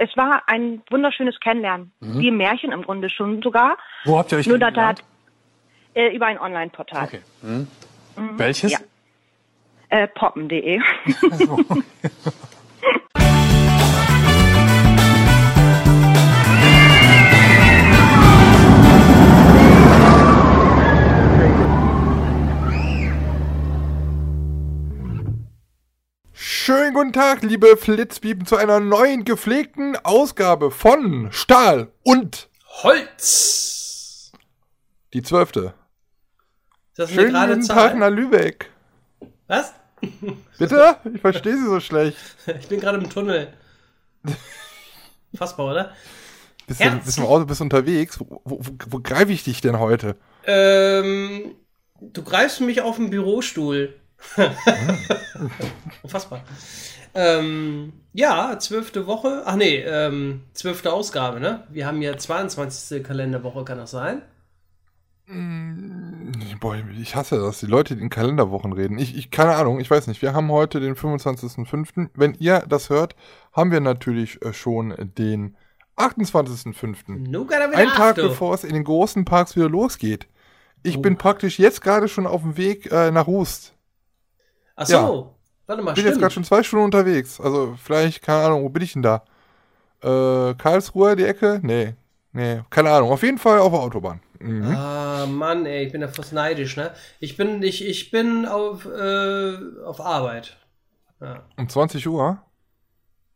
es war ein wunderschönes Kennenlernen. Wie im Märchen im Grunde schon sogar. Wo habt ihr euch Nur da, da kennengelernt? äh, über ein Online-Portal. Okay. Hm. Welches? Ja. Äh, poppen.de. guten Tag, liebe Flitzbieben, zu einer neuen gepflegten Ausgabe von Stahl und Holz! die zwölfte. Das Schönen guten. Tag nach Lübeck. Was? Bitte? Ich verstehe Sie so schlecht. Ich bin gerade im Tunnel. Fassbar, oder? Bist du, bist im Auto, bist unterwegs? Wo, wo, wo, wo greife ich dich denn heute? Ähm, du greifst mich auf den Bürostuhl. Unfassbar. Ähm, ja, zwölfte Woche. Ach nee, ähm, zwölfte Ausgabe, ne? Wir haben ja 22. Kalenderwoche, kann das sein? Boah, ich hasse das, die Leute, die in Kalenderwochen reden. Ich, ich keine Ahnung, ich weiß nicht. Wir haben heute den 25.05. Wenn ihr das hört, haben wir natürlich äh, schon den 28.05. Nu wieder Ein Tag bevor es in den großen Parks wieder losgeht. Ich bin praktisch jetzt gerade schon auf dem Weg äh, nach Rust. Ach so. Warte mal, Ich bin jetzt gerade schon zwei Stunden unterwegs. Also vielleicht, keine Ahnung, wo bin ich denn da? Äh, Karlsruhe, die Ecke? Nee. Nee, keine Ahnung. Auf jeden Fall auf der Autobahn. Mhm. Ah, Mann, ey, ich bin ja fast neidisch, ne? Ich bin, ich, ich bin auf, äh, auf Arbeit. Ja. Um 20 Uhr?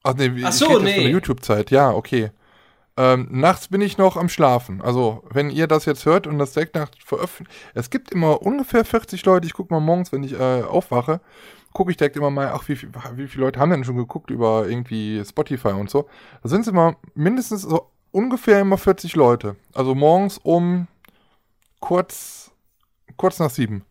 Ach nee, Ach ich so, jetzt nee. von der YouTube-Zeit. Ja, okay. Ähm, nachts bin ich noch am Schlafen. Also, wenn ihr das jetzt hört und das direkt nach veröffentlicht. Es gibt immer ungefähr 40 Leute. Ich gucke mal morgens, wenn ich äh, aufwache, gucke ich direkt immer mal, ach, wie, viel, wie viele Leute haben denn schon geguckt über irgendwie Spotify und so. Da sind es immer mindestens so ungefähr immer 40 Leute. Also morgens um kurz, kurz nach sieben.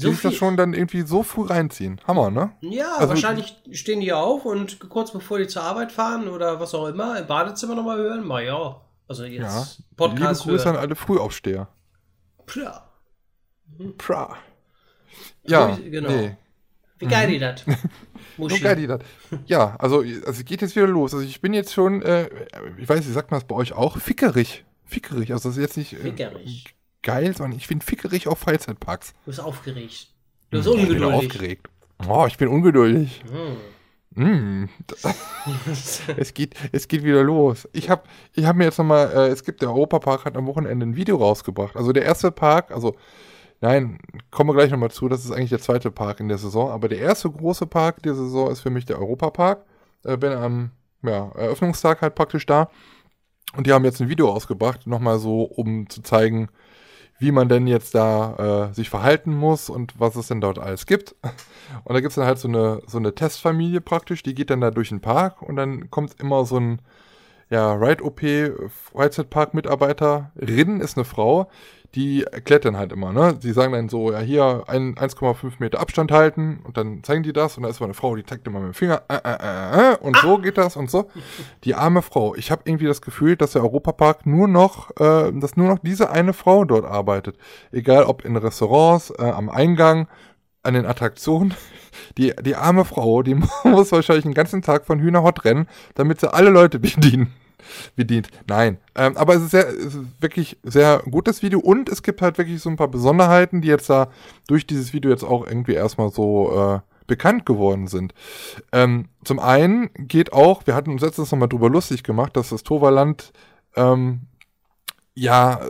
Die So sich das schon dann irgendwie so früh reinziehen. Hammer, ne? Ja, Also- wahrscheinlich stehen die auf und kurz bevor die zur Arbeit fahren oder was auch immer, im Badezimmer nochmal hören. Mal ja. Also Ja. jetzt Liebe Podcast Grüße an hören. alle Frühaufsteher. Ja. Pra. Ja, Grüße, genau. nee. Wie geil die das? So Muschi. geil, die das. Ja, also, also es geht jetzt wieder los. Also ich bin jetzt schon, äh, ich weiß nicht, sagt man das bei euch auch? Fickerig. Fickerig. Also das ist jetzt nicht äh, Fickerig. Geil, sondern ich bin fickerig auf Freizeitparks. Du bist aufgeregt. Du bist Ich bin ungeduldig. aufgeregt. Oh, ich bin ungeduldig. Hm. Mm. es, geht, es geht wieder los. Ich habe ich hab mir jetzt nochmal, äh, es gibt der Europapark hat am Wochenende ein Video rausgebracht. Also der erste Park, also nein, kommen wir gleich nochmal zu, das ist eigentlich der zweite Park in der Saison, aber der erste große Park der Saison ist für mich der Europapark. Äh, bin am ja, Eröffnungstag halt praktisch da. Und die haben jetzt ein Video rausgebracht, nochmal so, um zu zeigen, wie man denn jetzt da äh, sich verhalten muss und was es denn dort alles gibt. Und da gibt es dann halt so eine, so eine Testfamilie praktisch, die geht dann da durch den Park und dann kommt immer so ein ja, Ride-OP, Freizeitpark-Mitarbeiterin ist eine Frau, die erklärt dann halt immer, ne? Die sagen dann so, ja, hier ein- 1,5 Meter Abstand halten und dann zeigen die das und da ist mal eine Frau, die zeigt immer mit dem Finger, äh, äh, äh, äh, und so geht das und so. Die arme Frau. Ich habe irgendwie das Gefühl, dass der Europapark nur noch, äh, dass nur noch diese eine Frau dort arbeitet. Egal ob in Restaurants, äh, am Eingang, an den Attraktionen. Die, die arme Frau, die muss wahrscheinlich den ganzen Tag von Hühnerhot rennen, damit sie alle Leute bedienen. Bedient. Nein. Ähm, aber es ist, sehr, es ist wirklich sehr gutes Video und es gibt halt wirklich so ein paar Besonderheiten, die jetzt da durch dieses Video jetzt auch irgendwie erstmal so äh, bekannt geworden sind. Ähm, zum einen geht auch, wir hatten uns letztens nochmal drüber lustig gemacht, dass das Toverland ähm, ja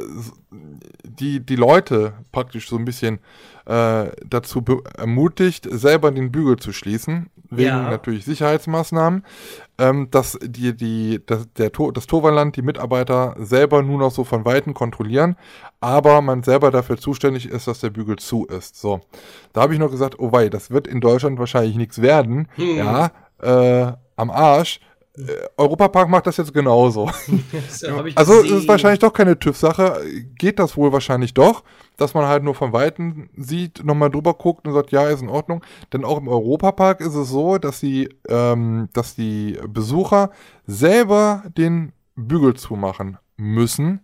die, die Leute praktisch so ein bisschen äh, dazu ermutigt, selber den Bügel zu schließen, wegen Ja. natürlich Sicherheitsmaßnahmen, ähm, dass die, die, das, der, To- das Toverland die Mitarbeiter selber nur noch so von Weitem kontrollieren, aber man selber dafür zuständig ist, dass der Bügel zu ist. So, da habe ich noch gesagt, oh wei, das wird in Deutschland wahrscheinlich nichts werden. Hm. Ja, äh, am Arsch. Äh, Europapark macht das jetzt genauso. Also es ist wahrscheinlich doch keine TÜV-Sache. Geht das wohl wahrscheinlich doch, dass man halt nur von Weitem sieht, nochmal drüber guckt und sagt, ja, ist in Ordnung. Denn auch im Europapark ist es so, dass die, ähm, dass die Besucher selber den Bügel zumachen müssen.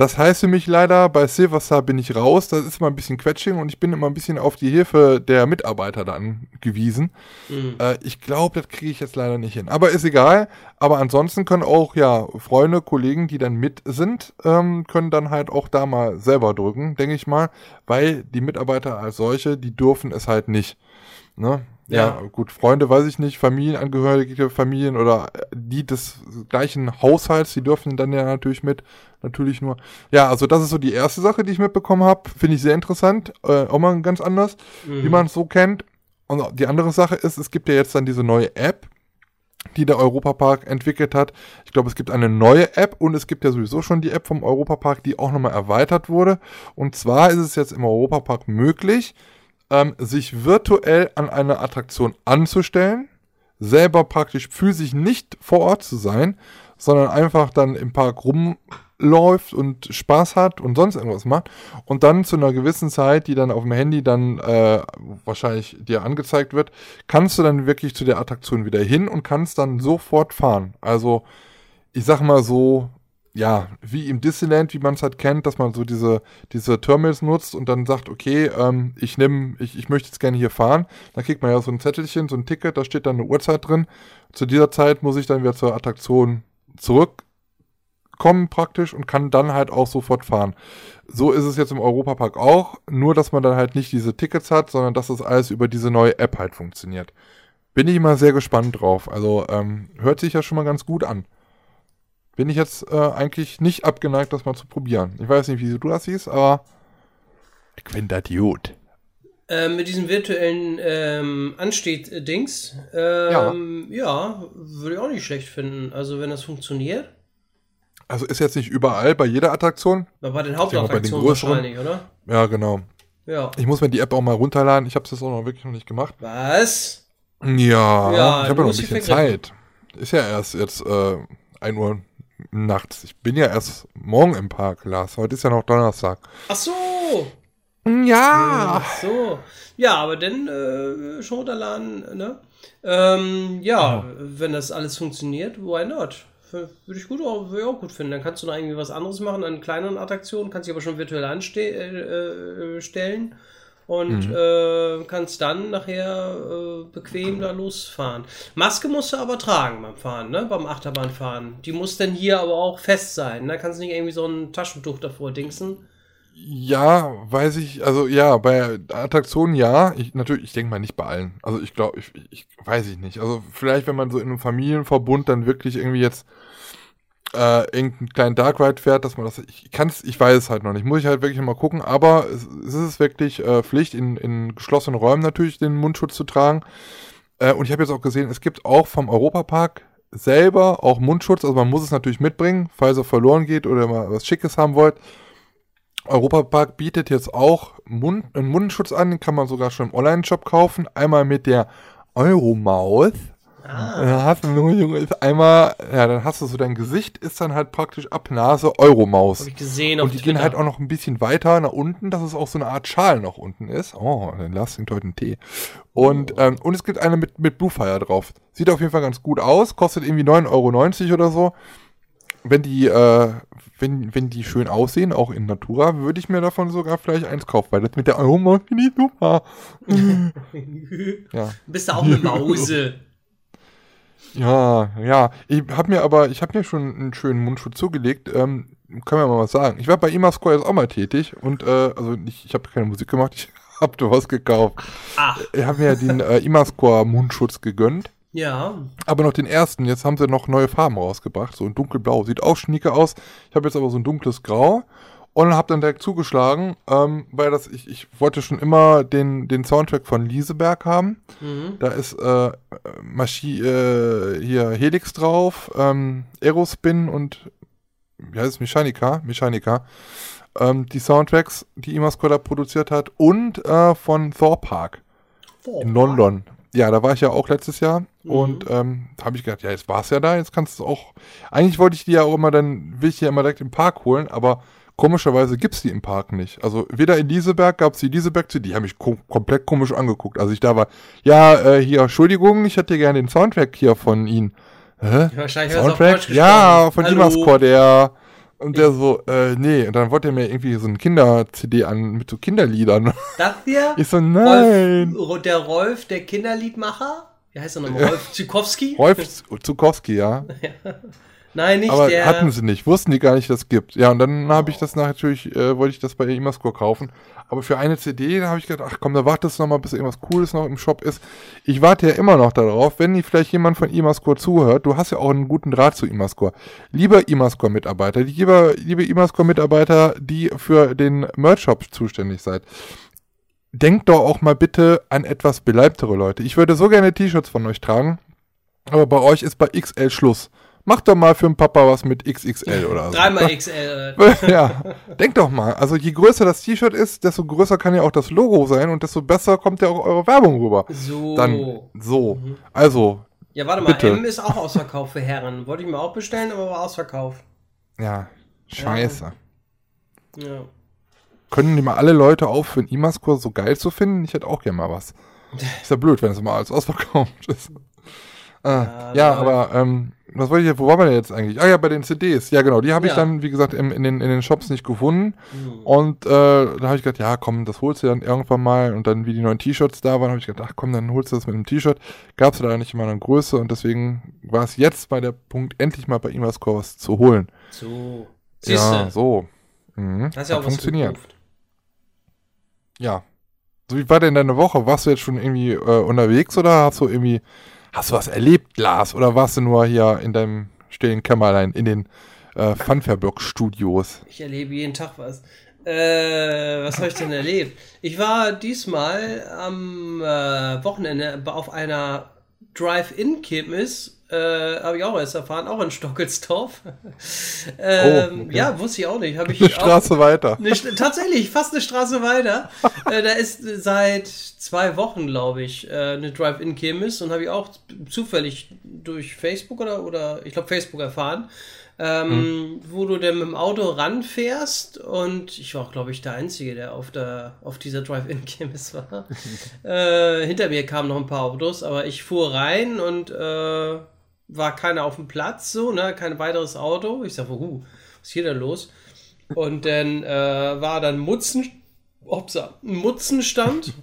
Das heißt für mich leider, bei Silverstar bin ich raus. Das ist immer ein bisschen Quetsching und ich bin immer ein bisschen auf die Hilfe der Mitarbeiter da angewiesen. Mhm. Äh, ich glaube, das kriege ich jetzt leider nicht hin. Aber ist egal. Aber ansonsten können auch, ja, Freunde, Kollegen, die dann mit sind, ähm, können dann halt auch da mal selber drücken, denke ich mal. Weil die Mitarbeiter als solche, die dürfen es halt nicht. Ne? Ja. ja. gut, Freunde weiß ich nicht, Familienangehörige, Familien oder die des gleichen Haushalts, die dürfen dann ja natürlich mit, natürlich nur. Ja, also das ist so die erste Sache, die ich mitbekommen habe, finde ich sehr interessant, äh, auch mal ganz anders, mhm. wie man es so kennt. Und die andere Sache ist, es gibt ja jetzt dann diese neue App, die der Europapark entwickelt hat. Ich glaube, es gibt eine neue App und es gibt ja sowieso schon die App vom Europapark, die auch nochmal erweitert wurde. Und zwar ist es jetzt im Europapark möglich, ähm, sich virtuell an einer Attraktion anzustellen, selber praktisch physisch nicht vor Ort zu sein, sondern einfach dann im Park rumläuft und Spaß hat und sonst irgendwas macht und dann zu einer gewissen Zeit, die dann auf dem Handy dann äh, wahrscheinlich dir angezeigt wird, kannst du dann wirklich zu der Attraktion wieder hin und kannst dann sofort fahren. Also ich sag mal so, ja, wie im Disneyland, wie man es halt kennt, dass man so diese, diese Terminals nutzt und dann sagt, okay, ähm, ich nehme, ich, ich möchte jetzt gerne hier fahren. Dann kriegt man ja so ein Zettelchen, so ein Ticket, da steht dann eine Uhrzeit drin. Zu dieser Zeit muss ich dann wieder zur Attraktion zurückkommen praktisch und kann dann halt auch sofort fahren. So ist es jetzt im Europapark auch, nur dass man dann halt nicht diese Tickets hat, sondern dass das alles über diese neue App halt funktioniert. Bin ich immer sehr gespannt drauf. Also ähm, hört sich ja schon mal ganz gut an bin ich jetzt äh, eigentlich nicht abgeneigt, das mal zu probieren. Ich weiß nicht, wie du das siehst, aber ich finde das gut. Äh, mit diesem virtuellen ähm, Ansteht-Dings, ähm, ja. ja, würde ich auch nicht schlecht finden. Also, wenn das funktioniert. Also ist jetzt nicht überall bei jeder Attraktion. Aber bei den Hauptattraktionen wahrscheinlich, oder? Ja, genau. Ja. Ich muss mir die App auch mal runterladen. Ich habe es jetzt auch noch wirklich noch nicht gemacht. Was? Ja, ja ich habe ja noch ein bisschen Zeit. Ist ja erst jetzt äh, 1 Uhr nachts. Ich bin ja erst morgen im Park, Lars. Heute ist ja noch Donnerstag. Ach so. Ja. Ach so. Ja, aber dann äh, schon runterladen, ne? Ähm, ja, oh. wenn das alles funktioniert, why not? Würde ich, gut, würde ich auch gut finden. Dann kannst du noch irgendwie was anderes machen an kleineren Attraktionen, kannst dich aber schon virtuell anstellen. Äh, äh, und mhm. äh, kannst dann nachher äh, bequem da losfahren. Maske musst du aber tragen beim Fahren, ne? beim Achterbahnfahren. Die muss dann hier aber auch fest sein. Da ne? kannst du nicht irgendwie so ein Taschentuch davor dingsen. Ja, weiß ich, also ja, bei Attraktionen ja. Ich, natürlich, ich denke mal nicht bei allen. Also ich glaube, ich, ich weiß ich nicht. Also vielleicht, wenn man so in einem Familienverbund dann wirklich irgendwie jetzt äh, irgendeinen kleinen Dark Ride fährt, dass man das, ich kann's, ich weiß es halt noch nicht, muss ich halt wirklich mal gucken, aber es, es ist wirklich äh, Pflicht, in, in geschlossenen Räumen natürlich den Mundschutz zu tragen. Äh, und ich habe jetzt auch gesehen, es gibt auch vom Europapark selber auch Mundschutz, also man muss es natürlich mitbringen, falls er verloren geht oder mal was Schickes haben wollt. Europapark bietet jetzt auch Mund, einen Mundschutz an, den kann man sogar schon im Online-Shop kaufen. Einmal mit der Euromaus. Ah. Dann hast du Junge, ist einmal, ja, dann hast du so dein Gesicht, ist dann halt praktisch ab Nase Euromaus. Hab ich gesehen Und die Twitter. gehen halt auch noch ein bisschen weiter nach unten, dass es auch so eine Art Schal noch unten ist. Oh, dann lass den heute einen Tee. Und, oh. ähm, und es gibt eine mit, mit Bluefire drauf. Sieht auf jeden Fall ganz gut aus, kostet irgendwie 9,90 Euro oder so. Wenn die, äh, wenn, wenn die schön aussehen, auch in Natura, würde ich mir davon sogar vielleicht eins kaufen, weil das mit der Euromaus finde ich super. ja. Bist du auch eine Mause? Ja, ja. Ich habe mir aber, ich habe mir schon einen schönen Mundschutz zugelegt. Ähm, können wir mal was sagen. Ich war bei Imascore jetzt auch mal tätig und äh, also ich, ich habe keine Musik gemacht, ich habe da was gekauft. Ach. Ich habe mir den äh, Imascore Mundschutz gegönnt. Ja. Aber noch den ersten. Jetzt haben sie noch neue Farben rausgebracht. So ein dunkelblau. Sieht auch schnieke aus. Ich habe jetzt aber so ein dunkles Grau und habe dann direkt zugeschlagen, ähm, weil das ich, ich wollte schon immer den, den Soundtrack von Lieseberg haben. Mhm. Da ist äh, Maschi, äh, hier Helix drauf, ähm, Aerospin und wie heißt es, Mechanica, Mechanica. Ähm, die Soundtracks, die Imascoda produziert hat und äh, von Thor Park Thor in London. Ja, da war ich ja auch letztes Jahr mhm. und ähm, habe ich gedacht, ja, jetzt war es ja da, jetzt kannst du auch. Eigentlich wollte ich die ja auch immer dann, will ich die ja immer direkt im Park holen, aber Komischerweise gibt es die im Park nicht. Also weder in Lieseberg gab es die Lieseberg, die haben mich kom komplett komisch angeguckt. Also ich da war, ja, äh, hier, Entschuldigung, ich hätte gerne den Soundtrack hier von Ihnen. Hä? Wahrscheinlich Soundtrack? Ja, von Dimascore, der Und der so, äh, nee, und dann wollte er mir irgendwie so ein Kinder-CD an mit so Kinderliedern. Das hier? Ich so, nein. Rolf, der Rolf, der Kinderliedmacher? Wie heißt er nochmal? Rolf Zukowski? Rolf Zukowski, ja. Nein, nicht Aber der. hatten sie nicht, wussten die gar nicht, dass es gibt. Ja, und dann habe ich das natürlich, äh, wollte ich das bei Imascore kaufen. Aber für eine CD, da habe ich gedacht, ach komm, da wartest du noch mal, bis irgendwas Cooles noch im Shop ist. Ich warte ja immer noch darauf, wenn die vielleicht jemand von Imascore zuhört, du hast ja auch einen guten Draht zu Imascore. Lieber Imascore-Mitarbeiter, lieber, liebe Imascore-Mitarbeiter, die für den Merch-Shop zuständig seid, denkt doch auch mal bitte an etwas beleibtere Leute. Ich würde so gerne T-Shirts von euch tragen, aber bei euch ist bei XL Schluss. Mach doch mal für den Papa was mit XXL oder so. Dreimal XL. ja, denk doch mal. Also je größer das T-Shirt ist, desto größer kann ja auch das Logo sein und desto besser kommt ja auch eure Werbung rüber. So. Dann so. Also, ja, warte mal, bitte. M ist auch ausverkauft für Herren. Wollte ich mir auch bestellen, aber war ausverkauft. ja, scheiße. Ja. Können die mal alle Leute aufhören, Imascore so geil zu finden? Ich hätte auch gerne mal was. Ist ja blöd, wenn es mal alles ausverkauft ist. Äh, ja, Ja, aber ähm, was wollte ich, wo waren wir denn jetzt eigentlich? Ah ja, bei den CDs. Ja, genau, die habe ich Ja. dann, wie gesagt, im, in, den, in den Shops nicht gefunden. Hm. Und äh, da habe ich gedacht, ja, komm, das holst du dann irgendwann mal. Und dann, wie die neuen T-Shirts da waren, habe ich gedacht, ach komm, dann holst du das mit dem T-Shirt. Gab es leider nicht in meiner Größe und deswegen war es jetzt bei der Punkt, endlich mal bei Imascore was zu holen. So. Siehst Ja, du, so. Mhm. hast ja auch funktioniert. Ja. So, wie war denn deine Woche? Warst du jetzt schon irgendwie äh, unterwegs oder hast du irgendwie, hast du was erlebt, Lars? Oder warst du nur hier in deinem stillen Kämmerlein in den äh, Funfairburg-Studios? Ich erlebe jeden Tag was. Äh, was habe ich denn erlebt? Ich war diesmal am äh, Wochenende auf einer Drive-In-Kirmes. Äh, habe ich auch erst erfahren, auch in Stockelsdorf. ähm, okay. Ja, wusste ich auch nicht. Habe ich Eine Straße weiter. Eine, tatsächlich, fast eine Straße weiter. äh, da ist seit zwei Wochen, glaube ich, äh, eine Drive-In-Kirmes und habe ich auch zufällig durch Facebook oder, oder ich glaube Facebook erfahren, ähm, wo du dann mit dem Auto ranfährst und ich war auch, glaube ich, der Einzige, der auf, der, auf dieser Drive-In-Kirmes war. äh, hinter mir kamen noch ein paar Autos, aber ich fuhr rein und äh, war keiner auf dem Platz, so, ne, kein weiteres Auto. Ich sag, uh, was ist hier denn los? Und dann äh, war dann Mutzen, ein Mutzenstand.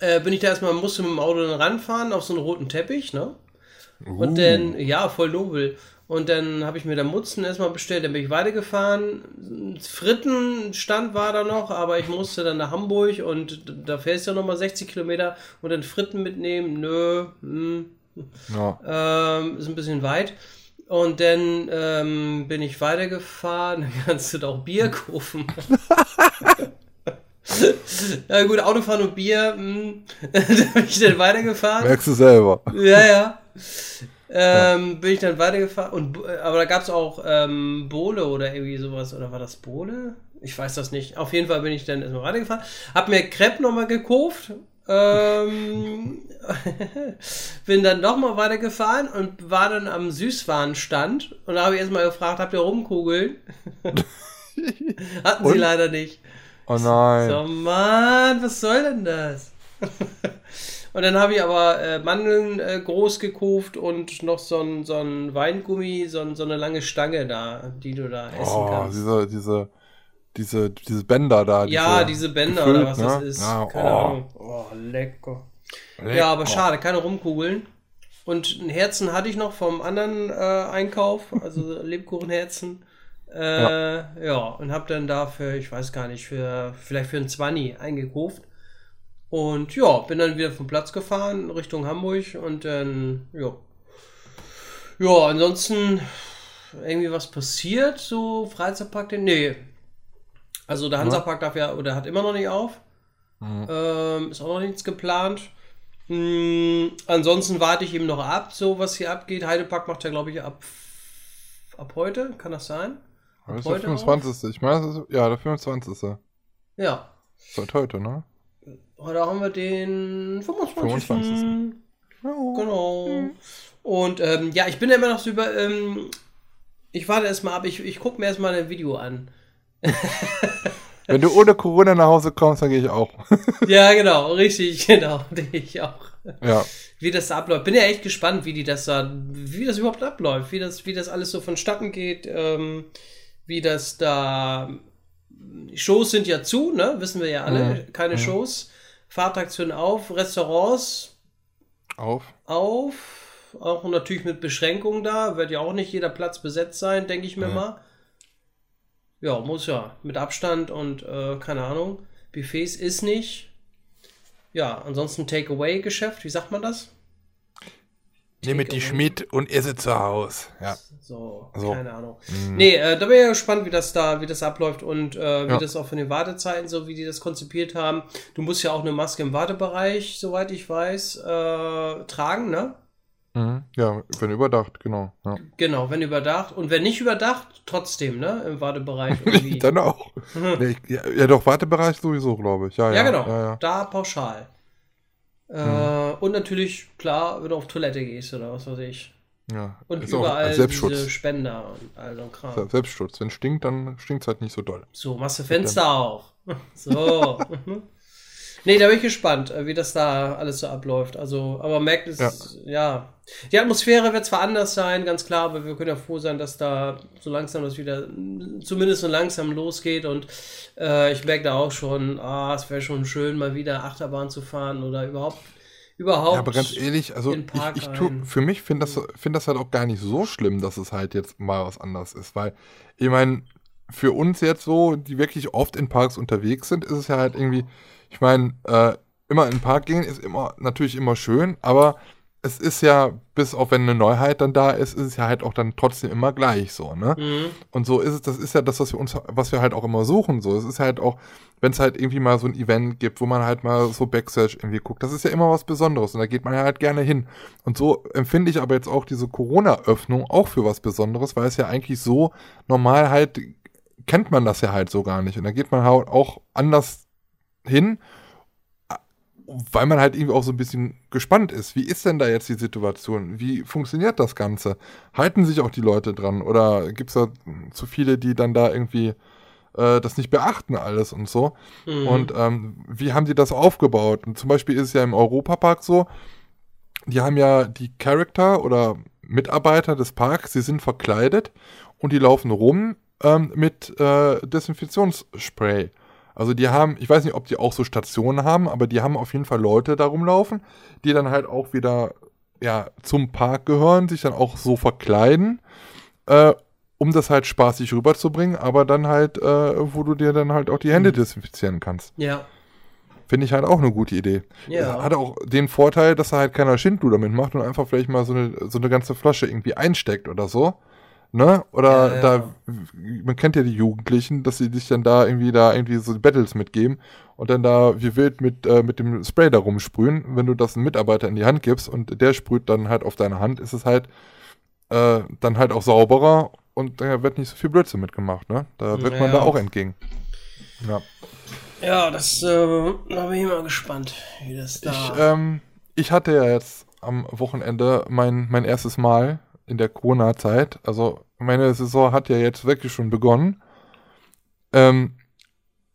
äh, bin ich da erstmal, musste mit dem Auto dann ranfahren auf so einen roten Teppich, ne? Und dann, ja, voll nobel. Und dann habe ich mir da Mutzen erstmal bestellt, dann bin ich weitergefahren. Frittenstand war da noch, aber ich musste dann nach Hamburg und da fährst du ja nochmal 60 Kilometer und dann Fritten mitnehmen. Nö, hm, Ja. ähm, ist ein bisschen weit. Und dann ähm, bin ich weitergefahren. Dann kannst du da auch Bier kaufen. ja gut, Autofahren und Bier. Hm. da bin ich dann weitergefahren. Merkst du selber. Ja, ja. Ähm, bin ich dann weitergefahren. Und, äh, aber da gab es auch ähm, Bohle oder irgendwie sowas. Oder war das Bohle? Ich weiß das nicht. Auf jeden Fall bin ich dann erstmal weitergefahren. Hab mir Crepe nochmal gekauft. Ähm, bin dann nochmal weitergefahren und war dann am Süßwarenstand. Und da habe ich erstmal gefragt, habt ihr Rumkugeln? Hatten sie Und? leider nicht. Oh nein. So, Mann, was soll denn das? und dann habe ich aber äh, Mandeln äh, groß gekauft und noch so ein, so ein Weingummi, so, ein, so eine lange Stange da, die du da essen Oh, kannst. diese, diese, diese, diese Bänder da. ja, diese Bänder gefüllt, oder was das ne? ist. Ja, Keine oh. Ahnung. Oh, lecker. Lecker. Ja, aber schade, keine Rumkugeln. Und ein Herzen hatte ich noch vom anderen äh, Einkauf, also Lebkuchenherzen. Äh, ja. und hab dann dafür, ich weiß gar nicht, für vielleicht für ein 20 eingekauft. Und ja, bin dann wieder vom Platz gefahren Richtung Hamburg und dann, ja. Ja, ansonsten irgendwie was passiert, so Freizeitpark, nee. Also der Hansapark darf ja, oder hat immer noch nicht auf. Mhm. Ähm, ist auch noch nichts geplant. Hm, ansonsten warte ich eben noch ab, so was hier abgeht. Heidepark macht ja, glaube ich, ab, ab heute. Kann das sein? Das Ab ist der heute auf? 25. Ich meine, das ist, ja, der 25. Ja. Seit heute, ne? Heute haben wir den 25. 25.. Genau. Und ähm, ja, ich bin ja immer noch so über. Ähm, ich warte erstmal ab. Ich, ich gucke mir erstmal ein Video an. Wenn du ohne Corona nach Hause kommst, dann gehe ich auch. Ja, genau. Richtig, genau. Ich auch. ja. wie das da abläuft. Bin ja echt gespannt, wie die das da, wie das überhaupt abläuft, wie das, wie das alles so vonstatten geht, ähm, wie das da. Shows sind ja zu, ne? Wissen wir ja alle. Mhm. Keine Mhm. Shows. Fahrtaktien auf, Restaurants Auf. auf. Auch natürlich mit Beschränkungen da. Wird ja auch nicht jeder Platz besetzt sein, denke ich mir Nee. mal. Ja, muss ja. Mit Abstand und äh, keine Ahnung. Buffets ist nicht. Ja, ansonsten Takeaway-Geschäft, wie sagt man das? Nehme die. Schmidt und esse zu Hause. Ja. So, So. keine Ahnung. Mhm. Nee, äh, da bin ich ja gespannt, wie das da, wie das abläuft und äh, wie Ja. das auch von den Wartezeiten, so wie die das konzipiert haben. Du musst ja auch eine Maske im Wartebereich, soweit ich weiß, äh, tragen, ne? Mhm. Ja, wenn überdacht, genau. Ja. Genau, wenn überdacht. Und wenn nicht überdacht, trotzdem, ne? Im Wartebereich irgendwie. Dann auch. nee, ich, ja, ja, doch, Wartebereich sowieso, glaube ich. Ja, ja, ja, genau. Ja, ja. Da pauschal. Äh, Mhm. Und natürlich, klar, wenn du auf Toilette gehst oder was weiß ich. ja. Und Ist auch überall diese Spender und all so Kram. Se- Selbstschutz. Wenn stinkt, dann stinkt es halt nicht so doll. So, machst du Fenster auf. So. Nee, da bin ich gespannt, äh, wie das da alles so abläuft. Also, aber man merkt es, ja. Die Atmosphäre wird zwar anders sein, ganz klar, aber wir können ja froh sein, dass da so langsam das wieder, zumindest so langsam losgeht und äh, ich merke da auch schon, ah, es wäre schon schön, mal wieder Achterbahn zu fahren oder überhaupt, überhaupt. Ja, aber ganz ehrlich, also ich, ich tu, für mich finde das, find das halt auch gar nicht so schlimm, dass es halt jetzt mal was anderes ist, weil ich meine, für uns jetzt so, die wirklich oft in Parks unterwegs sind, ist es ja halt irgendwie, ich meine, äh, immer in den Park gehen ist immer natürlich immer schön, aber es ist ja, bis auf wenn eine Neuheit dann da ist, ist es ja halt auch dann trotzdem immer gleich so, ne? Mhm. Und so ist es, das ist ja das, was wir uns, was wir halt auch immer suchen. So, es ist halt auch, wenn es halt irgendwie mal so ein Event gibt, wo man halt mal so Backstage irgendwie guckt, das ist ja immer was Besonderes und da geht man ja halt gerne hin. Und so empfinde ich aber jetzt auch diese Corona-Öffnung auch für was Besonderes, weil es ja eigentlich so normal halt kennt man das ja halt so gar nicht. Und da geht man halt auch anders hin, weil man halt irgendwie auch so ein bisschen gespannt ist. Wie ist denn da jetzt die Situation? Wie funktioniert das Ganze? Halten sich auch die Leute dran? Oder gibt es da zu viele, die dann da irgendwie äh, das nicht beachten alles und so? Mhm. Und ähm, wie haben die das aufgebaut? Und zum Beispiel ist es ja im Europapark so, die haben ja die Charakter oder Mitarbeiter des Parks, sie sind verkleidet und die laufen rum ähm, mit äh, Desinfektionsspray. Also die haben, ich weiß nicht, ob die auch so Stationen haben, aber die haben auf jeden Fall Leute da rumlaufen, die dann halt auch wieder ja, zum Park gehören, sich dann auch so verkleiden, äh, um das halt spaßig rüberzubringen, aber dann halt, äh, wo du dir dann halt auch die Hände desinfizieren kannst. ja. Finde ich halt auch eine gute Idee. Ja. Hat auch den Vorteil, dass da halt keiner Schindluder mitmacht und einfach vielleicht mal so eine, so eine ganze Flasche irgendwie einsteckt oder so. Ne? Oder Ja, ja. da, man kennt ja die Jugendlichen, dass sie sich dann da irgendwie da irgendwie so Battles mitgeben und dann da wie wild mit, äh, mit dem Spray da rumsprühen. Wenn du das einem Mitarbeiter in die Hand gibst und der sprüht dann halt auf deine Hand, ist es halt äh, dann halt auch sauberer und da wird nicht so viel Blödsinn mitgemacht, ne? Da wird man Ja. da auch entgegen. Ja. Ja, das, äh, da bin ich mal gespannt, wie das da. Ich, ähm, ich hatte ja jetzt am Wochenende mein, mein erstes Mal in der Corona-Zeit. Also meine Saison hat ja jetzt wirklich schon begonnen. Ähm,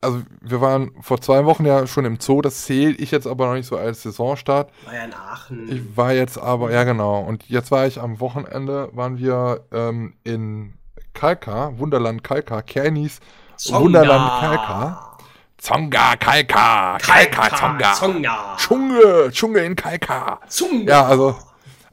also wir waren vor zwei Wochen ja schon im Zoo, das zähle ich jetzt aber noch nicht so als Saisonstart. war ja in Aachen. Ich war jetzt aber, ja genau, und jetzt war ich am Wochenende, waren wir ähm, in Kalka, Wunderland Kalka, Kernis Zonga. Wunderland Kalka. Zonga, Kalka, Kalka, Zonga. Zonga. Dschungel, Dschungel in Kalka. Zonga. Ja, also,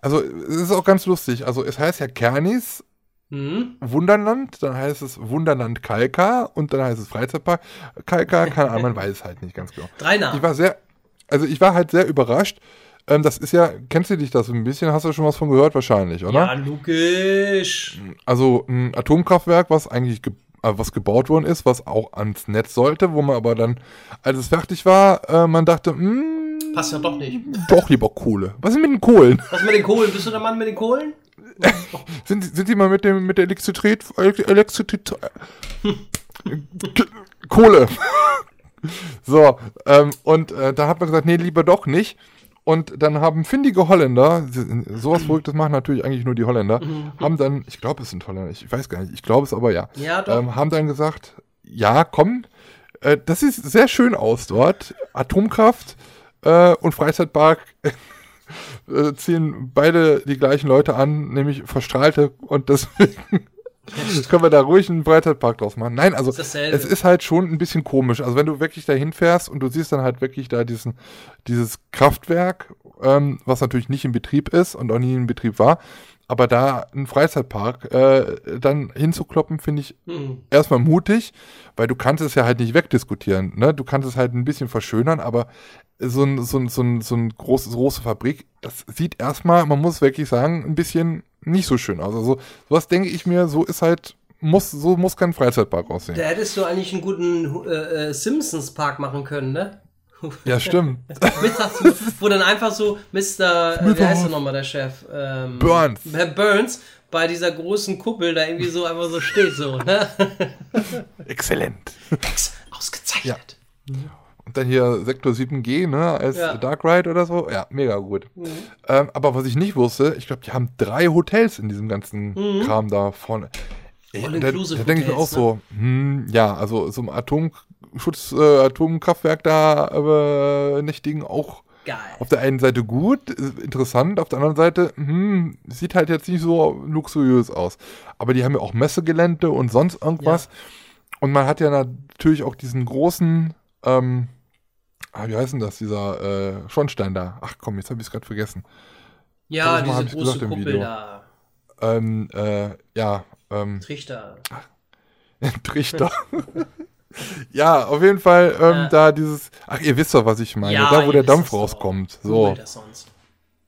also es ist auch ganz lustig. Also es heißt ja Kernis Hm? Wunderland, dann heißt es Wunderland Kalka und dann heißt es Freizeitpark Kalka. Keine Ahnung, man weiß es halt nicht ganz genau. Drei Ich Namen. war sehr, also ich war halt sehr überrascht. Ähm, das ist ja, kennst du dich das ein bisschen? Hast du schon was von gehört wahrscheinlich, oder? Ja, logisch. Also ein Atomkraftwerk, was eigentlich ge äh, was gebaut worden ist, was auch ans Netz sollte, wo man aber dann, als es fertig war, äh, man dachte, hm, Passt ja doch nicht. doch lieber Kohle. Was ist mit den Kohlen? Was mit den Kohlen? Bist du der Mann mit den Kohlen? Sind, sind die mal mit dem mit der Elektrizität Elektrizität Kohle. so, ähm, und äh, da hat man gesagt, nee, lieber doch nicht. Und dann haben findige Holländer, sowas Verrücktes machen natürlich eigentlich nur die Holländer, haben dann, ich glaube, es sind Holländer, ich weiß gar nicht, ich glaube es aber ja, Ja, doch. ähm, haben dann gesagt, ja, komm, äh, das sieht sehr schön aus dort, Atomkraft äh, und Freizeitpark äh, ziehen beide die gleichen Leute an, nämlich Verstrahlte und deswegen können wir da ruhig einen Freizeitpark draus machen. Nein, also Ist es ist halt schon ein bisschen komisch. Also wenn du wirklich dahin fährst und du siehst dann halt wirklich da diesen, dieses Kraftwerk, ähm, was natürlich nicht in Betrieb ist und auch nie in Betrieb war, aber da einen Freizeitpark äh, dann hinzukloppen, finde ich Hm. erstmal mutig, weil du kannst es ja halt nicht wegdiskutieren. Ne? Du kannst es halt ein bisschen verschönern, aber so ein, so ein, so ein, so ein großes, große Fabrik, das sieht erstmal, man muss wirklich sagen, ein bisschen nicht so schön aus. Also sowas denke ich mir, so ist halt, muss, so muss kein Freizeitpark aussehen. Da hättest du eigentlich einen guten äh, äh, Simpsons-Park machen können, ne? Ja, stimmt. Mittags, wo dann einfach so Mr. Äh, wie heißt der nochmal, der Chef? Ähm, Burns. Herr Burns bei dieser großen Kuppel da irgendwie so einfach so steht, so, ne? Exzellent. Ausgezeichnet. Und dann hier Sektor 7G, ne, als Ja. Dark Ride oder so. Ja, mega gut. Ähm, aber was ich nicht wusste, ich glaube, die haben drei Hotels in diesem ganzen Kram da vorne. Ey, da da All-inclusive denke ich mir auch Hotels, so, hm, ja, also so ein Atomschutz, äh, Atomkraftwerk da äh, nächtigen auch Geil. auf der einen Seite gut, ist interessant, auf der anderen Seite, hm, sieht halt jetzt nicht so luxuriös aus. Aber die haben ja auch Messegelände und sonst irgendwas. Und man hat ja natürlich auch diesen großen, ähm, ah, wie heißt denn das, dieser äh, Schornstein da. Ach komm, jetzt habe ich es gerade vergessen. Ja, diese ich's große gesagt Kuppel da. Ähm, äh, ja, ähm, Trichter. Trichter. ja, auf jeden Fall ähm, Ja. da dieses, ach, ihr wisst doch, was ich meine, Ja, da wo der Dampf rauskommt. So, das sonst.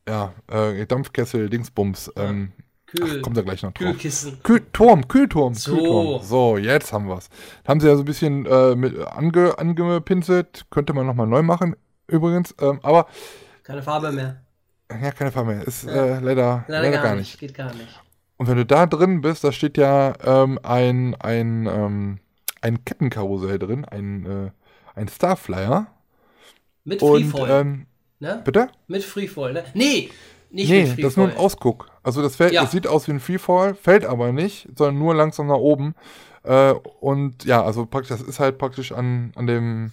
ja, äh, Dampfkessel, Dingsbums, ähm, Kühl. ach, kommt da gleich noch drauf. Kühlkissen. Kühlturm, Kühlturm, So. Kühlturm. So, jetzt haben wir's. Haben sie ja so ein bisschen äh, mit ange, angepinselt. Könnte man nochmal neu machen, übrigens. Ähm, aber, Keine Farbe mehr. ja, keine Frage mehr. Ist äh, leider, Leider, leider, gar, nicht. Geht gar nicht. Und wenn du da drin bist, da steht ja ähm, ein, ein, ähm, ein Kettenkarussell drin, ein, äh, ein Starflyer. Mit Und, Freefall. ähm, ne? bitte? Mit Freefall, ne? Nee, nicht Nee, mit Freefall. das ist nur ein Ausguck. Also das, fällt, Ja. das sieht aus wie ein Freefall, fällt aber nicht, sondern nur langsam nach oben. Äh, und ja, also praktisch, das ist halt praktisch an, an dem,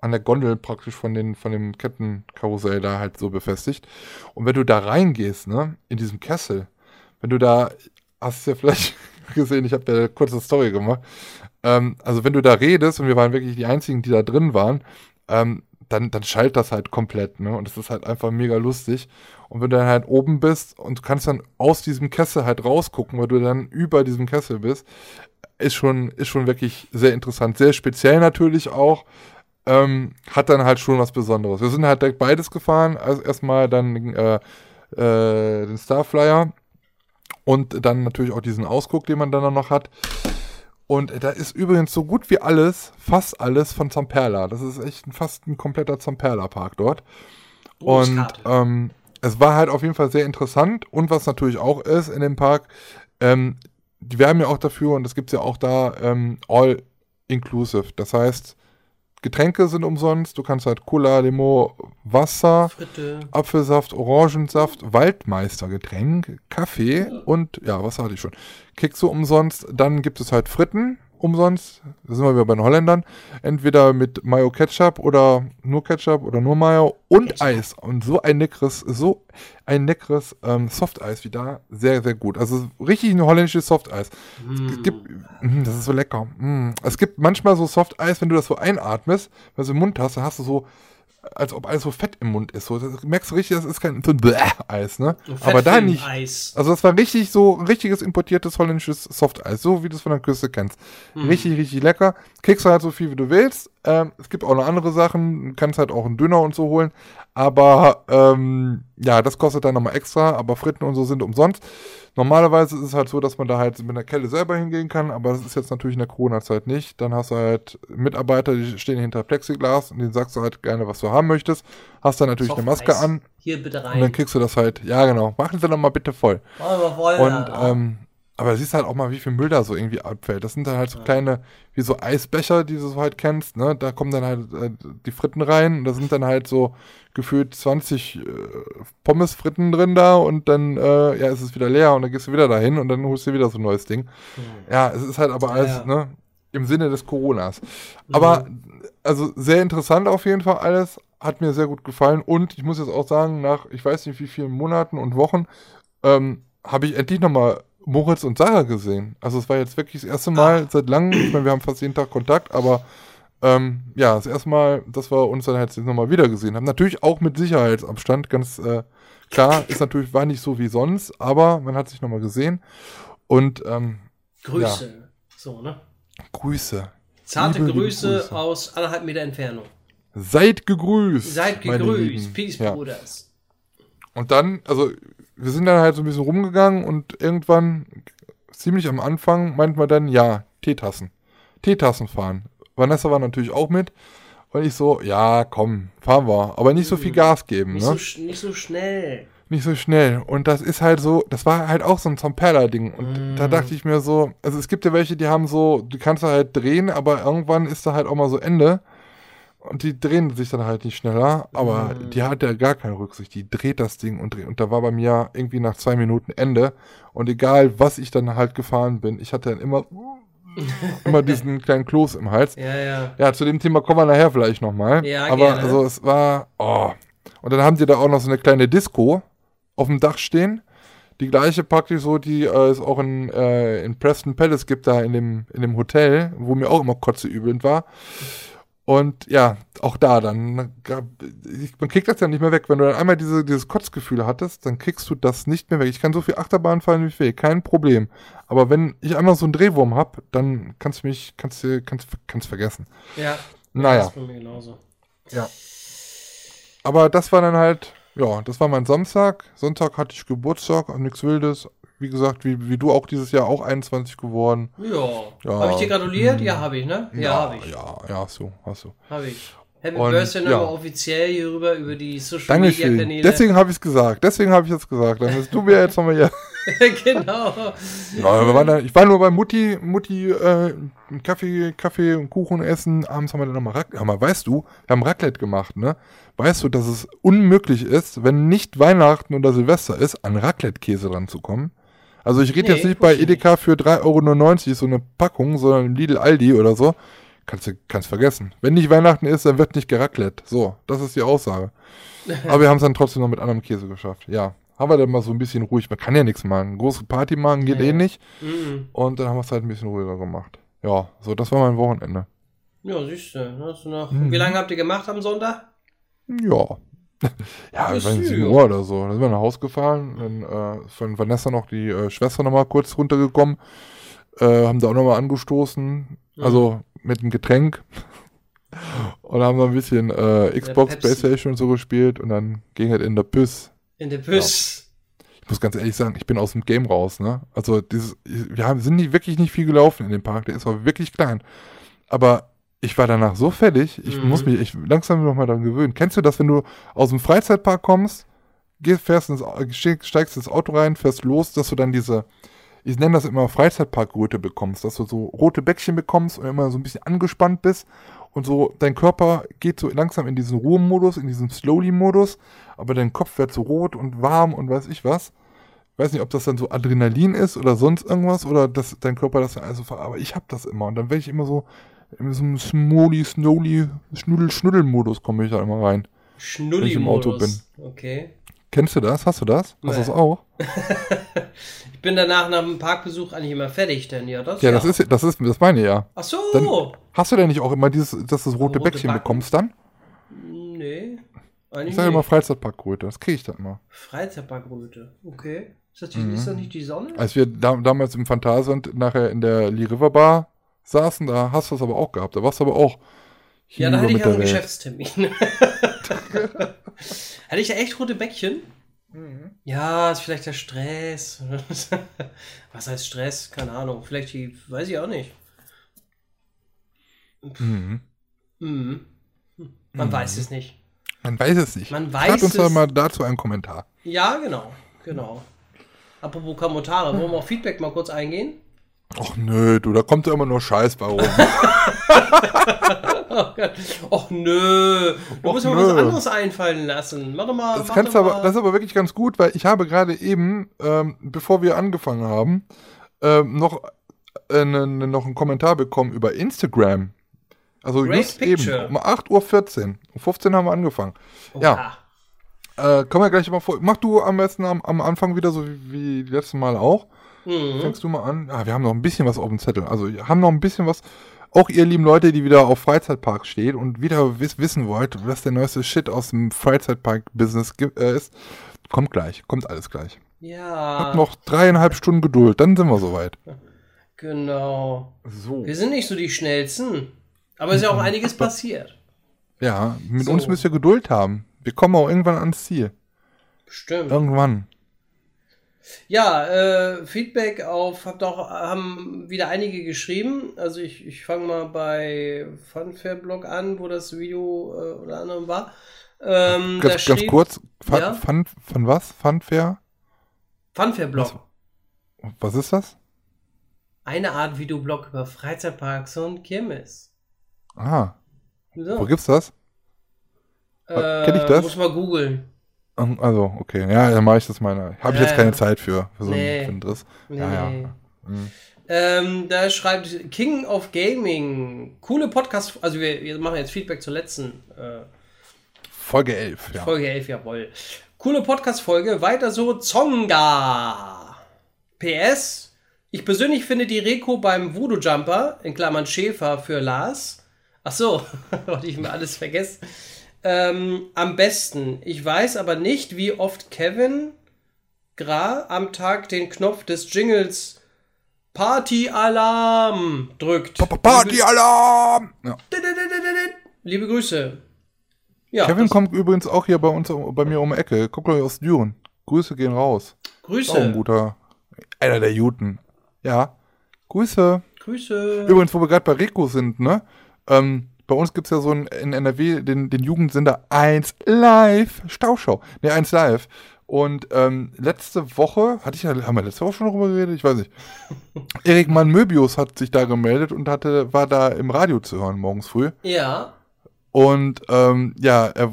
an der Gondel praktisch von, den, von dem Kettenkarussell da halt so befestigt. Und wenn du da reingehst, ne, in diesem Kessel, wenn du da, hast du ja vielleicht gesehen, ich habe ja eine kurze Story gemacht. Ähm, also wenn du da redest, und wir waren wirklich die einzigen, die da drin waren, ähm, dann, dann schallt das halt komplett, ne? Und es ist halt einfach mega lustig. Und wenn du dann halt oben bist und kannst dann aus diesem Kessel halt rausgucken, weil du dann über diesem Kessel bist, ist schon, ist schon wirklich sehr interessant. Sehr speziell natürlich auch. Ähm, hat dann halt schon was Besonderes. Wir sind halt direkt beides gefahren. Also erstmal dann äh, äh, den Starflyer und dann natürlich auch diesen Ausguck, den man dann noch hat. Und da ist übrigens so gut wie alles, fast alles von Zamperla. Das ist echt fast ein kompletter Zamperla-Park dort. Und Großkarte. ähm, es war halt auf jeden Fall sehr interessant. Und was natürlich auch ist in dem Park, ähm, die werben ja auch dafür, und das gibt es ja auch da, ähm, all inclusive. Das heißt, Getränke sind umsonst, du kannst halt Cola, Limo, Wasser, Fritte. Apfelsaft, Orangensaft, Waldmeistergetränk, Kaffee und ja, was hatte ich schon? Kekse umsonst. Dann gibt es halt Fritten umsonst. Da sind wir wieder bei den Holländern. Entweder mit Mayo Ketchup oder nur Ketchup oder nur Mayo und Ketchup. Eis. Und so ein leckeres, so ein leckeres ähm, Softeis wie da. Sehr, sehr gut. Also richtig ein holländisches Softeis. Es gibt, mm, das ist so lecker. Mm. Es gibt manchmal so Softeis, wenn du das so einatmest, wenn du im Mund hast, dann hast du so, als ob alles so fett im Mund ist. So, das merkst du richtig, das ist kein so ein Bläh-Eis, ne? Aber da nicht. Eis. Also das war richtig so, richtiges importiertes holländisches Softeis, so wie du es von der Küste kennst. Richtig, richtig lecker. Kriegst du halt so viel, wie du willst. Ähm, es gibt auch noch andere Sachen, du kannst halt auch einen Döner und so holen. Aber ähm, ja, das kostet dann nochmal extra, aber Fritten und so sind umsonst. Normalerweise ist es halt so, dass man da halt mit einer Kelle selber hingehen kann, aber das ist jetzt natürlich in der Corona-Zeit nicht. Dann hast du halt Mitarbeiter, die stehen hinter Plexiglas und denen sagst du halt gerne, was du haben möchtest. Hast dann natürlich eine Maske an Hier bitte und rein. dann kriegst du das halt, ja genau, machen Sie doch mal bitte voll. Machen wir voll, Und ähm, aber siehst halt auch mal, wie viel Müll da so irgendwie abfällt. Das sind dann halt so kleine, wie so Eisbecher, die du so halt kennst, ne? Da kommen dann halt äh, die Fritten rein und da sind dann halt so gefühlt 20 äh, Pommesfritten drin da und dann äh, ja, ist es wieder leer und dann gehst du wieder dahin und dann holst du wieder so ein neues Ding. Ja, es ist halt aber alles, Ja. ne? Im Sinne des Coronas. Aber also sehr interessant auf jeden Fall alles. Hat mir sehr gut gefallen. Und ich muss jetzt auch sagen, nach ich weiß nicht wie vielen Monaten und Wochen ähm, habe ich endlich nochmal Moritz und Sarah gesehen. Also es war jetzt wirklich das erste Mal seit langem, ich meine, wir haben fast jeden Tag Kontakt, aber ähm, ja, das erste Mal, dass wir uns dann jetzt nochmal wieder gesehen haben. Natürlich auch mit Sicherheitsabstand, ganz äh, klar, ist natürlich, war nicht so wie sonst, aber man hat sich nochmal gesehen. Und ähm, Grüße. So, ne? Grüße. Zarte Liebe, liebe Grüße, Grüße. aus anderthalb Meter Entfernung. Seid gegrüßt. Seid gegrüßt. Peace, Ja. Bruders. Und dann, also wir sind dann halt so ein bisschen rumgegangen und irgendwann, ziemlich am Anfang, meinten wir dann, ja, Teetassen. Teetassen fahren. Vanessa war natürlich auch mit. Und ich so, ja, komm, fahren wir. Aber nicht so viel Gas geben, Nicht, ne? so, nicht so schnell. Nicht so schnell. Und das ist halt so, das war halt auch so ein Zamperla-Ding. Und da dachte ich mir so, also es gibt ja welche, die haben so, die kannst du halt drehen, aber irgendwann ist da halt auch mal so Ende. Und die drehen sich dann halt nicht schneller, aber die hat ja gar keine Rücksicht. Die dreht das Ding und dreht. Und da war bei mir irgendwie nach zwei Minuten Ende. Und egal, was ich dann halt gefahren bin, ich hatte dann immer, immer diesen kleinen Kloß im Hals. Ja, ja. Ja, zu dem Thema kommen wir nachher vielleicht nochmal. Ja, Aber gerne. also es war, oh. Und dann haben die da auch noch so eine kleine Disco auf dem Dach stehen. Die gleiche praktisch so, die äh, es auch in, äh, in Preston Palace gibt, da in dem, in dem Hotel, wo mir auch immer kotzeübelnd war. Und ja, auch da dann, man kriegt das ja nicht mehr weg. Wenn du dann einmal diese, dieses Kotzgefühl hattest, dann kriegst du das nicht mehr weg. Ich kann so viel Achterbahn fahren wie ich will, kein Problem. Aber wenn ich einmal so einen Drehwurm hab, dann kannst du mich, kannst du, kannst, kannst vergessen. Ja. Naja. Das ist bei mir genauso. Ja. Aber das war dann halt, ja, das war mein Samstag. Sonntag hatte ich Geburtstag, nichts Wildes. Wie gesagt, wie, wie du auch dieses Jahr auch 21 geworden. Ja. Ja. Habe ich dir gratuliert? Ja, habe ich, ne? Ja, habe ich. Ja, ja, hast du, hast du. Habe ich. Happy Und, Birthday ja. nochmal offiziell hier rüber über die Social Media Dankeschön. Kanäle. Deswegen habe ich es gesagt. Deswegen habe ich es gesagt. Dann bist du mir jetzt nochmal hier. genau. Ja, wir waren da, ich war nur bei Mutti, Mutti, äh, Kaffee, Kaffee und Kuchen essen. Abends haben wir dann nochmal Raclette. Aber weißt du, wir haben Raclette gemacht, ne? Weißt du, dass es unmöglich ist, wenn nicht Weihnachten oder Silvester ist, an Raclette-Käse ranzukommen? Also ich rede Nee, jetzt nicht bei Edeka für 3,99 Euro so eine Packung, sondern Lidl Aldi oder so. Kannst du kannst vergessen. Wenn nicht Weihnachten ist, dann wird nicht geraclette. So, das ist die Aussage. Aber wir haben es dann trotzdem noch mit anderem Käse geschafft. Ja, haben wir dann mal so ein bisschen ruhig. Man kann ja nichts machen. Große Party machen geht Nee. eh nicht. Mhm. Und dann haben wir es halt ein bisschen ruhiger gemacht. Ja, so, das war mein Wochenende. Ja, siehst du. Hast du noch, Mhm. Wie lange habt ihr gemacht am Sonntag? Ja. Ja, ich weiß nicht, ist 7 ja. Uhr oder so. Dann sind wir nach Hause gefahren. Dann äh, ist von Vanessa noch die äh, Schwester nochmal kurz runtergekommen. Äh, haben da auch nochmal angestoßen. Also mit einem Getränk. Und haben dann ein bisschen äh, Xbox. Playstation und so gespielt. Und dann ging es in der Püss. In der Büss. Ich muss ganz ehrlich sagen, ich bin aus dem Game raus, ne? Also dieses, wir haben, sind nicht, wirklich nicht viel gelaufen in dem Park, der ist aber wirklich klein. Aber ich war danach so fertig, ich Mhm. muss mich ich langsam noch mal daran gewöhnen. Kennst du das, wenn du aus dem Freizeitpark kommst, gehst, fährst ins, steigst ins Auto rein, fährst los, dass du dann diese, ich nenne das immer Freizeitparkröte bekommst, dass du so rote Bäckchen bekommst und immer so ein bisschen angespannt bist und so dein Körper geht so langsam in diesen Ruhemodus, in diesen Slowly-Modus, aber dein Kopf wird so rot und warm und weiß ich was. Ich weiß nicht, ob das dann so Adrenalin ist oder sonst irgendwas oder dass dein Körper das dann also ver aber ich hab das immer und dann werde ich immer so in so einem Smolly, Snowly, Schnuddel, Schnuddel-Modus komme ich da immer rein. Schnulli im Auto Okay. Kennst du das? Hast du das? Hast du das auch? Ich bin danach nach dem Parkbesuch eigentlich immer fertig, denn ja, das Ja, das ist, das ist, das meine ich ja. Ach so. Dann hast du denn nicht auch immer dieses, dass du das rote Rote Bäckchen Backen? bekommst dann? nee. Ich Eigentlich sage immer. Freizeitparkröte, das kriege ich dann immer. Freizeitparkröte. Okay. Ist das, die, Mhm. ist das nicht die Sonne? Als wir da, damals im Phantasialand nachher in der Lee River Bar saßen, da hast du das aber auch gehabt. Da warst du aber auch ja, da hatte ich auch einen Welt. Geschäftstermin. hatte ich da echt rote Bäckchen? Mhm. Ja, ist vielleicht der Stress. Was heißt Stress? Keine Ahnung. Vielleicht die, weiß ich auch nicht. Mhm. Mhm. Man weiß es nicht. Man weiß es nicht. Man Schreibt weiß uns doch es- mal dazu einen Kommentar. Ja, genau. Genau. Apropos Kommentare, wollen wir auf Feedback mal kurz eingehen? Och nö, du, da kommt ja immer nur Scheiß bei rum. Oh. Och nö. Du Och, musst mir was nö. anderes einfallen lassen. Mach doch mal. Das, mach kannst doch du aber, mal. das ist aber wirklich ganz gut, weil ich habe gerade eben, ähm, bevor wir angefangen haben, ähm, noch, äh, ne, ne, noch einen Kommentar bekommen über Instagram. Also Great just picture. eben, um 8.14 Uhr. Um 15 haben wir angefangen. Ja, Oha. äh, kommen wir gleich mal vor. Mach du am besten am, am Anfang wieder so wie, wie die letzten Mal auch. Mhm. Fängst du mal an? Ah, wir haben noch ein bisschen was auf dem Zettel. Also, wir haben noch ein bisschen was. Auch ihr lieben Leute, die wieder auf Freizeitparks steht und wieder wiss wissen wollt, was der neueste Shit aus dem Freizeitpark-Business äh, ist, kommt gleich. Kommt alles gleich. Ja, Habt noch dreieinhalb Stunden Geduld, dann sind wir soweit. genau. So. Wir sind nicht so die schnellsten. Aber es ist ja auch einiges passiert. Ja, mit So. uns müsst ihr Geduld haben. Wir kommen auch irgendwann ans Ziel. Stimmt. Irgendwann. Ja, äh, Feedback auf, habt auch, haben wieder einige geschrieben. Also ich, ich fange mal bei Funfair-Blog an, wo das Video äh, unter anderem war. Ähm, da Ganz, ganz schrieb- kurz, Fun, Ja? Fun, von was? Funfair? Funfair-Blog. Was ist das? Eine Art Videoblog über Freizeitparks und Kirmes. Ah, So. wo gibt's das? äh, kenn ich das? Muss mal googeln. Also, okay. Ja, dann mache ich das mal. Habe ich Ja, jetzt keine ja. Zeit für, für so Nee. einen, Driss. Nee. Ja. Mhm. Ähm, da schreibt King of Gaming. Coole Podcast. Also wir, wir machen jetzt Feedback zur letzten äh, Folge 11, ja. Folge 11, jawohl. Coole Podcast-Folge. Weiter so. Zonga. PS. Ich persönlich finde die Reko beim Voodoo Jumper, in Klammern Schäfer für Lars. Ach so, wollte ich mir alles vergessen. Ähm, am besten. Ich weiß aber nicht, wie oft Kevin Gra am Tag den Knopf des Jingles Party Alarm drückt. Pa- pa- Party-Alarm! Ja. Liebe Grüße. Ja, Kevin kommt übrigens auch hier bei uns, bei mir um die Ecke. Guckt euch aus Düren. Grüße gehen raus. Auch ein Grüße. guter, einer der Juten. Ja. Grüße. Grüße. Übrigens, wo wir gerade bei Rico sind, ne? Ähm, bei uns gibt's ja so ein, in NRW den, den Jugendsender 1 Live. Stauschau. Ne, 1 Live. Und ähm, letzte Woche, hatte ich ja, haben wir letzte Woche schon darüber geredet? Ich weiß nicht. Erik Mann Möbius hat sich da gemeldet und hatte, war da im Radio zu hören morgens früh. Ja. Und ähm, ja, er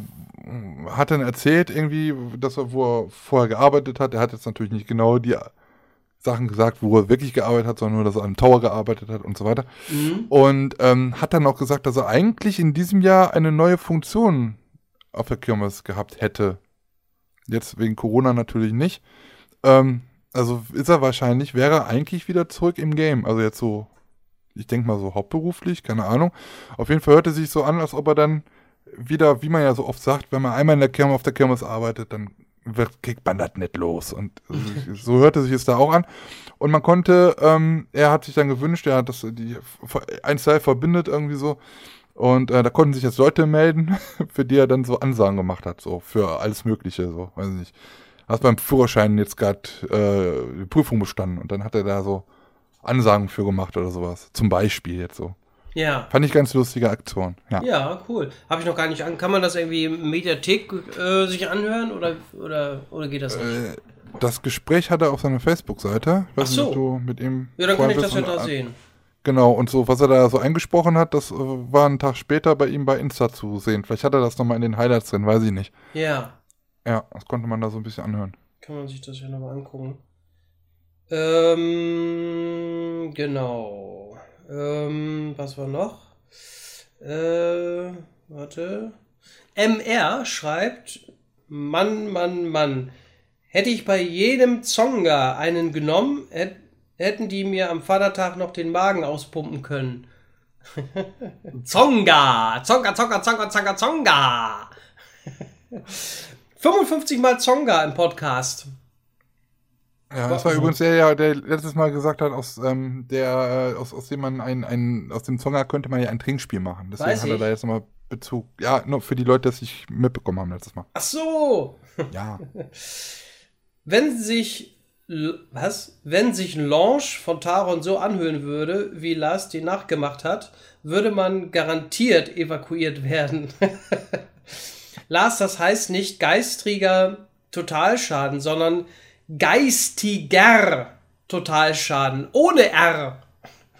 hat dann erzählt irgendwie, dass er, wo er vorher gearbeitet hat. Er hat jetzt natürlich nicht genau die Sachen gesagt, wo er wirklich gearbeitet hat, sondern nur, dass er am Tower gearbeitet hat und so weiter. Mhm. Und ähm, hat dann auch gesagt, dass er eigentlich in diesem Jahr eine neue Funktion auf der Kirmes gehabt hätte. Jetzt wegen Corona natürlich nicht. Ähm, also ist er wahrscheinlich, wäre er eigentlich wieder zurück im Game. Also jetzt so, ich denke mal so hauptberuflich, keine Ahnung. Auf jeden Fall hört es sich so an, als ob er dann wieder, wie man ja so oft sagt, wenn man einmal in der Kirmes auf der Kirmes arbeitet, dann wird, kriegt man das nicht los. Und so hörte sich es da auch an. Und man konnte, ähm, er hat sich dann gewünscht, er hat das, die 1 Live verbindet irgendwie so. Und äh, da konnten sich jetzt Leute melden, für die er dann so Ansagen gemacht hat, so für alles Mögliche, so, weiß ich nicht. Hast beim Führerschein jetzt gerade äh, die Prüfung bestanden und dann hat er da so Ansagen für gemacht oder sowas. Zum Beispiel jetzt so. Ja. Fand ich ganz lustige Aktion. Ja. Ja, cool. Habe ich noch gar nicht an. Kann man das irgendwie im Mediathek äh, sich anhören oder, oder, oder geht das nicht? Äh, das Gespräch hat er auf seiner Facebook-Seite. Ach so. nicht, du mit ihm. ja, dann kann ich das ja da sehen. Genau, und so, was er da so eingesprochen hat, das äh, war einen Tag später bei ihm bei Insta zu sehen. Vielleicht hat er das nochmal in den Highlights drin, weiß ich nicht. Ja. Ja, das konnte man da so ein bisschen anhören. Kann man sich das ja nochmal angucken. Ähm, genau. Ähm, was war noch? Äh, warte. MR schreibt, Mann, Mann, Mann. Hätte ich bei jedem Zonga einen genommen, hätt, hätten die mir am Vatertag noch den Magen auspumpen können. Zonga! Zonga, Zonga, Zonga, Zonga, Zonga! 55 Mal Zonga im Podcast. Ja, das war Warum? übrigens der, ja, der letztes Mal gesagt hat, aus, ähm, der, äh, aus, aus dem man ein, ein, aus dem Zonger könnte man ja ein Trinkspiel machen. Deswegen Weiß hat er ich. da jetzt nochmal Bezug. Ja, nur für die Leute, die es nicht mitbekommen haben letztes Mal. Ach so! Ja. Wenn sich was? Wenn sich Launch von Taron so anhören würde, wie Lars die Nacht gemacht hat, würde man garantiert evakuiert werden. Lars, das heißt nicht geistriger Totalschaden, sondern geistiger Totalschaden. Ohne R.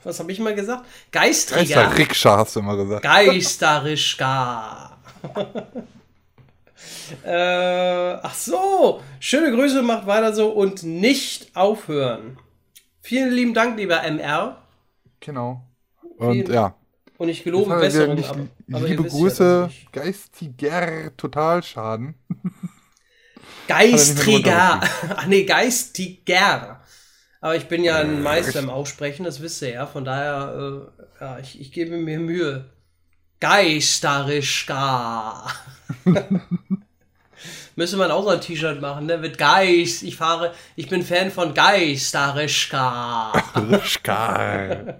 Was habe ich mal gesagt? Geistriger. Geister Rikscha hast du immer gesagt. Geisterischka. äh, ach so. Schöne Grüße, macht weiter so und nicht aufhören. Vielen lieben Dank, lieber MR. Genau. Und Vielen- ja. Und ich gelobe Besserung. nicht- Aber, aber ihr liebe ja, Grüße, ich- geistiger Totalschaden. Geistriger. Ach nee, geistiger. Aber ich bin ja ein Meister im Aussprechen, das wisst ihr ja. Von daher, äh, ja, ich, ich gebe mir Mühe. Geisterischka. Müsste man auch so ein T-Shirt machen, ne? Mit Geist. Ich fahre, ich bin Fan von Geisterischka. Rischka.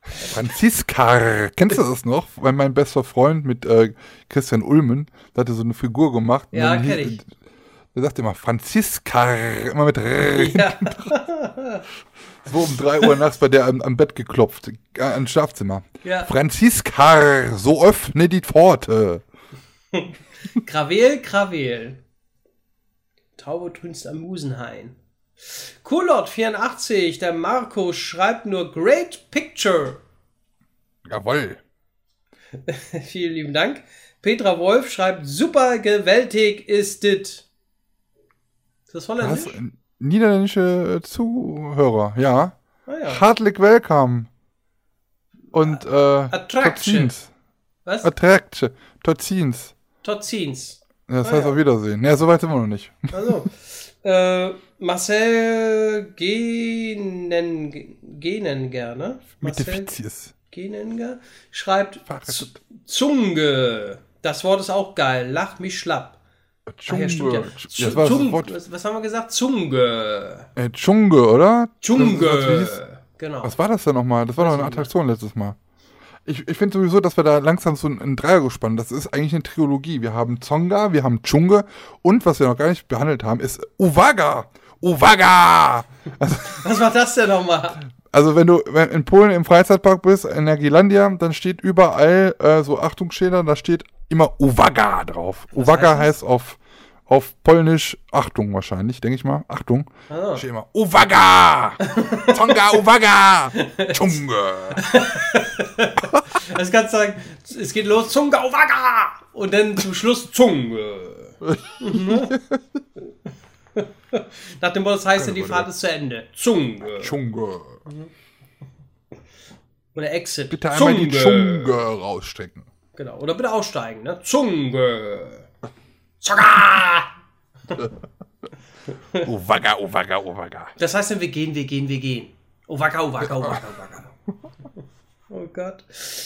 Franziska. Kennst du das noch? Weil mein bester Freund mit äh, Christian Ulmen, der hatte so eine Figur gemacht. Ja, kenn ich. Der sagte immer Franziska, immer mit R. Ja. So um 3 Uhr nachts bei der am, am Bett geklopft, äh, ans Schlafzimmer. Ja. Franziska, so öffne die Pforte. Gravel, Gravel. Taube tunst am Musenhain. Kulot84, der Marco schreibt nur Great Picture. Jawoll. Vielen lieben Dank. Petra Wolf schreibt super gewaltig ist dit. Ist das Das Holländisch? äh, niederländische äh, Zuhörer, ja. Ah, ja. Hartlich welcome. Und äh, Attraction. Totzins. Was? Attraction. Totzins. Totzins. Ja, Das Ah, heißt ja. auf Wiedersehen. Ja, so weit sind wir noch nicht. Also, äh, Marcel Genen, Genenger, ne? Mit Marcel. Genenger schreibt Zunge. Das Wort ist auch geil. Lach mich schlapp. Ja, stimmt ja. Chunge. Ja, das war das Zung- Wort. was, was haben wir gesagt? Zunge. Äh, Chunge, oder? Das hieß- Zunge. Genau. was war das denn nochmal? Das war doch eine Attraktion letztes Mal. Ich, ich finde sowieso, dass wir da langsam so ein, ein Dreier gespannt. Das ist eigentlich eine Trilogie. Wir haben Zonga, wir haben Chunge und was wir noch gar nicht behandelt haben, ist Uwaga. Uwaga! Was war das denn nochmal? Also wenn du in Polen im Freizeitpark bist, in der Gilandia, dann steht überall äh, so Achtungsschilder, da steht immer Uwaga drauf. Uwaga heißt auf, auf Polnisch Achtung wahrscheinlich, denke ich mal. Achtung. Ah. Steht immer Uwaga! Tonga Uwaga! Chunge! Das kannst du sagen, es geht los, Zunge, Waga! Und dann zum Schluss Zunge. Nach dem Motto, das heißt ja, die Fahrt ist zu Ende. Zunge. Chunge. Oder Exit. Bitte einmal die Zunge. Chunge rausstrecken. Genau. Oder bitte aussteigen, ne? Zunge. Zaga! Uwaga, Uwaga, Uwaga. Das heißt dann, wir gehen, wir gehen, wir gehen. Oh, wacker, oh, wacker. Oh Gott.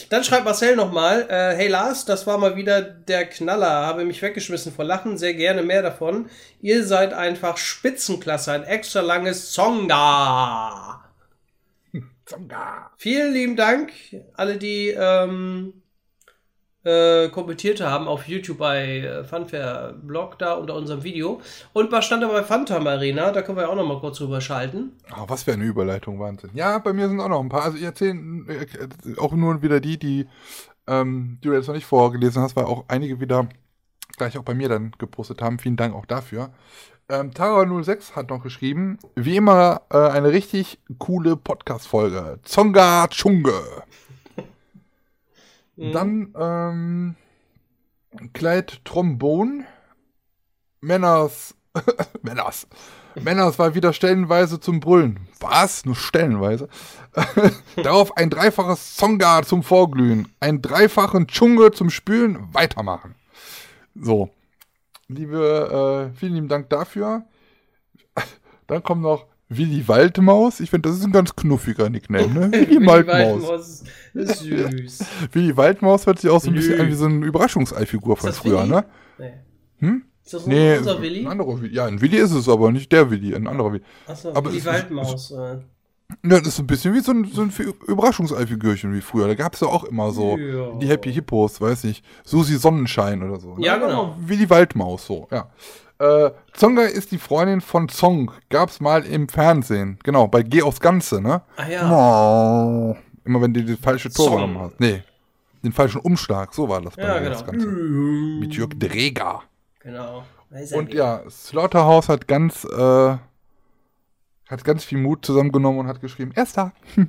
Dann schreibt Marcel nochmal, äh, hey Lars, das war mal wieder der Knaller, habe mich weggeschmissen vor Lachen, sehr gerne mehr davon. Ihr seid einfach Spitzenklasse, ein extra langes Zonga. Zonga. Vielen lieben Dank, alle, die ähm, äh, kommentiert haben auf YouTube bei äh, Funfair Blog da unter unserem Video. Und was stand da bei Phantom Arena? Da können wir auch noch mal kurz drüber schalten. Oh, was für eine Überleitung, Wahnsinn. Ja, bei mir sind auch noch ein paar. Also ich erzähle äh, auch nur wieder die, die, ähm, die du jetzt noch nicht vorgelesen hast, weil auch einige wieder gleich auch bei mir dann gepostet haben. Vielen Dank auch dafür. Ähm, Tara06 hat noch geschrieben, wie immer äh, eine richtig coole Podcast-Folge. Zonga Chunge. Dann ähm, Kleid Trombon. Männers. Männers. Männers war wieder stellenweise zum Brüllen. Was? Nur stellenweise. Darauf ein dreifaches Zonga zum Vorglühen. Einen dreifachen Chunge zum Spülen. Weitermachen. So. Liebe, äh, vielen lieben Dank dafür. Dann kommt noch Willi Waldmaus. Ich finde, das ist ein ganz knuffiger Nickname, ne? Willi Waldmaus. Waldmaus ist süß. Willi Waldmaus hört sich auch so ein bisschen an wie so eine Überraschungseifigur von früher, Willi? ne? Nee. Hm? Ist das Nee, unser Willi? ein anderer Willi. Ja, ein Willi ist es aber, nicht der Willi, ein anderer Willi. Achso, Willi Waldmaus. Äh. Ja, das ist ein bisschen wie so ein, so ein Überraschungseifigürchen wie früher. Da gab es ja auch immer so Ja. die Happy Hippos, weiß nicht, Susi Sonnenschein oder so. Ja, Ne? genau. Willi Waldmaus, so, ja. Äh, Zonga ist die Freundin von Zong. Gab's mal im Fernsehen. Genau, bei Geh aufs Ganze, ne? Ah ja. Oh. Immer wenn du die falsche Tor Song. genommen hast. Nee, den falschen Umschlag, so war das bei Ja, Geh aufs genau. Ganze. Mit Jörg Dreger. Genau. Und ja, Slaughterhouse hat ganz, äh, hat ganz viel Mut zusammengenommen und hat geschrieben, erster.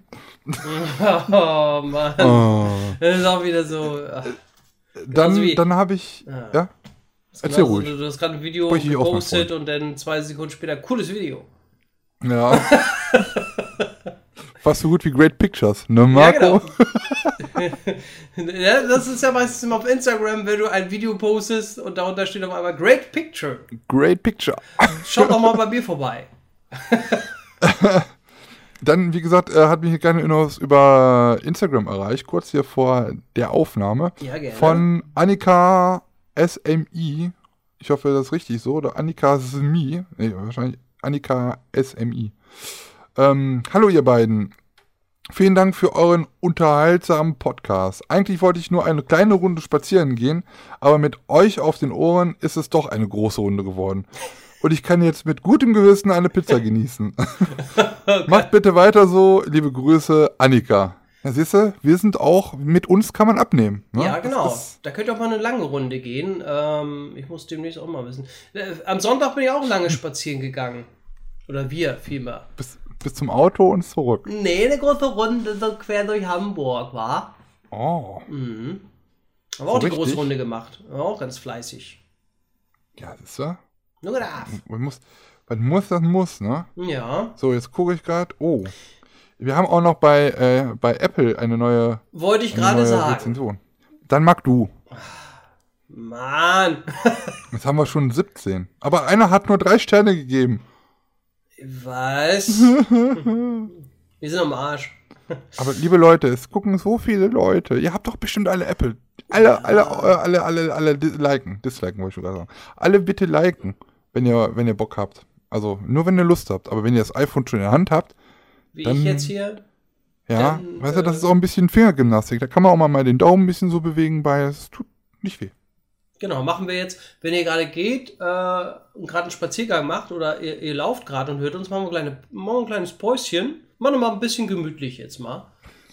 Oh Mann. Oh. Das ist auch wieder so. ach, Dann, wie- dann habe ich, Ja. ja, Erzähl genauso, ruhig. Du, du hast gerade ein Video gepostet und dann zwei Sekunden später, cooles Video. ja. Fast so gut wie Great Pictures, ne Marco? Ja, genau. ja, das ist ja meistens immer auf Instagram, wenn du ein Video postest und darunter steht auf einmal Great Picture. Great Picture. Schaut doch mal bei mir vorbei. Dann, wie gesagt, äh, hat mich gerne noch über Instagram erreicht, kurz hier vor der Aufnahme. Ja, gerne. Von Annika SMI. Ich hoffe, das ist richtig so. Oder Annika SMI. Nee, wahrscheinlich Annika SMI. Ähm, hallo, ihr beiden. Vielen Dank für euren unterhaltsamen Podcast. Eigentlich wollte ich nur eine kleine Runde spazieren gehen, aber mit euch auf den Ohren ist es doch eine große Runde geworden. Und ich kann jetzt mit gutem Gewissen eine Pizza genießen. Macht bitte weiter so. Liebe Grüße, Annika. Ja, siehst du, wir sind auch, mit uns kann man abnehmen. Ne? Ja, genau. Das Da könnt ihr auch mal eine lange Runde gehen. Ähm, ich muss demnächst auch mal wissen. Äh, am Sonntag bin ich auch lange spazieren gegangen. Oder wir vielmehr. bis, bis zum Auto und zurück. Nee, eine große Runde so quer durch Hamburg, war. Oh. Mhm. Haben wir So auch die richtig? große Runde gemacht. War auch ganz fleißig. Ja, siehst Nur gedacht. Man muss, man muss, das muss, ne? Ja. So, jetzt gucke ich gerade. Oh. Wir haben auch noch bei, äh, bei Apple eine neue, Wollte ich gerade sagen. Rezension. Dann mag du. Mann. Jetzt haben wir schon 17. Aber einer hat nur drei Sterne gegeben. Was? Wir sind am Arsch. Aber liebe Leute, es gucken so viele Leute. Ihr habt doch bestimmt alle Apple. Alle, alle, äh, alle, alle, alle dis- liken. Disliken wollte ich sogar sagen. Alle bitte liken, wenn ihr, wenn ihr Bock habt. Also nur wenn ihr Lust habt. Aber wenn ihr das iPhone schon in der Hand habt, Wie Dann- ich jetzt hier. ja, Dann, weißt du, das äh, ist auch ein bisschen Fingergymnastik. Da kann man auch mal, mal den Daumen ein bisschen so bewegen bei. Es tut nicht weh. Genau, machen wir jetzt, wenn ihr gerade geht äh, und gerade einen Spaziergang macht oder ihr, ihr lauft gerade und hört uns, machen wir, kleine, machen wir ein kleines Päuschen. Machen wir mal ein bisschen gemütlich jetzt mal.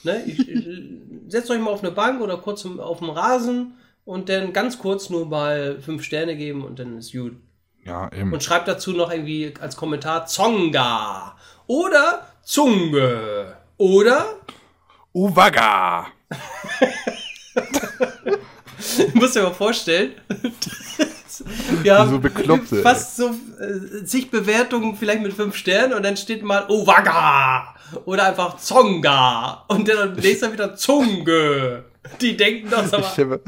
Ne? Ich, setzt euch mal auf eine Bank oder kurz auf dem Rasen und dann ganz kurz nur mal fünf Sterne geben und dann ist gut. Ja, eben. Und schreibt dazu noch irgendwie als Kommentar Zonga oder Zunge oder Uwaga! Du musst dir mal vorstellen, wir haben so Bekloppte, fast so äh, zig Bewertungen vielleicht mit fünf Sternen und dann steht mal Owaga oder einfach Zonga und dann nächster wieder Zunge. Die denken doch Ich aber, stell mir,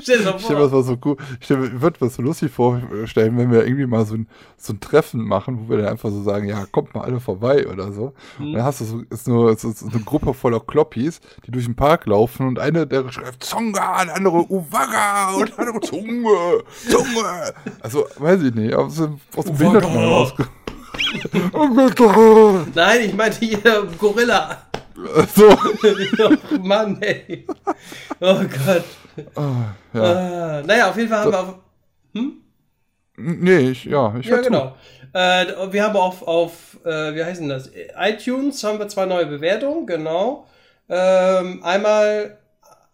stell ich mir das mal so cool. Ich stell mir, würde mir das so lustig vorstellen, wenn wir irgendwie mal so ein, so ein Treffen machen, wo wir dann einfach so sagen, ja, kommt mal alle vorbei oder so. Und dann hast du so, ist nur so, so eine Gruppe voller Kloppis, die durch den Park laufen und einer, der schreibt Zonga, der andere Uwaga und der andere Zunge, Zunge. Also, weiß ich nicht, aus dem, aus dem. Behinderten raus. Nein, ich meinte hier Gorilla. so. oh Mann, ey. Oh Gott. Ja. Äh, naja, auf jeden Fall haben wir auf, Nee, ich, ja, ich Ja, genau. Äh, wir haben auf, auf äh, wie heißt denn das? iTunes haben wir zwei neue Bewertungen, genau. Ähm, einmal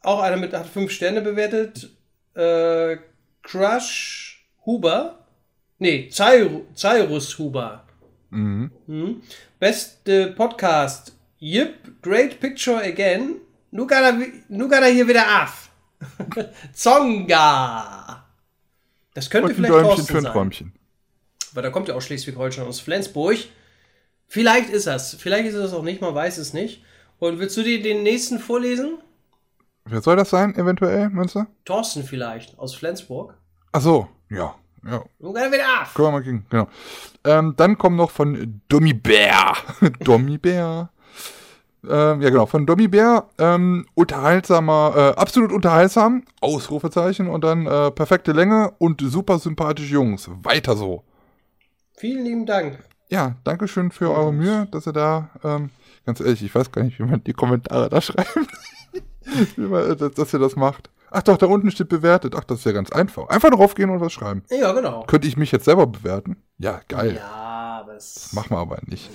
auch einer mit hat fünf Sterne bewertet. Äh, Crush Huber. Nee, Cyrus, Cyrus Huber. Mhm. Hm. Beste Podcast. Yep, great picture again. Nu gaat er, nu gaat er hier wieder af. Zonga. Das könnte vielleicht Däumchen Thorsten für ein sein. Träumchen. Weil da kommt ja auch Schleswig-Holstein aus Flensburg. Vielleicht ist das. Vielleicht ist es auch nicht, man weiß es nicht. Und willst du dir den nächsten vorlesen? Wer soll das sein, eventuell, meinst du? Thorsten vielleicht, aus Flensburg. Ach so, ja. Ja, Nu geht er wieder af. können wir mal gehen, genau. Ähm, dann kommt noch von Dummy Bär. Dummy Bär. Ähm, ja, genau, von Dummy Bär. Ähm, unterhaltsamer, äh, absolut unterhaltsam. Ausrufezeichen und dann äh, perfekte Länge und super sympathische Jungs. Weiter so. Vielen lieben Dank. Ja, Dankeschön für eure Mühe, dass ihr da, ähm, ganz ehrlich, ich weiß gar nicht, wie man die Kommentare da schreibt. wie man, äh, dass, dass ihr das macht. Ach doch, da unten steht bewertet. Ach, das ist ja ganz einfach. Einfach drauf gehen und was schreiben. Ja, genau. Könnte ich mich jetzt selber bewerten? Ja, geil. Ja, aber es. Machen wir aber nicht.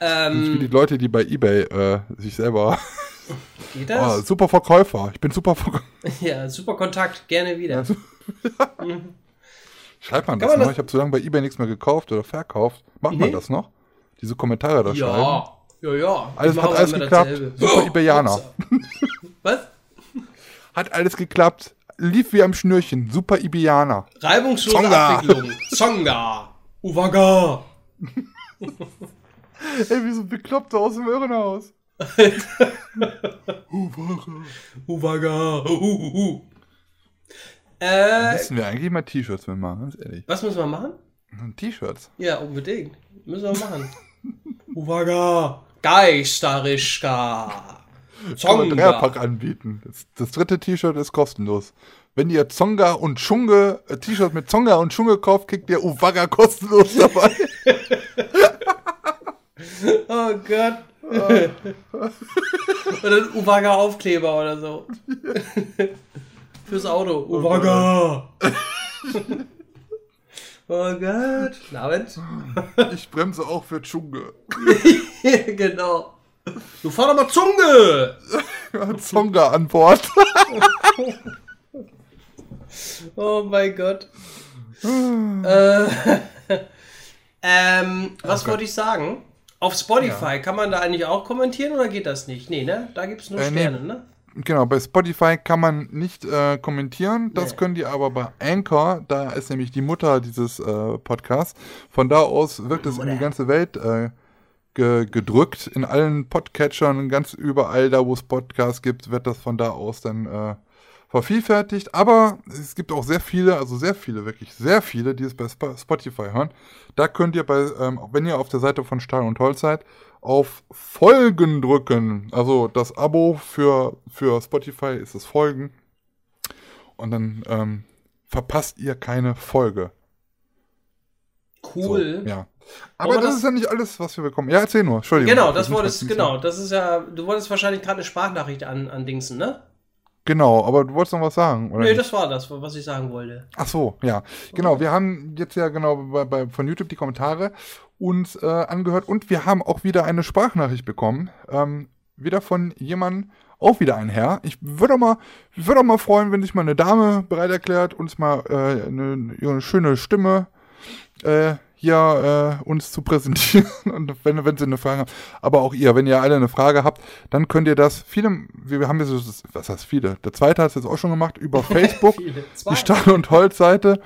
Nicht wie die Ähm, Leute, die bei Ebay äh, sich selber. geht Oh, das? super Verkäufer. Ich bin super Verkäufer. Ja, super Kontakt. Gerne wieder. Also- Schreibt man Kann das man noch? das- Ich habe so lange bei Ebay nichts mehr gekauft oder verkauft. Macht man Nee. das noch? Diese Kommentare da schreiben? Ja, ja, ja. Alles- hat alles geklappt. dasselbe. Super Iberianer. upsa. Was? Hat alles geklappt. Lief wie am Schnürchen. Super Ibianer. Reibungslose Zonga. Abwicklung. Zonga. Uwaga. Ey, wie so ein Bekloppter aus dem Irrenhaus. Uwaga. Uh, uh, uh. Äh, Müssen wir eigentlich mal T-Shirts mitmachen, ganz ehrlich. was müssen wir machen? T-Shirts. Ja, unbedingt. Müssen wir machen. Uwaga! Geisterischka! Kann man Zonga! Dreierpack anbieten. Das, das dritte T-Shirt ist kostenlos. Wenn ihr Zonga und Schunge, äh, T-Shirt mit Zonga und Schunge kauft, kriegt ihr Uwaga kostenlos dabei. Oh Gott. oder ein Uwaga-Aufkleber oder so. Fürs Auto. Uwaga! oh Gott. Abend. ich bremse auch für Schunge. genau. Du fahr doch mal Zunge! Zonga an Bord. Oh mein Gott. äh, ähm, was wollte ich sagen? Auf Spotify kann man da eigentlich auch kommentieren oder geht das nicht? Nee, ne? Da gibt es nur Äh, nee. Sterne, ne? Genau, bei Spotify kann man nicht äh, kommentieren. Das Nee. könnt ihr aber bei Anchor. Da ist nämlich die Mutter dieses äh, Podcasts. Von da aus wird es in die ganze Welt äh, ge gedrückt. In allen Podcatchern, ganz überall, da wo es Podcasts gibt, wird das von da aus dann äh, vervielfältigt. Aber es gibt auch sehr viele, also sehr viele, wirklich sehr viele, die es bei Sp Spotify hören. Da könnt ihr bei, ähm, wenn ihr auf der Seite von Stahl und Holz seid, auf Folgen drücken. Also das Abo für, für Spotify ist das Folgen. Und dann ähm, verpasst ihr keine Folge. Cool. So, ja. Aber das, das- ist ja nicht alles, was wir bekommen. Ja, erzähl nur. Entschuldigung. Genau, das wolltest, genau, das ist ja, du wolltest wahrscheinlich gerade eine Sprachnachricht an, an Dingsen, ne? Genau, aber du wolltest noch was sagen, oder? Nee, nicht? das war das, was ich sagen wollte. Ach so, ja. Genau, wir haben jetzt ja genau bei, bei, von YouTube die Kommentare uns äh, angehört und wir haben auch wieder eine Sprachnachricht bekommen. Ähm, wieder von jemandem, auch wieder ein Herr. Ich würde auch mal, ich würde auch mal freuen, wenn sich mal eine Dame bereit erklärt, uns mal äh, eine, eine schöne Stimme äh, hier äh, uns zu präsentieren und wenn, wenn sie eine Frage haben. Aber auch ihr, wenn ihr alle eine Frage habt, dann könnt ihr das, viele, wir haben jetzt, so- was heißt viele, der zweite hat es jetzt auch schon gemacht, über Facebook die Stahl- und Holzseite.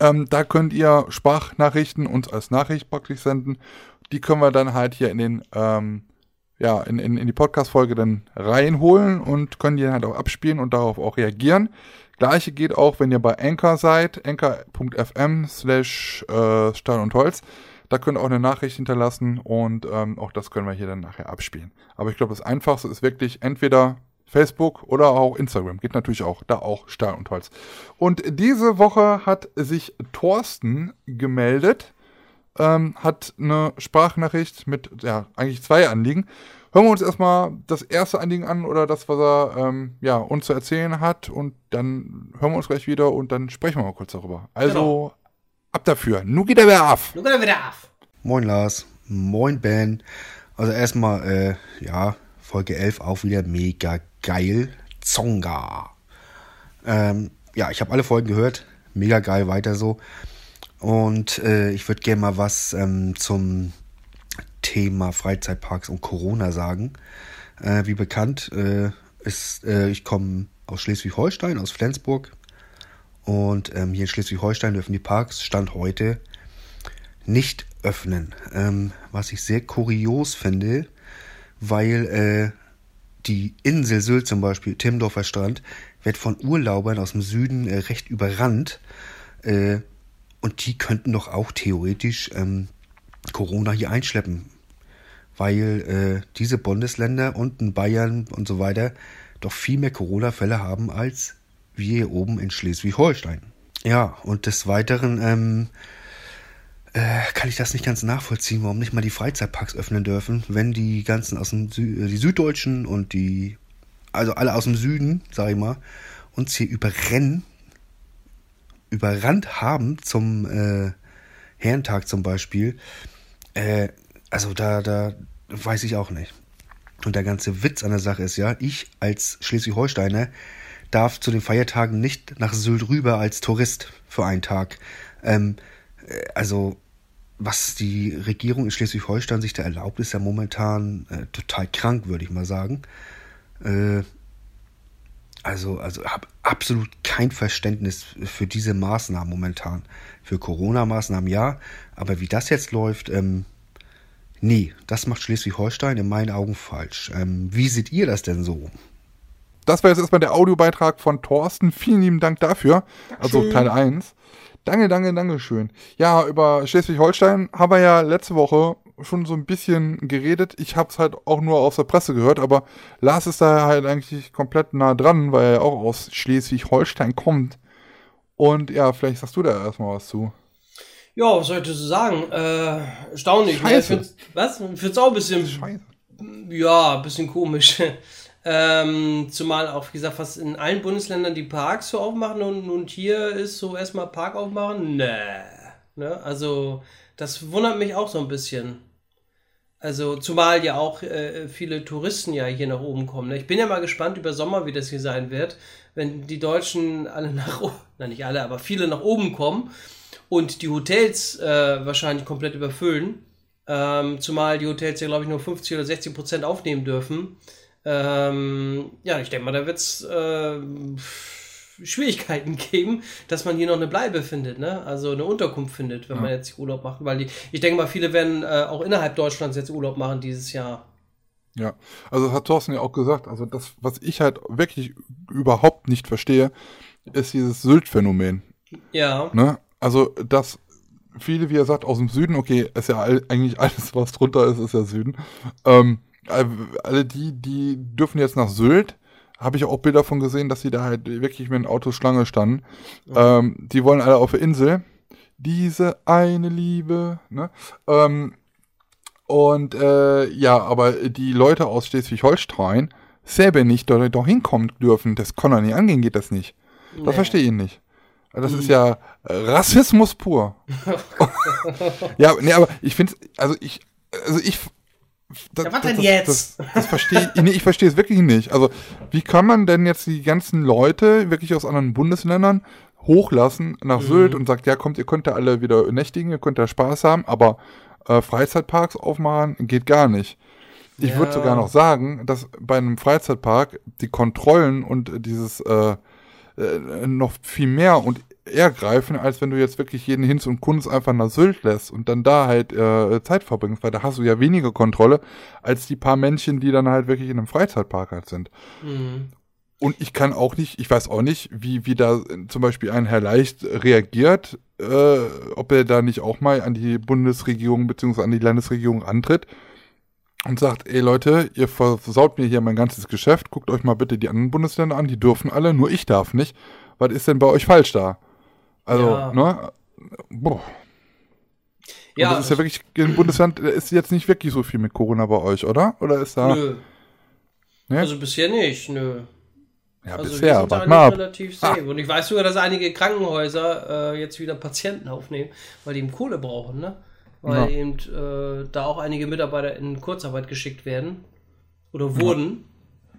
Ähm, da könnt ihr Sprachnachrichten uns als Nachricht praktisch senden. Die können wir dann halt hier in den, ähm, ja, in, in, in die Podcast-Folge dann reinholen und können die dann halt auch abspielen und darauf auch reagieren. Gleiche geht auch, wenn ihr bei Anchor seid, anchor.fm slash äh, Stahl und Holz. Da könnt ihr auch eine Nachricht hinterlassen und ähm, auch das können wir hier dann nachher abspielen. Aber ich glaube, das Einfachste ist wirklich entweder Facebook oder auch Instagram. Geht natürlich auch. Da auch Stahl und Holz. Und diese Woche hat sich Thorsten gemeldet, ähm, hat eine Sprachnachricht mit, ja, eigentlich zwei Anliegen. Hören wir uns erstmal das erste Anliegen an oder das, was er ähm, ja, uns zu erzählen hat. Und dann hören wir uns gleich wieder und dann sprechen wir mal kurz darüber. Also, Genau. ab dafür. Nu geht er wieder auf. Du kannst wieder auf. Moin Lars, moin Ben. Also erstmal, äh, ja, Folge 11 auch wieder mega geil. Zonga. Ähm, ja, ich habe alle Folgen gehört. Mega geil, weiter so. Und äh, ich würde gerne mal was ähm, zum Thema Freizeitparks und Corona sagen. Äh, wie bekannt äh, ist, äh, ich komme aus Schleswig-Holstein, aus Flensburg. Und ähm, hier in Schleswig-Holstein dürfen die Parks Stand heute nicht öffnen. Ähm, was ich sehr kurios finde, weil äh, die Insel Sylt zum Beispiel, Timmendorfer Strand, wird von Urlaubern aus dem Süden äh, recht überrannt. Äh, und die könnten doch auch theoretisch ähm, Corona hier einschleppen. Weil äh, diese Bundesländer unten Bayern und so weiter doch viel mehr Corona-Fälle haben als wir hier oben in Schleswig-Holstein. Ja, und des Weiteren ähm, äh, kann ich das nicht ganz nachvollziehen, warum nicht mal die Freizeitparks öffnen dürfen, wenn die ganzen aus dem Sü äh, die Süddeutschen und die, also alle aus dem Süden, sag ich mal, uns hier überrennen, überrannt haben zum äh, Herrentag zum Beispiel. Äh, also da, da weiß ich auch nicht. Und der ganze Witz an der Sache ist ja, ich als Schleswig-Holsteiner darf zu den Feiertagen nicht nach Sylt rüber als Tourist für einen Tag. Ähm, äh, also, was die Regierung in Schleswig-Holstein sich da erlaubt, ist ja momentan äh, total krank, würde ich mal sagen. Äh, also, also habe absolut kein Verständnis für diese Maßnahmen momentan. Für Corona-Maßnahmen ja, aber wie das jetzt läuft, ähm, nee, das macht Schleswig-Holstein in meinen Augen falsch. Ähm, wie seht ihr das denn so? Das war jetzt erstmal der Audiobeitrag von Thorsten. Vielen lieben Dank dafür. Also Teil 1. Danke, danke, danke schön. Ja, über Schleswig-Holstein haben wir ja letzte Woche schon so ein bisschen geredet. Ich habe es halt auch nur aus der Presse gehört, aber Lars ist da halt eigentlich komplett nah dran, weil er auch aus Schleswig-Holstein kommt. Und ja, vielleicht sagst du da erstmal was zu. Ja, was soll ich dazu sagen? Äh, erstaunlich. Ne? Ich Scheiße. find's, was? Ich find's auch ein bisschen, Scheiße. ja, ein bisschen komisch. ähm, zumal auch, wie gesagt, fast in allen Bundesländern die Parks so aufmachen und, und hier ist so erstmal Park aufmachen. Nee. Ne? Also, das wundert mich auch so ein bisschen. Also, zumal ja auch äh, viele Touristen ja hier nach oben kommen. Ne? Ich bin ja mal gespannt über Sommer, wie das hier sein wird, wenn die Deutschen alle nach oben, na nicht alle, aber viele nach oben kommen und die Hotels äh, wahrscheinlich komplett überfüllen. Ähm, zumal die Hotels ja, glaube ich, nur 50 oder 60 Prozent aufnehmen dürfen. Ähm, ja, ich denke mal, da wird es äh, Schwierigkeiten geben, dass man hier noch eine Bleibe findet, ne? Also eine Unterkunft findet, wenn man jetzt Urlaub macht. Weil die, ich denke mal, viele werden äh, auch innerhalb Deutschlands jetzt Urlaub machen dieses Jahr. Ja, also das hat Thorsten ja auch gesagt, also das, was ich halt wirklich überhaupt nicht verstehe, ist dieses Sylt-Phänomen. Ja. Ne? Also, dass viele, wie er sagt, aus dem Süden, okay, ist ja all, eigentlich alles, was drunter ist, ist ja Süden. Ähm, all- alle die, die dürfen jetzt nach Sylt. Habe ich auch Bilder von gesehen, dass sie da halt wirklich mit dem Auto Schlange standen. Ähm, die wollen alle auf der Insel. Diese eine Liebe. Ne? Ähm, und äh, ja, aber die Leute aus Schleswig-Holstein selber nicht dort, dort hinkommen dürfen. Das kann doch nicht angehen, geht das nicht. Das Nee. verstehe ich nicht. Das ist ja äh, Rassismus pur. ja, nee, aber ich finde also ich, also ich. Das, Ja, was denn das, jetzt? Das, das verstehe ich, nee, ich verstehe es wirklich nicht. Also, wie kann man denn jetzt die ganzen Leute wirklich aus anderen Bundesländern hochlassen nach Mhm. Sylt und sagt, ja, kommt, ihr könnt da alle wieder nächtigen, ihr könnt da Spaß haben, aber äh, Freizeitparks aufmachen geht gar nicht. Ich würde Ja. sogar noch sagen, dass bei einem Freizeitpark die Kontrollen und dieses äh, äh, noch viel mehr und eher greifen, als wenn du jetzt wirklich jeden Hinz und Kunst einfach nach Sylt lässt und dann da halt äh, Zeit verbringst, weil da hast du ja weniger Kontrolle als die paar Männchen, die dann halt wirklich in einem Freizeitpark halt sind. Mhm. Und ich kann auch nicht, ich weiß auch nicht, wie, wie da zum Beispiel ein Herr Leicht reagiert, äh, ob er da nicht auch mal an die Bundesregierung bzw. an die Landesregierung antritt und sagt, ey Leute, ihr versaut mir hier mein ganzes Geschäft, guckt euch mal bitte die anderen Bundesländer an, die dürfen alle, nur ich darf nicht. Was ist denn bei euch falsch da? Also, Ja. ne? Boah. Ja, und das ist ja wirklich ein Bundesland, ist jetzt nicht wirklich so viel mit Corona bei euch, oder? Oder ist da. nö. Ne? Also bisher nicht, nö. ja, Also bisher, warte mal relativ safe. Und ich weiß sogar, dass einige Krankenhäuser äh, jetzt wieder Patienten aufnehmen, weil die eben Kohle brauchen, ne? Weil Ja. eben äh, da auch einige Mitarbeiter in Kurzarbeit geschickt werden. Oder wurden.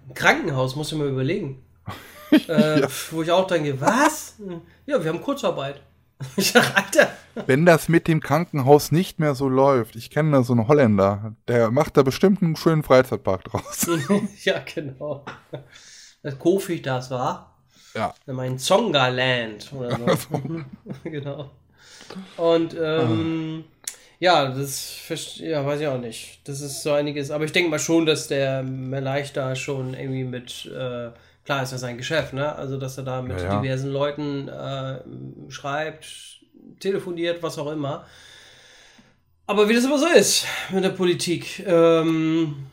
Ein Krankenhaus, muss ich mir überlegen. äh, Wo ich auch denke, was? Ja, wir haben Kurzarbeit. Ich sag, Alter. Wenn das mit dem Krankenhaus nicht mehr so läuft, ich kenne da so einen Holländer, der macht da bestimmt einen schönen Freizeitpark draus. ja, genau. Das Kofi das war. ja. mein Zonga-Land oder so. genau. Und ähm, ja, das ja, weiß ich auch nicht. Das ist so einiges. Aber ich denke mal schon, dass der Meleicht da schon irgendwie mit, äh, klar ist ja sein Geschäft, ne? Also dass er da mit Ja, ja. diversen Leuten äh, schreibt, telefoniert, was auch immer. Aber wie das immer so ist mit der Politik. Ähm,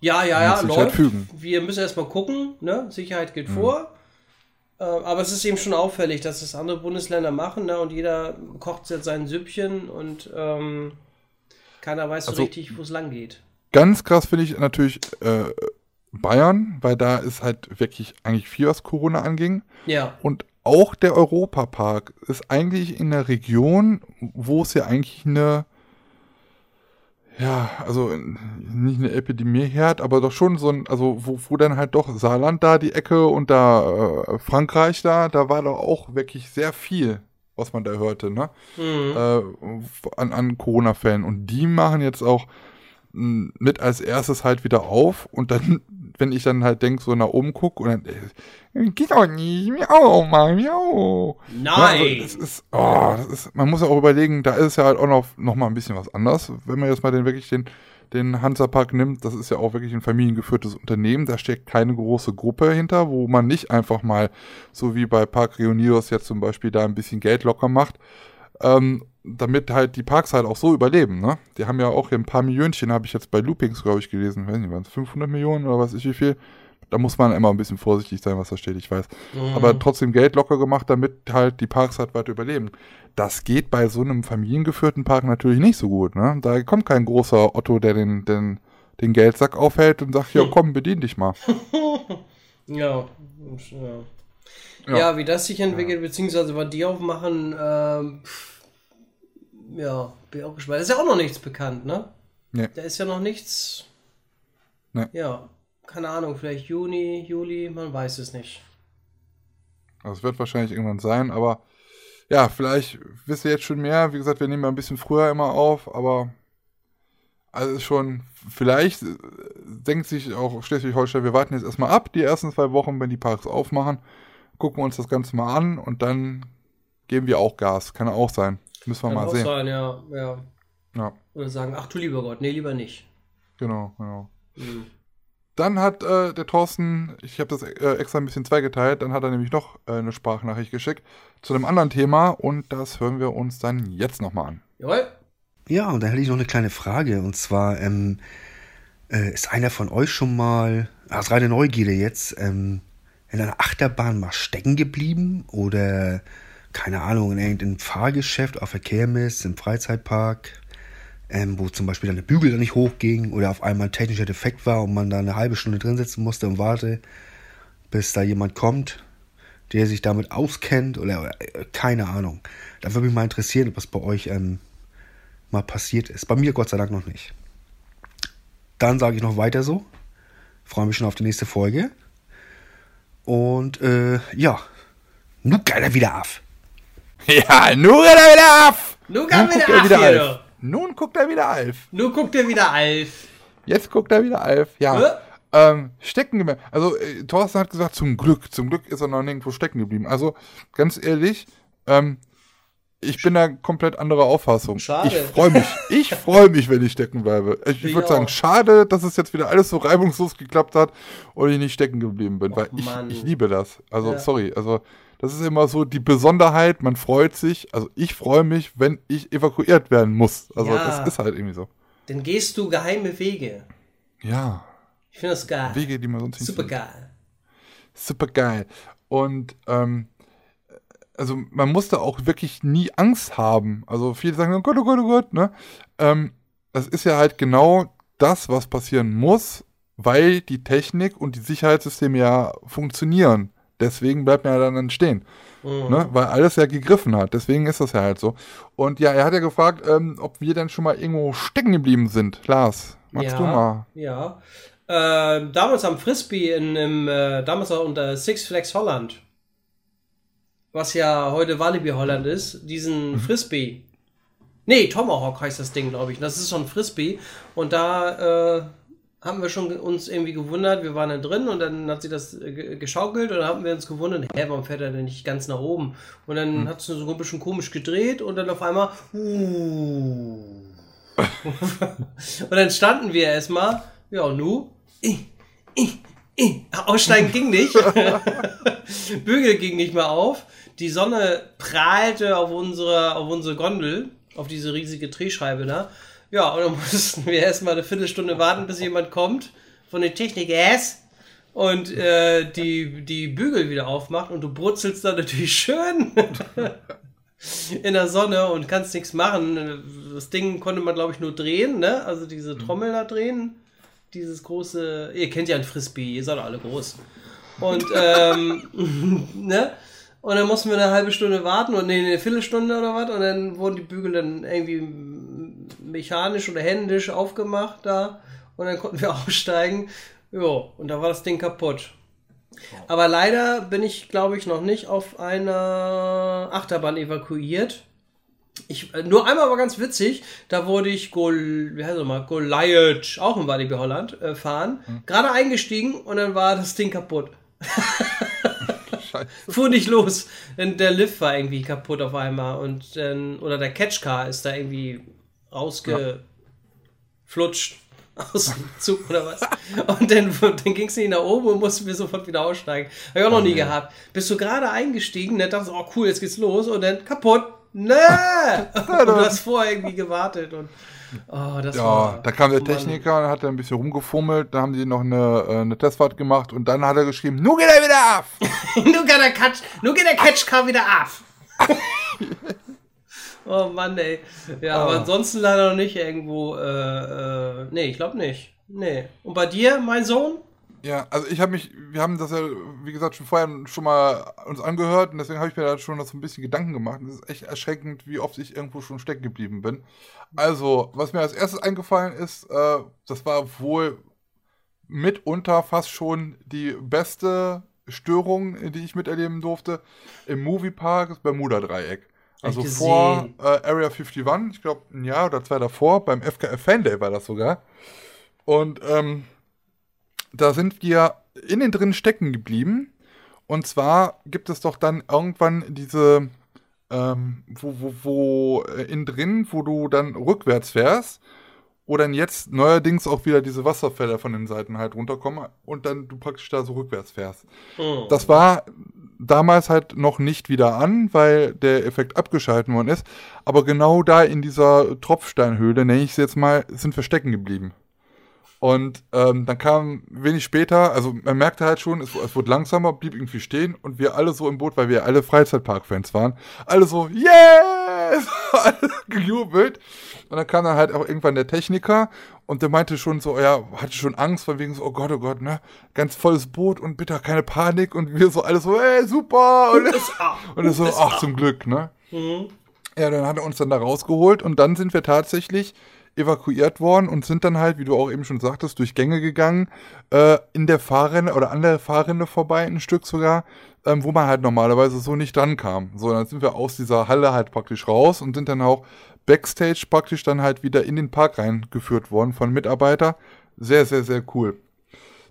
ja, ja, ja, halt läuft. fügen. Wir müssen erstmal gucken, ne? Sicherheit Mhm. geht vor. Äh, aber es ist eben schon auffällig, dass es andere Bundesländer machen, ne? Und jeder kocht jetzt sein Süppchen und ähm, keiner weiß so Also- richtig, wo es lang geht. Ganz krass finde ich natürlich äh, Bayern, weil da ist halt wirklich eigentlich viel, was Corona anging. Ja, Und auch der Europapark ist eigentlich in der Region, wo es ja eigentlich eine, ja, also nicht eine Epidemie herd, aber doch schon so ein, also wo, wo dann halt doch Saarland da die Ecke und da äh, Frankreich da, da war doch auch wirklich sehr viel, was man da hörte, ne? mhm. äh, an, an Corona-Fällen. Und die machen jetzt auch mh, mit als erstes halt wieder auf. Und dann, wenn ich dann halt denk, so nach oben gucke und dann, äh, geht auch nicht, miau, mal, miau. Ja, also nein. ist, oh, ist, man muss ja auch überlegen, da ist ja halt auch noch, noch mal ein bisschen was anders. Wenn man jetzt mal den wirklich den, den Hansapark nimmt, das ist ja auch wirklich ein familiengeführtes Unternehmen, da steckt keine große Gruppe hinter, wo man nicht einfach mal, so wie bei Park Reunidos jetzt zum Beispiel, da ein bisschen Geld locker macht. Ähm, damit halt die Parks halt auch so überleben, ne? Die haben ja auch hier ein paar Millionchen, habe ich jetzt bei Loopings, glaube ich, gelesen. Weiß nicht, waren es 500 Millionen oder was ich wie viel. Da muss man immer ein bisschen vorsichtig sein, was da steht, ich weiß. Mhm. Aber trotzdem Geld locker gemacht, damit halt die Parks halt weiter überleben. Das geht bei so einem familiengeführten Park natürlich nicht so gut, ne? Da kommt kein großer Otto, der den, den, den Geldsack aufhält und sagt, ja komm, bedien dich mal. Ja. Ja. ja, wie das sich entwickelt, beziehungsweise was die aufmachen, ähm, pff, ja, bin auch gespannt. Da ist ja auch noch nichts bekannt, ne? Nee. Da ist ja noch nichts. Nee. Ja, keine Ahnung, vielleicht Juni, Juli, man weiß es nicht. Also es wird wahrscheinlich irgendwann sein, aber ja, vielleicht wisst ihr jetzt schon mehr. Wie gesagt, wir nehmen ja ein bisschen früher immer auf, aber also ist schon, vielleicht äh, denkt sich auch Schleswig-Holstein, wir warten jetzt erstmal ab, die ersten zwei Wochen, wenn die Parks aufmachen, gucken wir uns das Ganze mal an und dann geben wir auch Gas. Kann auch sein. Müssen wir Kann mal sehen. sein, ja, ja. Ja, Oder sagen, ach du lieber Gott, nee, lieber nicht. genau, genau. Mhm. Dann hat äh, der Thorsten, ich habe das äh, extra ein bisschen zweigeteilt, dann hat er nämlich noch äh, eine Sprachnachricht geschickt zu einem anderen Thema und das hören wir uns dann jetzt nochmal an. Jawohl. Ja, und dann hätte ich noch eine kleine Frage. Und zwar, ähm, äh, ist einer von euch schon mal, aus reine Neugierde jetzt, ähm, in einer Achterbahn mal stecken geblieben? Oder, keine Ahnung, in irgendeinem Fahrgeschäft, auf der Kirmes, im Freizeitpark, ähm, wo zum Beispiel dann der Bügel da nicht hochging oder auf einmal ein technischer Defekt war und man da eine halbe Stunde drin sitzen musste und warte, bis da jemand kommt, der sich damit auskennt oder, oder äh, keine Ahnung. Da würde mich mal interessieren, ob das bei euch ähm, mal passiert ist. Bei mir Gott sei Dank noch nicht. Dann sage ich noch weiter so. Freue mich schon auf die nächste Folge. Und äh, ja, nun geiler wieder auf. Ja, nun geht er wieder auf! Nun Nun guckt wieder er wieder. Alf. Nun guckt er wieder Alf. Nun guckt er wieder Alf. Jetzt guckt er wieder Alf. Ja. Hä? Ähm, stecken geblieben. Also, äh, Thorsten hat gesagt, zum Glück. Zum Glück ist er noch nirgendwo stecken geblieben. Also, ganz ehrlich, ähm, ich bin da komplett anderer Auffassung. Schade. Ich freue mich. Ich freue mich, wenn ich stecken bleibe. Ich, ich würde sagen, schade, dass es jetzt wieder alles so reibungslos geklappt hat und ich nicht stecken geblieben bin, weil Mann. ich, ich liebe das. Also, Ja. sorry. Also, das ist immer so die Besonderheit. Man freut sich. Also, ich freue mich, wenn ich evakuiert werden muss. Also, Ja. das ist halt irgendwie so. Dann gehst du geheime Wege. Ja. Ich finde das geil. Wege, die man sonst nicht Super geil. super geil. Und ähm, also man musste auch wirklich nie Angst haben. Also viele sagen, oh Gott, oh Gott, oh Gott, ne? Ähm, das ist ja halt genau das, was passieren muss, weil die Technik und die Sicherheitssysteme ja funktionieren. Deswegen bleibt man ja dann stehen. Mhm. Ne? Weil alles ja gegriffen hat. Deswegen ist das ja halt so. Und ja, er hat ja gefragt, ähm, ob wir dann schon mal irgendwo stecken geblieben sind. Lars, magst ja, du mal? Ja. Äh, damals am Frisbee, in, im, äh, damals auch unter Six Flags Holland, was ja heute Walibi Holland ist, diesen Mhm. Frisbee. Nee, Tomahawk heißt das Ding, glaube ich. Das ist schon Frisbee. Und da äh, haben wir schon uns irgendwie gewundert, wir waren da drin und dann hat sie das äh, ge- geschaukelt und dann haben wir uns gewundert, hä, warum fährt er denn nicht ganz nach oben? Und dann Mhm. hat es so ein bisschen komisch gedreht und dann auf einmal, uh. und dann standen wir erstmal, ja, und nu, ich, ich, ich. Aussteigen ging nicht. Bügel ging nicht mehr auf. Die Sonne prahlte auf unsere, auf unsere Gondel, auf diese riesige Drehscheibe da. Ja, und dann mussten wir erstmal eine Viertelstunde warten, bis jemand kommt von der Technik S und äh, die, die Bügel wieder aufmacht und du brutzelst da natürlich schön in der Sonne und kannst nichts machen. Das Ding konnte man, glaube ich, nur drehen, ne? Also diese Trommel da drehen. Dieses große, ihr kennt ja ein Frisbee, ihr seid alle groß. Und, ähm, ne? Und dann mussten wir eine halbe Stunde warten und nee, eine Viertelstunde oder was. Und dann wurden die Bügel dann irgendwie mechanisch oder händisch aufgemacht da. Und dann konnten wir aussteigen. Jo, und da war das Ding kaputt. Aber leider bin ich, glaube ich, noch nicht auf einer Achterbahn evakuiert. Ich, äh, nur einmal war ganz witzig, da wurde ich Gol, wie heißt mal, Goliath, auch in Walibi Holland, äh, fahren. Gerade eingestiegen und dann war das Ding kaputt. Fuhr nicht los. Denn der Lift war irgendwie kaputt auf einmal und dann, oder der Catchcar ist da irgendwie rausgeflutscht aus dem Zug oder was. Und dann, dann ging es nicht nach oben und mussten wir sofort wieder aussteigen. Habe ich auch noch nie gehabt. Bist du gerade eingestiegen, dann dachtest du, oh cool, jetzt geht's los und dann kaputt. Nee! und du hast vorher irgendwie gewartet und. Oh, das Ja, war, da kam der Mann. Techniker und hat ein bisschen rumgefummelt, dann haben die noch eine, äh, eine Testfahrt gemacht und dann hat er geschrieben, nun geht er wieder auf! nu geht der Catch, nu geht der Catch-Car wieder auf. oh Mann, ey. Ja, aber ansonsten leider noch nicht irgendwo. Äh, äh, nee, ich glaube nicht. Nee. Und bei dir, mein Sohn? Ja, also ich habe mich, wir haben das ja, wie gesagt, schon vorher schon mal uns angehört und deswegen habe ich mir da schon noch so ein bisschen Gedanken gemacht. Es ist echt erschreckend, wie oft ich irgendwo schon stecken geblieben bin. Also, was mir als erstes eingefallen ist, äh, das war wohl mitunter fast schon die beste Störung, die ich miterleben durfte, im Moviepark, das Bermuda-Dreieck. Also vor äh, Area 51, ich glaube ein Jahr oder zwei davor, beim FKF Fan Day war das sogar. Und ähm, da sind wir innen drin stecken geblieben. Und zwar gibt es doch dann irgendwann diese, ähm, wo, wo, wo äh, innen drin, wo du dann rückwärts fährst, wo dann jetzt neuerdings auch wieder diese Wasserfälle von den Seiten halt runterkommen und dann du praktisch da so rückwärts fährst. Hm. Das war damals halt noch nicht wieder an, weil der Effekt abgeschalten worden ist. Aber genau da in dieser Tropfsteinhöhle, nenne ich es jetzt mal, sind wir stecken geblieben. Und ähm, dann kam wenig später, also man merkte halt schon, es, es wurde langsamer, blieb irgendwie stehen und wir alle so im Boot, weil wir alle Freizeitpark-Fans waren, alle so, yes! gejubelt. Und dann kam dann halt auch irgendwann der Techniker und der meinte schon so, ja, hatte schon Angst, von wegen so, oh Gott, oh Gott, ne, ganz volles Boot und bitte keine Panik und wir so alle so, ey, super! Und, und er so, ach, zum Glück, ne? Mhm. Ja, dann hat er uns dann da rausgeholt und dann sind wir tatsächlich evakuiert worden und sind dann halt, wie du auch eben schon sagtest, durch Gänge gegangen, äh, in der Fahrrinne oder an der Fahrrinne vorbei, ein Stück sogar, ähm, wo man halt normalerweise so nicht dran kam. So, dann sind wir aus dieser Halle halt praktisch raus und sind dann auch Backstage praktisch dann halt wieder in den Park reingeführt worden von Mitarbeiter. Sehr, sehr, sehr cool.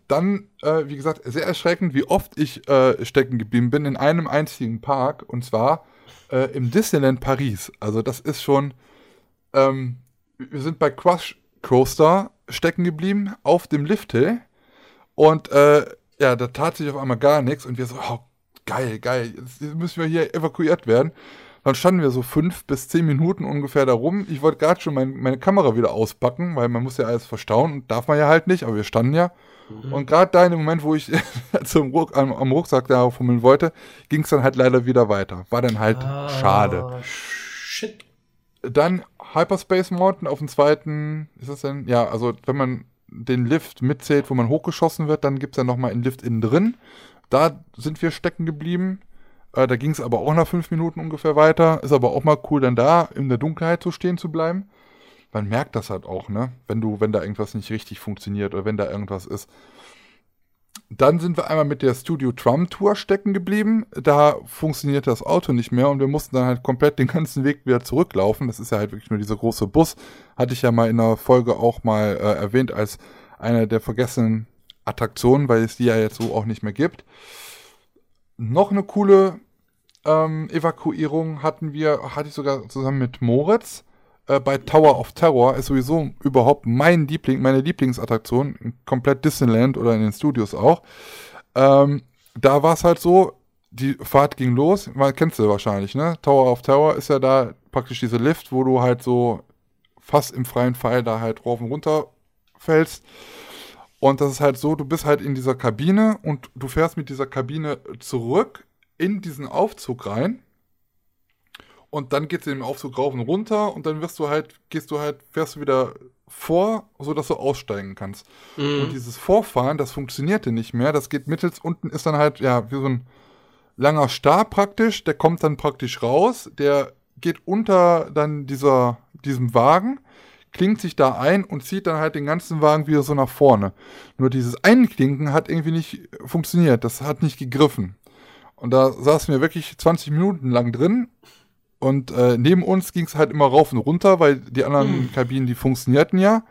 Dann, äh, wie gesagt, sehr erschreckend, wie oft ich äh, stecken geblieben bin in einem einzigen Park und zwar äh, im Disneyland Paris. Also das ist schon, ähm, wir sind bei Crush Coaster stecken geblieben auf dem Lifthill und äh, ja, da tat sich auf einmal gar nichts und wir so, oh, geil, geil, jetzt müssen wir hier evakuiert werden. Dann standen wir so fünf bis zehn Minuten ungefähr da rum. Ich wollte gerade schon mein, meine Kamera wieder auspacken, weil man muss ja alles verstauen und darf man ja halt nicht, aber wir standen ja. Und gerade da in dem Moment, wo ich zum Ruck, am, am Rucksack da fummeln wollte, ging es dann halt leider wieder weiter. War dann halt schade. Ah, Shit. Dann Hyperspace Mountain auf dem zweiten, ist das denn? Ja, also wenn man den Lift mitzählt, wo man hochgeschossen wird, dann gibt es ja nochmal einen Lift innen drin. Da sind wir stecken geblieben. Äh, da ging es aber auch nach fünf Minuten ungefähr weiter. Ist aber auch mal cool, dann da in der Dunkelheit so stehen zu bleiben. Man merkt das halt auch, ne? Wenn du, wenn da irgendwas nicht richtig funktioniert oder wenn da irgendwas ist. Dann sind wir einmal mit der Studio Trum Tour stecken geblieben. Da funktionierte das Auto nicht mehr und wir mussten dann halt komplett den ganzen Weg wieder zurücklaufen. Das ist ja halt wirklich nur dieser große Bus. Hatte ich ja mal in der Folge auch mal äh, erwähnt als eine der vergessenen Attraktionen, weil es die ja jetzt so auch nicht mehr gibt. Noch eine coole ähm, Evakuierung hatten wir, hatte ich sogar zusammen mit Moritz äh, bei Tower of Terror. Ist sowieso überhaupt mein Liebling, meine Lieblingsattraktion, komplett Disneyland oder in den Studios auch. Ähm, da war es halt so, die Fahrt ging los, man kennst du wahrscheinlich, ne? Tower of Terror ist ja da praktisch diese Lift, wo du halt so fast im freien Fall da halt rauf und runter fällst. Und das ist halt so, du bist halt in dieser Kabine und du fährst mit dieser Kabine zurück in diesen Aufzug rein. Und dann geht es in den Aufzug rauf und runter und dann wirst du halt, gehst du halt, fährst du wieder vor, sodass du aussteigen kannst. Und dieses Vorfahren, das funktionierte nicht mehr. Das geht mittels, unten ist dann halt, ja, wie so ein langer Stab praktisch, der kommt dann praktisch raus, der geht unter dann dieser, diesem Wagen, klingt sich da ein und zieht dann halt den ganzen Wagen wieder so nach vorne. Nur dieses Einklinken hat irgendwie nicht funktioniert, das hat nicht gegriffen. Und da saßen wir wirklich 20 Minuten lang drin und äh, neben uns ging es halt immer rauf und runter, weil die anderen Kabinen, die funktionierten ja.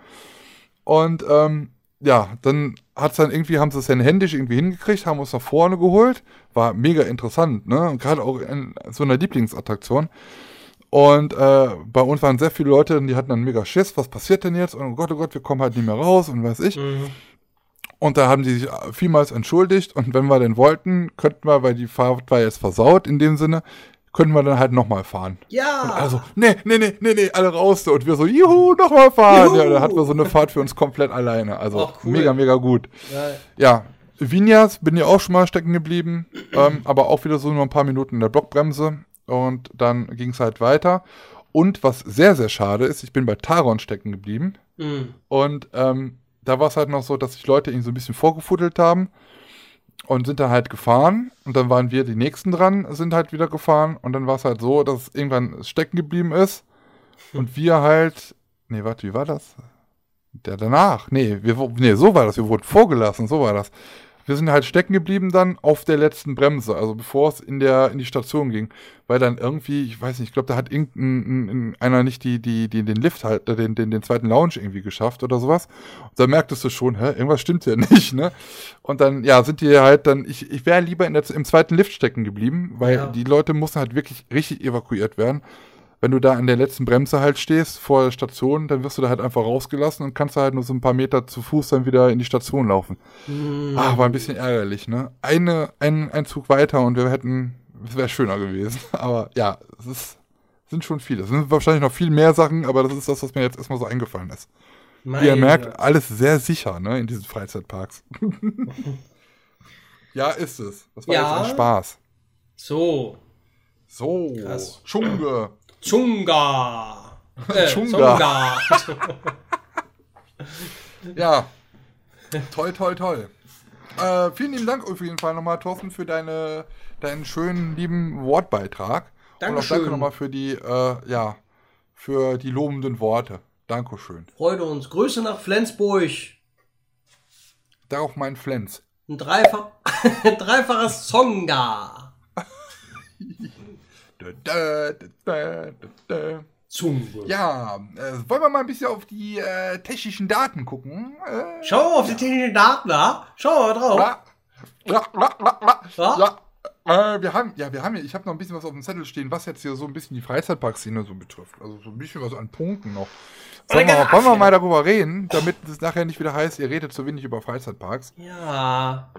Und ähm, ja, dann hat's dann irgendwie, haben sie es dann händisch irgendwie hingekriegt, haben uns nach vorne geholt. War mega interessant, ne? Gerade auch in so einer Lieblingsattraktion. Und äh, bei uns waren sehr viele Leute, die hatten dann mega Schiss, was passiert denn jetzt? Und oh Gott, oh Gott, wir kommen halt nicht mehr raus und weiß ich. Und da haben die sich vielmals entschuldigt und wenn wir denn wollten, könnten wir, weil die Fahrt war jetzt versaut in dem Sinne, können wir dann halt nochmal fahren. Ja. Und also, nee, nee, nee, nee, nee, alle raus. Und wir so, juhu, nochmal fahren. Juhu. Ja, da hatten wir so eine Fahrt für uns komplett alleine. Also, cool. mega, mega gut. Ja. Ja, Vinyas bin ja auch schon mal stecken geblieben, ähm, aber auch wieder so nur ein paar Minuten in der Blockbremse und dann ging es halt weiter. Und was sehr, sehr schade ist, ich bin bei Taron stecken geblieben Mhm. und ähm, da war es halt noch so, dass sich Leute irgendwie so ein bisschen vorgefuddelt haben und sind dann halt gefahren. Und dann waren wir die Nächsten dran, sind halt wieder gefahren. Und dann war es halt so, dass es irgendwann stecken geblieben ist. Und wir halt, nee, warte, wie war das? Der danach, nee, wir, nee, so war das, wir wurden vorgelassen, so war das. Wir sind halt stecken geblieben dann auf der letzten Bremse, also bevor es in der in die Station ging, weil dann irgendwie, ich weiß nicht, ich glaube, da hat irgendein ein- ein- einer nicht die die die den Lift halt, äh, den den den zweiten Lounge irgendwie geschafft oder sowas. Und da merktest du schon, hä, irgendwas stimmt hier nicht, ne? Und dann ja, sind die halt dann ich ich wäre lieber in der, im zweiten Lift stecken geblieben, weil Ja. die Leute mussten halt wirklich richtig evakuiert werden. Wenn du da an der letzten Bremse halt stehst vor der Station, dann wirst du da halt einfach rausgelassen und kannst halt nur so ein paar Meter zu Fuß dann wieder in die Station laufen. Ah, war ein bisschen ärgerlich, ne? Eine, ein, ein Zug weiter und wir hätten, es wäre schöner gewesen. Aber ja, es ist, sind schon viele. Es sind wahrscheinlich noch viel mehr Sachen, aber das ist das, was mir jetzt erstmal so eingefallen ist. Wie ihr Meine merkt, alles sehr sicher, ne, in diesen Freizeitparks. ja, ist es. Das war Ja. jetzt ein Spaß. So. So, Krass. Schunge. Chunga. Äh, Chunga. Chunga. Ja, toll, toll, toll. Äh, vielen lieben Dank auf jeden Fall nochmal, Thorsten, für deine, deinen schönen, lieben Wortbeitrag. Und auch Dankeschön. danke nochmal für die, äh, ja, für die lobenden Worte. Dankeschön. Freude uns. Grüße nach Flensburg. Darauf mein Flens. Ein Dreifach, dreifaches Zonga. Zunge. Ja, äh, wollen wir mal ein bisschen auf die äh, technischen Daten gucken? Äh, Schau mal auf die technischen Daten da. Schau mal drauf. Ja, ja, ja, ja, Ja? ja. Äh, wir haben, ja, wir haben hier, ich habe noch ein bisschen was auf dem Zettel stehen, was jetzt hier so ein bisschen die Freizeitparkszene so betrifft. Also so ein bisschen was an Punkten noch. Wollen wir, wollen wir mal darüber reden, damit es nachher nicht wieder heißt, ihr redet zu wenig über Freizeitparks? Ja.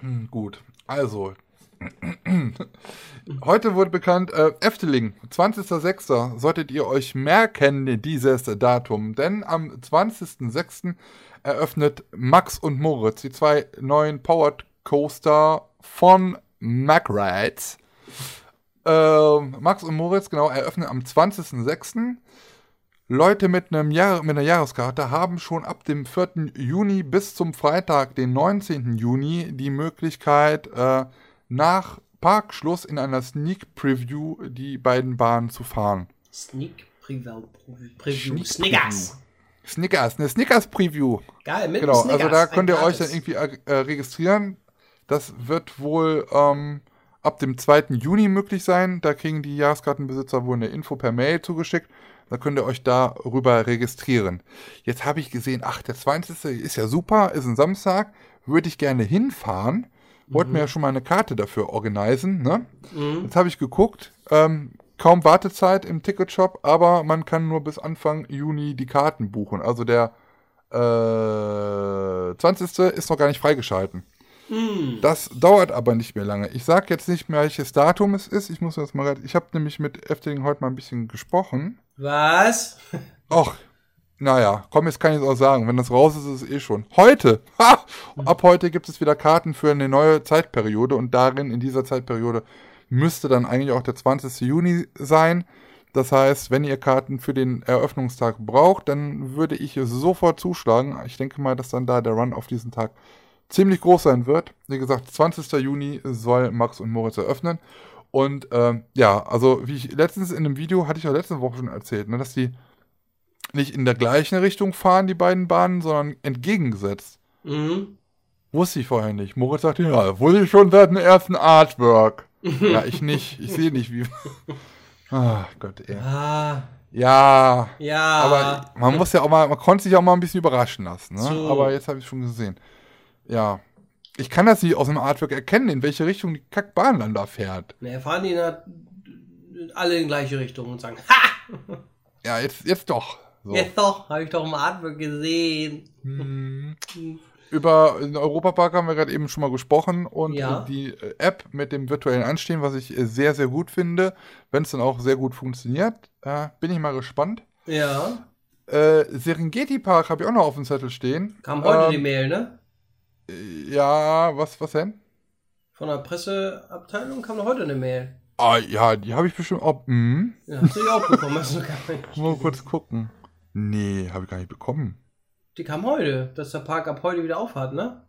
Hm, gut, also. Heute wurde bekannt, äh, Efteling, 20.06. solltet ihr euch merken, dieses Datum. Denn am 20.06. eröffnet Max und Moritz, die zwei neuen Powered Coaster von Mack Rides. Ähm, Max und Moritz, genau, eröffnen am 20.06. Leute mit, einem Jahr, mit einer Jahreskarte haben schon ab dem 4. Juni bis zum Freitag, den 19. Juni, die Möglichkeit, äh, nach Parkschluss in einer Sneak Preview die beiden Bahnen zu fahren. Sneak Preview. Preview. Sneak Snickers. Snickers, eine Snickers Preview. Geil, mit Genau, Snickers. also da könnt ihr euch dann irgendwie äh, registrieren. Das wird wohl ähm, ab dem 2. Juni möglich sein. Da kriegen die Jahreskartenbesitzer wohl eine Info per Mail zugeschickt. Da könnt ihr euch darüber registrieren. Jetzt habe ich gesehen, ach, der 20. ist ja super, ist ein Samstag. Würde ich gerne hinfahren. Wollten mir ja schon mal eine Karte dafür organisieren. Ne? Jetzt habe ich geguckt. Ähm, kaum Wartezeit im Ticketshop, aber man kann nur bis Anfang Juni die Karten buchen. Also der äh, 20. ist noch gar nicht freigeschalten. Das dauert aber nicht mehr lange. Ich sage jetzt nicht mehr, welches Datum es ist. Ich muss das mal. Ich habe nämlich mit Efteling heute mal ein bisschen gesprochen. Was? Och, naja, komm, jetzt kann ich es auch sagen. Wenn das raus ist, ist es eh schon. Heute! Ha! Ab heute gibt es wieder Karten für eine neue Zeitperiode und darin, in dieser Zeitperiode, müsste dann eigentlich auch der 20. Juni sein. Das heißt, wenn ihr Karten für den Eröffnungstag braucht, dann würde ich sofort zuschlagen. Ich denke mal, dass dann da der Run auf diesen Tag ziemlich groß sein wird. Wie gesagt, 20. Juni soll Max und Moritz eröffnen. Und ähm, ja, also wie ich letztens in einem Video, hatte ich ja letzte Woche schon erzählt, ne, dass die nicht in der gleichen Richtung fahren, die beiden Bahnen, sondern entgegengesetzt. Mhm. Wusste ich vorher nicht. Moritz sagte, ja, wusste ich schon seit dem ersten Artwork. ja, ich nicht. Ich sehe nicht, wie. Ah, Gott, ey. Ah, Ja, ja. aber man muss ja auch mal, man konnte sich auch mal ein bisschen überraschen lassen. Ne? So. Aber jetzt habe ich schon gesehen. Ja. Ich kann das nicht aus dem Artwork erkennen, in welche Richtung die Kackbahn dann da fährt. Ne, fahren die na, alle in gleiche Richtung und sagen, ha! Ja, jetzt, jetzt doch. So. Jetzt doch, habe ich doch im Artwork gesehen. Hm. Über den Europapark haben wir gerade eben schon mal gesprochen und Ja. äh, die äh, App mit dem virtuellen Anstehen, was ich äh, sehr, sehr gut finde, wenn es dann auch sehr gut funktioniert, äh, bin ich mal gespannt. Ja. Äh, Serengeti Park habe ich auch noch auf dem Zettel stehen. Kam heute Ähm, die Mail, ne? Ja, was, was denn? Von der Presseabteilung kam heute eine Mail. Ah, ja, die habe ich bestimmt auch. Hm, Ja, hast du die auch bekommen? Hast du gar nicht. mal kurz gucken. Nee, habe ich gar nicht bekommen. Die kam heute, dass der Park ab heute wieder aufhat, ne?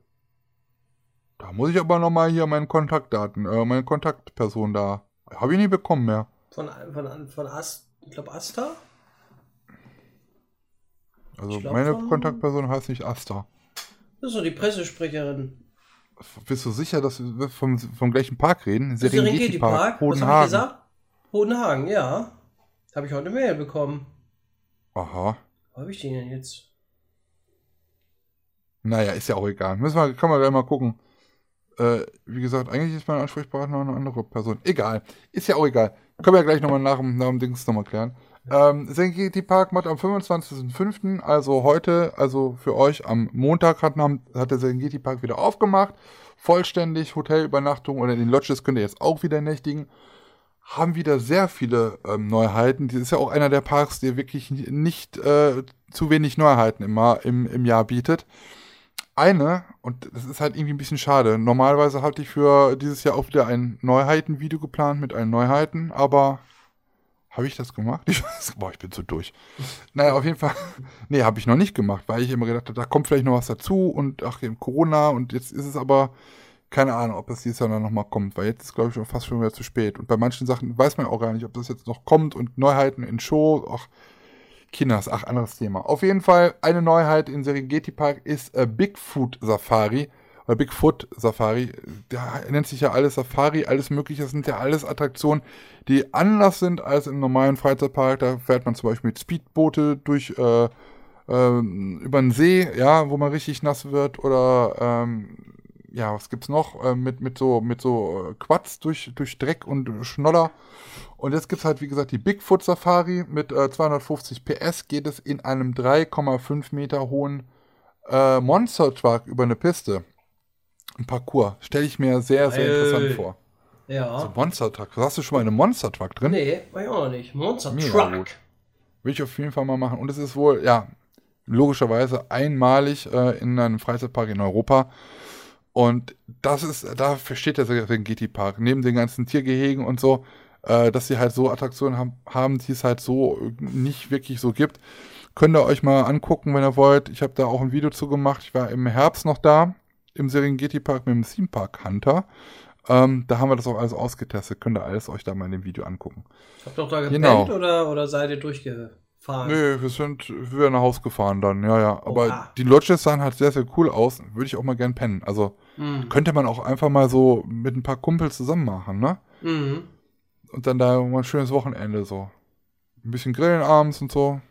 Da muss ich aber nochmal hier meine Kontaktdaten, äh, meine Kontaktperson da. Habe ich nie bekommen mehr. Von, von, von Ast, ich glaube Asta? Also glaub meine von- Kontaktperson heißt nicht Asta. Das ist doch die Pressesprecherin. Bist du sicher, dass wir vom, vom gleichen Park reden? Ist Serengeti Park. Was habe ich Hodenhagen. gesagt? Hodenhagen, ja. Habe ich heute eine Mail bekommen. Aha. Wo habe ich die denn jetzt? Naja, ist ja auch egal. Müssen wir, kann man gleich mal gucken. Äh, wie gesagt, eigentlich ist mein Ansprechpartner eine andere Person. Egal. Ist ja auch egal. Können wir ja gleich nochmal nach, dem- nach dem Dings nochmal klären. Ähm, Serengeti Park macht am 25.05., also heute, also für euch am Montag hat, hat der Serengeti Park wieder aufgemacht. Vollständig, Hotelübernachtung oder in den Lodges könnt ihr jetzt auch wieder nächtigen. Haben wieder sehr viele ähm, Neuheiten. Das ist ja auch einer der Parks, der wirklich nicht äh, zu wenig Neuheiten immer im, im Jahr bietet eine, und das ist halt irgendwie ein bisschen schade. Normalerweise hatte ich für dieses Jahr auch wieder ein Neuheiten-Video geplant mit allen Neuheiten, aber habe ich das gemacht? Ich weiß, boah, ich bin zu durch. Naja, auf jeden Fall. Nee, habe ich noch nicht gemacht, weil ich immer gedacht habe, da kommt vielleicht noch was dazu und ach, eben Corona und jetzt ist es aber keine Ahnung, ob das dieses Jahr dann nochmal kommt, weil jetzt ist, glaube ich, schon fast schon wieder zu spät. Und bei manchen Sachen weiß man auch gar nicht, ob das jetzt noch kommt und Neuheiten in Show, ach, Kinders, ach, anderes Thema. Auf jeden Fall eine Neuheit in Serengeti Park ist äh, Bigfoot Safari. Oder Bigfoot Safari. Da nennt sich ja alles Safari, alles Mögliche. Das sind ja alles Attraktionen, die anders sind als im normalen Freizeitpark. Da fährt man zum Beispiel mit Speedboote durch äh, ähm, über den See, ja, wo man richtig nass wird. Oder ähm, ja, was gibt's noch? Äh, mit, mit so, mit so äh, Quads durch, durch Dreck und Schnoller. Und jetzt gibt's halt, wie gesagt, die Bigfoot Safari mit äh, 250 PS. Geht es in einem 3,5 Meter hohen äh, Monster Truck über eine Piste. Ein Parcours. Stelle ich mir sehr, sehr Ey. interessant vor. Ja. So Monster Truck. Hast du schon mal einen Monster Truck drin? nee, war ich auch noch nicht. Monster Truck. gut. Will ich auf jeden Fall mal machen. Und es ist wohl, ja, logischerweise einmalig äh, in einem Freizeitpark in Europa. Und das ist, da versteht der Serengeti Park. Neben den ganzen Tiergehegen und so, äh, dass sie halt so Attraktionen haben, haben, die es halt so nicht wirklich so gibt. Könnt ihr euch mal angucken, wenn ihr wollt. Ich habe da auch ein Video zu gemacht. Ich war im Herbst noch da, im Serengeti Park mit dem Theme Park Hunter. Ähm, da haben wir das auch alles ausgetestet. Könnt ihr alles euch da mal in dem Video angucken. Habt ihr doch da gepennt Genau. oder, oder seid ihr durchgefahren? Nee, wir sind wir nach Haus gefahren dann, ja, ja. Aber Oha. die Lodges sahen halt sehr, sehr cool aus. Würde ich auch mal gern pennen. Also Mhm. könnte man auch einfach mal so mit ein paar Kumpels zusammen machen, ne? Mhm. Und dann da mal ein schönes Wochenende so. Ein bisschen grillen abends und so.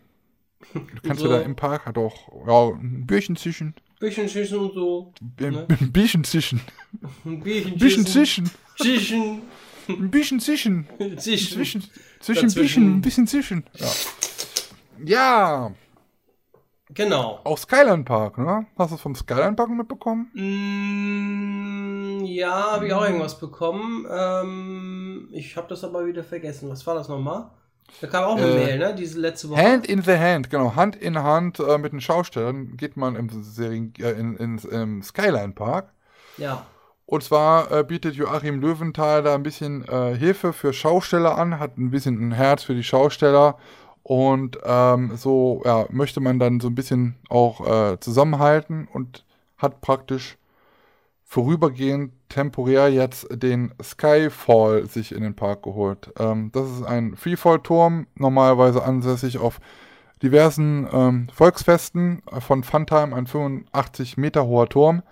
Du kannst So. ja da im Park halt auch ja, ein Bierchen zischen. Bisschen schießen und so. Ein Ne? ein Bierchen zischen. Ein Bierchen Ein zischen. Zischen. Ein bisschen zischen. Zischen. Zwischen, zwischen Dazwischen. bisschen, ein bisschen zischen. Ja. Ja, Genau. auch Skyline Park, ne? Hast du es vom Skyline Park mitbekommen? Mm, ja, habe ich auch irgendwas bekommen. Ähm, ich habe das aber wieder vergessen. Was war das nochmal? Da kam auch eine Äh, Mail, ne? Diese letzte Woche. Hand in the Hand, genau. Hand in Hand äh, mit den Schaustellern geht man im, Serien, äh, in, in, im Skyline Park. Ja. Und zwar äh, bietet Joachim Löwenthal da ein bisschen äh, Hilfe für Schausteller an, hat ein bisschen ein Herz für die Schausteller. Und ähm, so ja, möchte man dann so ein bisschen auch äh, zusammenhalten und hat praktisch vorübergehend temporär jetzt den Skyfall sich in den Park geholt. Ähm, das ist ein Freefall-Turm, normalerweise ansässig auf diversen ähm, Volksfesten äh, von Funtime, ein 85 Meter hoher Turm.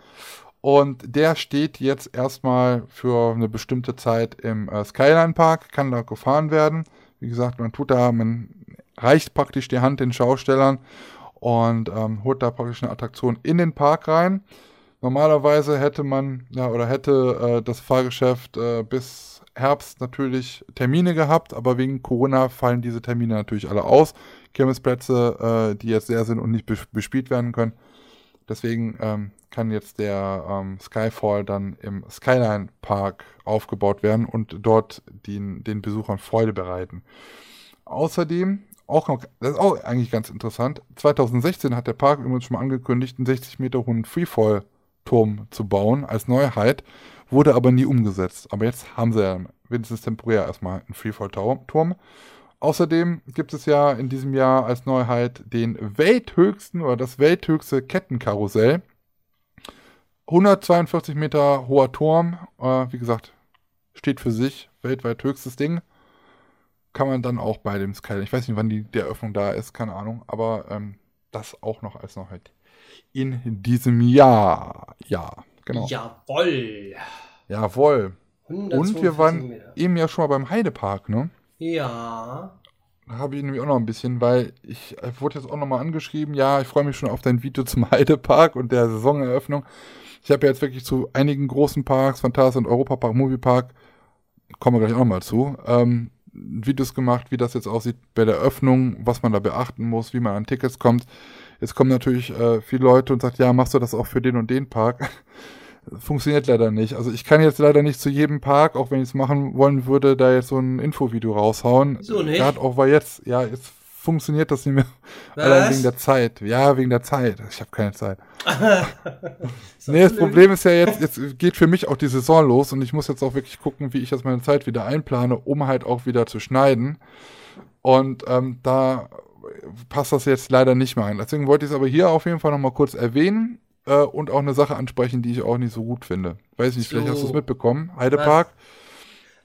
Und der steht jetzt erstmal für eine bestimmte Zeit im äh, Skyline Park, kann da gefahren werden. Wie gesagt, man tut da, man reicht praktisch die Hand den Schaustellern und ähm, holt da praktisch eine Attraktion in den Park rein. Normalerweise hätte man, ja, oder hätte äh, das Fahrgeschäft äh, bis Herbst natürlich Termine gehabt, aber wegen Corona fallen diese Termine natürlich alle aus. Kirmesplätze, äh, die jetzt leer sind und nicht bes- bespielt werden können, Deswegen ähm, kann jetzt der ähm, Skyfall dann im Skyline Park aufgebaut werden und dort den, den Besuchern Freude bereiten. Außerdem, auch noch, das ist auch eigentlich ganz interessant, 2016 hat der Park übrigens schon mal angekündigt, einen 60 Meter hohen Freefall-Turm zu bauen als Neuheit, wurde aber nie umgesetzt. Aber jetzt haben sie ja wenigstens temporär erstmal einen Freefall-Turm. Außerdem gibt es ja in diesem Jahr als Neuheit den welthöchsten oder das welthöchste Kettenkarussell. 142 Meter hoher Turm, äh, wie gesagt, steht für sich, weltweit höchstes Ding. Kann man dann auch bei dem Skyline, ich weiß nicht, wann die, die Eröffnung da ist, keine Ahnung, aber ähm, das auch noch als Neuheit in diesem Jahr. Ja, genau. Jawoll. Jawohl. Und wir 142 waren Meter. eben ja schon mal beim Heidepark, ne? Ja. Da habe ich nämlich auch noch ein bisschen, weil ich wurde jetzt auch nochmal angeschrieben, ja, ich freue mich schon auf dein Video zum Heidepark und der Saisoneröffnung. Ich habe ja jetzt wirklich zu einigen großen Parks, Phantasia und Europapark, Moviepark, kommen wir gleich auch nochmal zu, ähm, Videos gemacht, wie das jetzt aussieht bei der Öffnung, was man da beachten muss, wie man an Tickets kommt. Jetzt kommen natürlich äh, viele Leute und sagt, ja, machst du das auch für den und den Park? Funktioniert leider nicht. Also ich kann jetzt leider nicht zu jedem Park, auch wenn ich es machen wollen würde, da jetzt so ein Infovideo raushauen. So nicht? Gerade auch weil jetzt, ja, jetzt funktioniert das nicht mehr. Was? Allein wegen der Zeit. Ja, wegen der Zeit. Ich habe keine Zeit. Ist Nee, das blöd? Problem ist ja jetzt, jetzt geht für mich auch die Saison los und ich muss jetzt auch wirklich gucken, wie ich jetzt meine Zeit wieder einplane, um halt auch wieder zu schneiden. Und ähm, da passt das jetzt leider nicht mehr ein. Deswegen wollte ich es aber hier auf jeden Fall nochmal kurz erwähnen äh, und auch eine Sache ansprechen, die ich auch nicht so gut finde. Weiß nicht, vielleicht So. hast du es mitbekommen. Heidepark.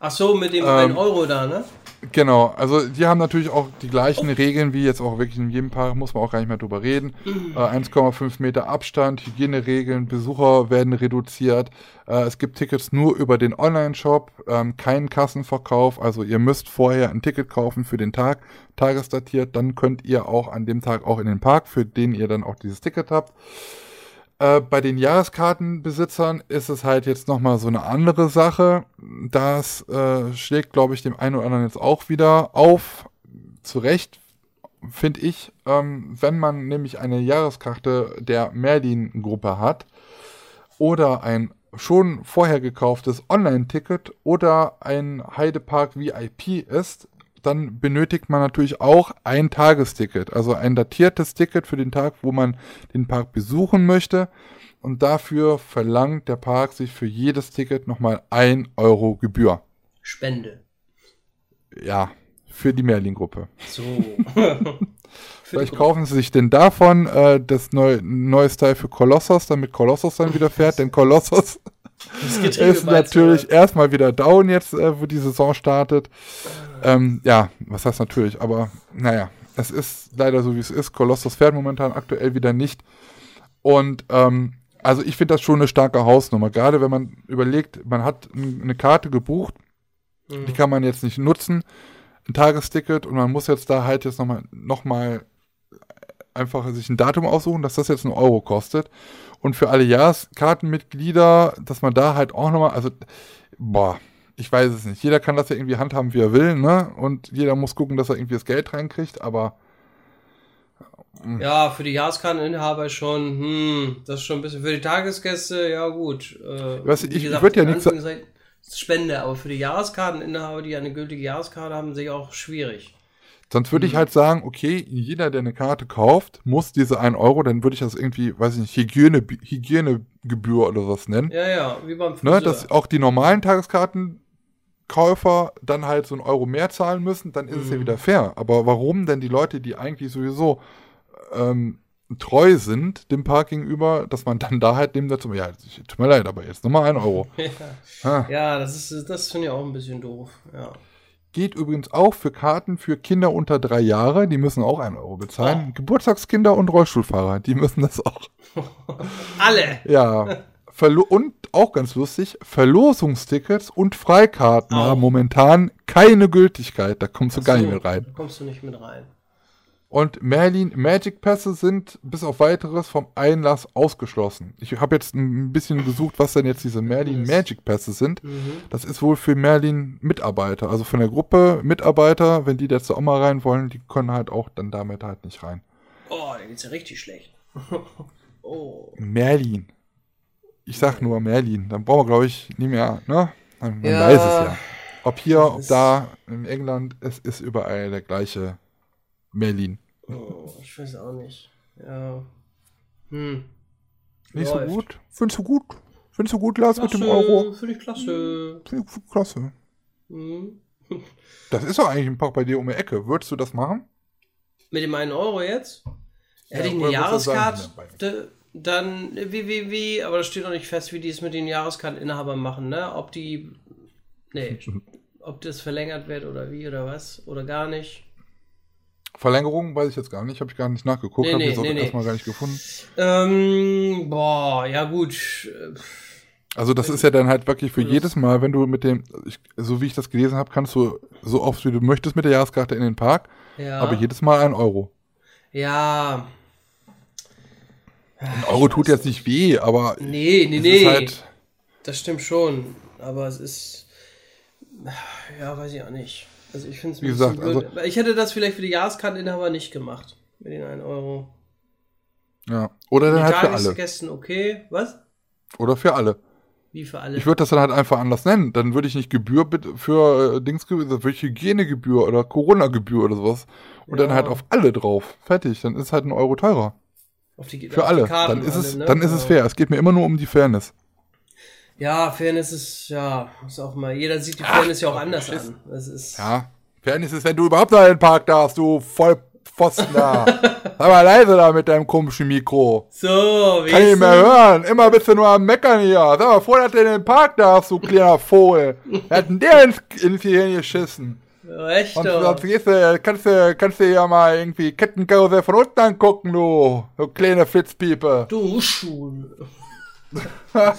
Ach so, mit dem Ähm, 1 Euro da, ne? Genau, also die haben natürlich auch die gleichen Regeln wie jetzt auch wirklich in jedem Park, muss man auch gar nicht mehr drüber reden. Äh, 1,5 Meter Abstand, Hygieneregeln, Besucher werden reduziert. Äh, es gibt Tickets nur über den Online-Shop, ähm, keinen Kassenverkauf, also ihr müsst vorher ein Ticket kaufen für den Tag, tagesdatiert, dann könnt ihr auch an dem Tag auch in den Park, für den ihr dann auch dieses Ticket habt. Äh, bei den Jahreskartenbesitzern ist es halt jetzt nochmal so eine andere Sache. Das äh, schlägt, glaube ich, dem einen oder anderen jetzt auch wieder auf. Zu Recht, finde ich, ähm, wenn man nämlich eine Jahreskarte der Merlin-Gruppe hat oder ein schon vorher gekauftes Online-Ticket oder ein Heidepark VIP ist, dann benötigt man natürlich auch ein Tagesticket, also ein datiertes Ticket für den Tag, wo man den Park besuchen möchte. Und dafür verlangt der Park sich für jedes Ticket nochmal 1 Euro Gebühr. Spende. Ja, für die Merlin-Gruppe. So. Vielleicht kaufen sie sich denn davon äh, das neue, neues Teil für Kolossos, damit Kolossos dann wieder fährt, denn Kolossos ist natürlich erstmal wieder down jetzt, äh, wo die Saison startet. Ähm, ja, was heißt natürlich, aber naja, es ist leider so, wie es ist. Kolossos fährt momentan aktuell wieder nicht. Und ähm, also ich finde das schon eine starke Hausnummer, gerade wenn man überlegt, man hat eine Karte gebucht, Mhm. die kann man jetzt nicht nutzen, ein Tagesticket und man muss jetzt da halt jetzt nochmal noch mal einfach sich ein Datum aussuchen, dass das jetzt einen Euro kostet. Und für alle Jahreskartenmitglieder, dass man da halt auch nochmal, also, boah, ich weiß es nicht. Jeder kann das ja irgendwie handhaben, wie er will, ne? Und jeder muss gucken, dass er irgendwie das Geld reinkriegt, aber Ja, für die Jahreskarteninhaber schon, hm, das ist schon ein bisschen. Für die Tagesgäste, ja gut. Äh, Weißt ich- ich gesagt, würd ja nichts sa- Anführungszeichen, ist Spende, aber für die Jahreskarteninhaber, die eine gültige Jahreskarte haben, sehe ich auch schwierig. Sonst würde ich halt sagen, okay, jeder, der eine Karte kauft, muss diese 1 Euro, dann würde ich das irgendwie, weiß ich nicht, Hygiene, Hygienegebühr oder was nennen. Ja, ja, wie beim Friseur. ne, dass auch die normalen Tageskartenkäufer dann halt so einen Euro mehr zahlen müssen, dann ist es ja Mhm. wieder fair. Aber warum denn die Leute, die eigentlich sowieso ähm, treu sind dem Park gegenüber, dass man dann da halt dem dazu, ja, tut mir leid, aber jetzt nochmal ein Euro. Ah. ja, das ist, das finde ich auch ein bisschen doof. Ja. Geht übrigens auch für Karten für Kinder unter drei Jahre, die müssen auch einen Euro bezahlen. Geburtstagskinder und Rollstuhlfahrer, die müssen das auch. Alle! Ja. Verlo und auch ganz lustig, Verlosungstickets und Freikarten Auch. haben momentan keine Gültigkeit. Da kommst du gar nicht mit rein. da Kommst du nicht mit rein. Und Merlin Magic Pässe sind bis auf weiteres vom Einlass ausgeschlossen. Ich habe jetzt ein bisschen gesucht, was denn jetzt diese Merlin. Magic Pässe sind. Mhm. Das ist wohl für Merlin Mitarbeiter, also von der Gruppe Mitarbeiter, wenn die jetzt auch mal rein wollen, die können halt auch dann damit halt nicht rein. Oh, da geht's ja richtig schlecht. Oh. Merlin. Ich sag nur Merlin. Dann brauchen wir, glaube ich, nie mehr, ne? Man, man Ja. weiß es ja. Ob hier, ob da, in England, es ist überall der gleiche Merlin. Oh, ich weiß auch nicht. Ja. Hm. Nicht Läuft. so gut? Findest du gut? Findest du gut, Lars, mit dem Euro? Finde ich klasse. Find ich Klasse. Hm. Das ist doch eigentlich ein Park bei dir um die Ecke. Würdest du das machen? Mit dem einen Euro jetzt? Hätte ich eine Jahreskarte, dann wie, wie, wie, aber das steht noch nicht fest, wie die es mit den Jahreskarteninhabern machen, ne? Ob die, nee, ob das verlängert wird oder wie oder was oder gar nicht. Verlängerung weiß ich jetzt gar nicht. Habe ich gar nicht nachgeguckt. Nee, Habe nee, ich nee, nee. erstmal gar nicht gefunden. Ähm, boah, ja gut. Äh, Also das ist ja dann halt wirklich für jedes Mal, wenn du mit dem, ich, so wie ich das gelesen habe, kannst du so oft wie du möchtest mit der Jahreskarte in den Park, Ja. aber jedes Mal ein Euro. Ja. Ein Euro tut jetzt nicht weh, aber Nee, nee, nee. ist halt, Das stimmt schon, aber es ist. Ja, weiß ich auch nicht. Also ich finde es Wie gesagt, also- Ich hätte das vielleicht für die Jahreskarteninhaber nicht gemacht. Mit den 1 Euro. ja. Oder dann Die halt für alle. Tagesgästen okay. Was? Oder für alle. Wie für alle? Ich würde das dann halt einfach anders nennen. Dann würde ich nicht Gebühr für äh, Dingsgebühr, würde ich Hygienegebühr oder Corona-Gebühr oder sowas. Und Ja. dann halt auf alle drauf. Fertig. Dann ist halt ein Euro teurer. die, Für alle. Karten Dann ist es, alle, ne? dann ist es Ja. fair. Es geht mir immer nur um die Fairness. Ja, Fairness ist, ja, ist auch mal. Jeder sieht die Fairness ja auch anders an. Das ist. Ja. Fairness ist, wenn du überhaupt noch einen Park darfst, du Vollpfosten da. Sei mal leise da mit deinem komischen Mikro. So, wie Kann ich nicht mehr hören. Immer bist du nur am Meckern hier. Sag mal, froh, dass du in den Park darfst, du kleiner Vogel. Wer hat denn der ins, ins Gehirn geschissen? Ja, Echt Und doch. du, kannst du, kannst du ja mal irgendwie Kettenkarussell von unten angucken, du. Du kleine Fitzpiepe. Du Schule.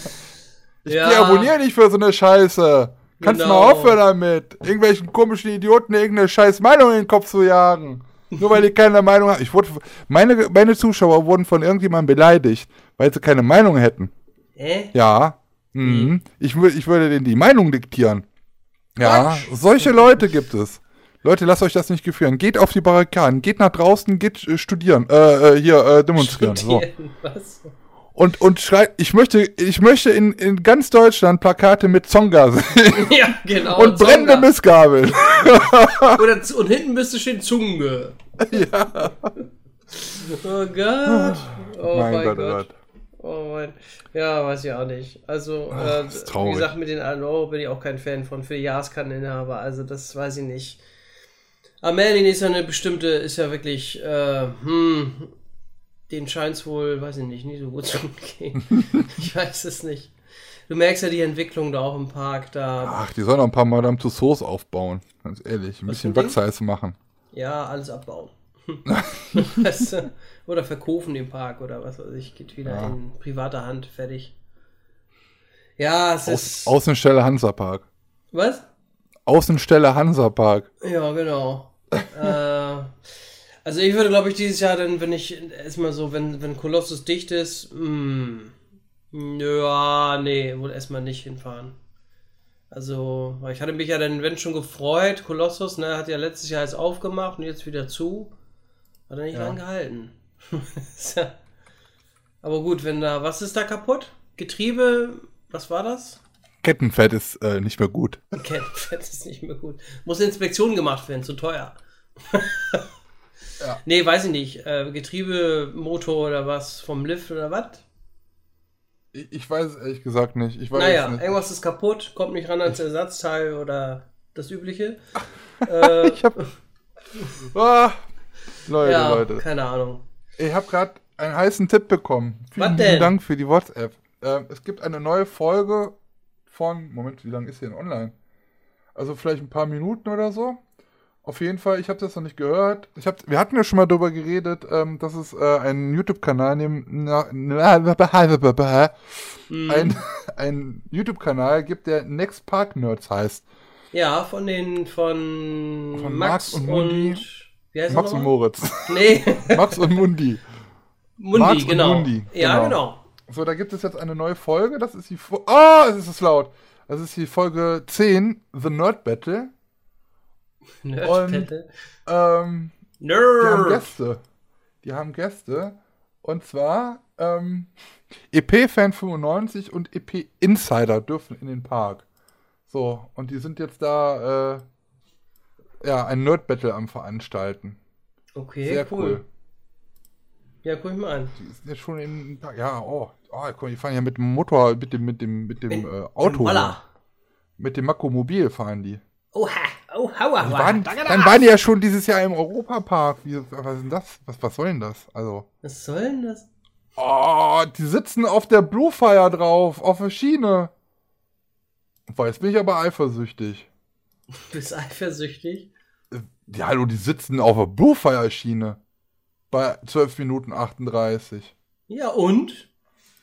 Ich abonniere nicht für so eine Scheiße. Kannst du Genau. mal aufhören damit. Irgendwelchen komischen Idioten irgendeine scheiß Meinung in den Kopf zu jagen. Nur weil die keine Meinung haben. Ich wurde, meine, meine Zuschauer wurden von irgendjemandem beleidigt, weil sie keine Meinung hätten. Hä? Ja. Mhm. Ich, ich würde denen die Meinung diktieren. Ja, solche Leute gibt es. Leute, lasst euch das nicht gefährden. Geht auf die Barrikaden, geht nach draußen, geht äh, studieren, äh, äh, hier äh, demonstrieren. So. Studieren, Was? Und, und schreit, ich möchte, ich möchte in, in ganz Deutschland Plakate mit Zonga sehen Ja, genau. und brennende Zonga. Missgabeln. Oder und hinten müsste stehen Zunge. ja. Oh Gott. Oh mein, mein Gott. Gott, oh Gott. Oh mein. Ja, weiß ich auch nicht. Also, äh, ist wie gesagt, mit den 1 Euro bin ich auch kein Fan von für Jahreskarteninhaber. Also, das weiß ich nicht. Aber Merlin ist ja eine bestimmte, ist ja wirklich, äh, hm, den scheint es wohl, weiß ich nicht, nicht so gut zu gehen. ich weiß es nicht. Du merkst ja die Entwicklung da auch im Park, da, Ach, die sollen noch ein paar Madame Tussauds aufbauen. Ganz ehrlich. Ein bisschen ein Ding? Wachsheiß machen. ja, alles abbauen. weißt du? Oder verkaufen den Park oder was weiß ich, geht wieder Ja. in privater Hand, fertig. Ja, es Aus, ist. Außenstelle Hansapark. Was? Außenstelle Hansapark. Ja, genau. äh, also ich würde, glaube ich, dieses Jahr dann, wenn ich erstmal so, wenn, wenn Kolossus dicht ist, mh, ja, nee, wohl erstmal nicht hinfahren. Also, ich hatte mich ja dann, wenn schon gefreut, Kolossus, ne, hat ja letztes Jahr jetzt aufgemacht und jetzt wieder zu. Hat er nicht Ja. lang gehalten. Ist ja- Aber gut, wenn da, was ist da kaputt? Getriebe, was war das? Kettenfett ist äh, nicht mehr gut. Kettenfett ist nicht mehr gut. Muss eine Inspektion gemacht werden, zu teuer. Ja. Nee, weiß ich nicht. Äh, Getriebe, Motor oder was vom Lift oder was? Ich, ich weiß es ehrlich gesagt nicht. Ich weiß Naja, nicht. irgendwas ist kaputt, kommt nicht ran ans Ersatzteil oder das Übliche. äh, Ich hab. Ah, Leute, ja, Leute. keine Ahnung. Ich habe gerade einen heißen Tipp bekommen. Vielen denn? Dank für die WhatsApp. Ähm, es gibt eine neue Folge von. Moment, wie lange ist die denn online? Also vielleicht ein paar Minuten oder so. Auf jeden Fall, ich habe das noch nicht gehört. Ich hab, wir hatten ja schon mal darüber geredet, ähm, dass es äh, einen YouTube-Kanal neben Mhm. ein, YouTube-Kanal gibt, der Next Park Nerds heißt. Ja, von den von, Von Max, Max und und, Mundi. wie heißt Max und? Moritz. Nee, Max und Mundi. Mundi, Max und genau. Mundi, Ja, genau. genau. So, da gibt es jetzt eine neue Folge. Das ist die. Fo oh, es ist laut. Das ist die Folge 10, The Nerd Battle. Nerdpette. Ähm, die haben Nerd. Gäste. Die haben Gäste. Und zwar ähm, EP-Fan 95 und EP-Insider dürfen in den Park. So, und die sind jetzt da, äh, ja, ein Nerd-Battle am Veranstalten. Okay, Sehr cool. cool. Ja, guck ich mal an. Die sind jetzt schon in den Park. Ja, oh, oh guck mal, die fahren ja mit dem Motor, mit dem, mit dem, mit dem In- äh, Auto. im Roller. Mit dem Makromobil fahren die. Oha, oh, hauer, Die waren, dann waren die ja schon dieses Jahr im Europapark. Wie, was ist denn das? Was, was soll denn das? Also. Was soll denn das? Oh, die sitzen auf der Bluefire drauf, auf der Schiene. Boah, jetzt bin ich aber eifersüchtig. Du bist eifersüchtig? Ja, hallo, die sitzen auf der Bluefire-Schiene. Bei 12 Minuten 38. Ja, und?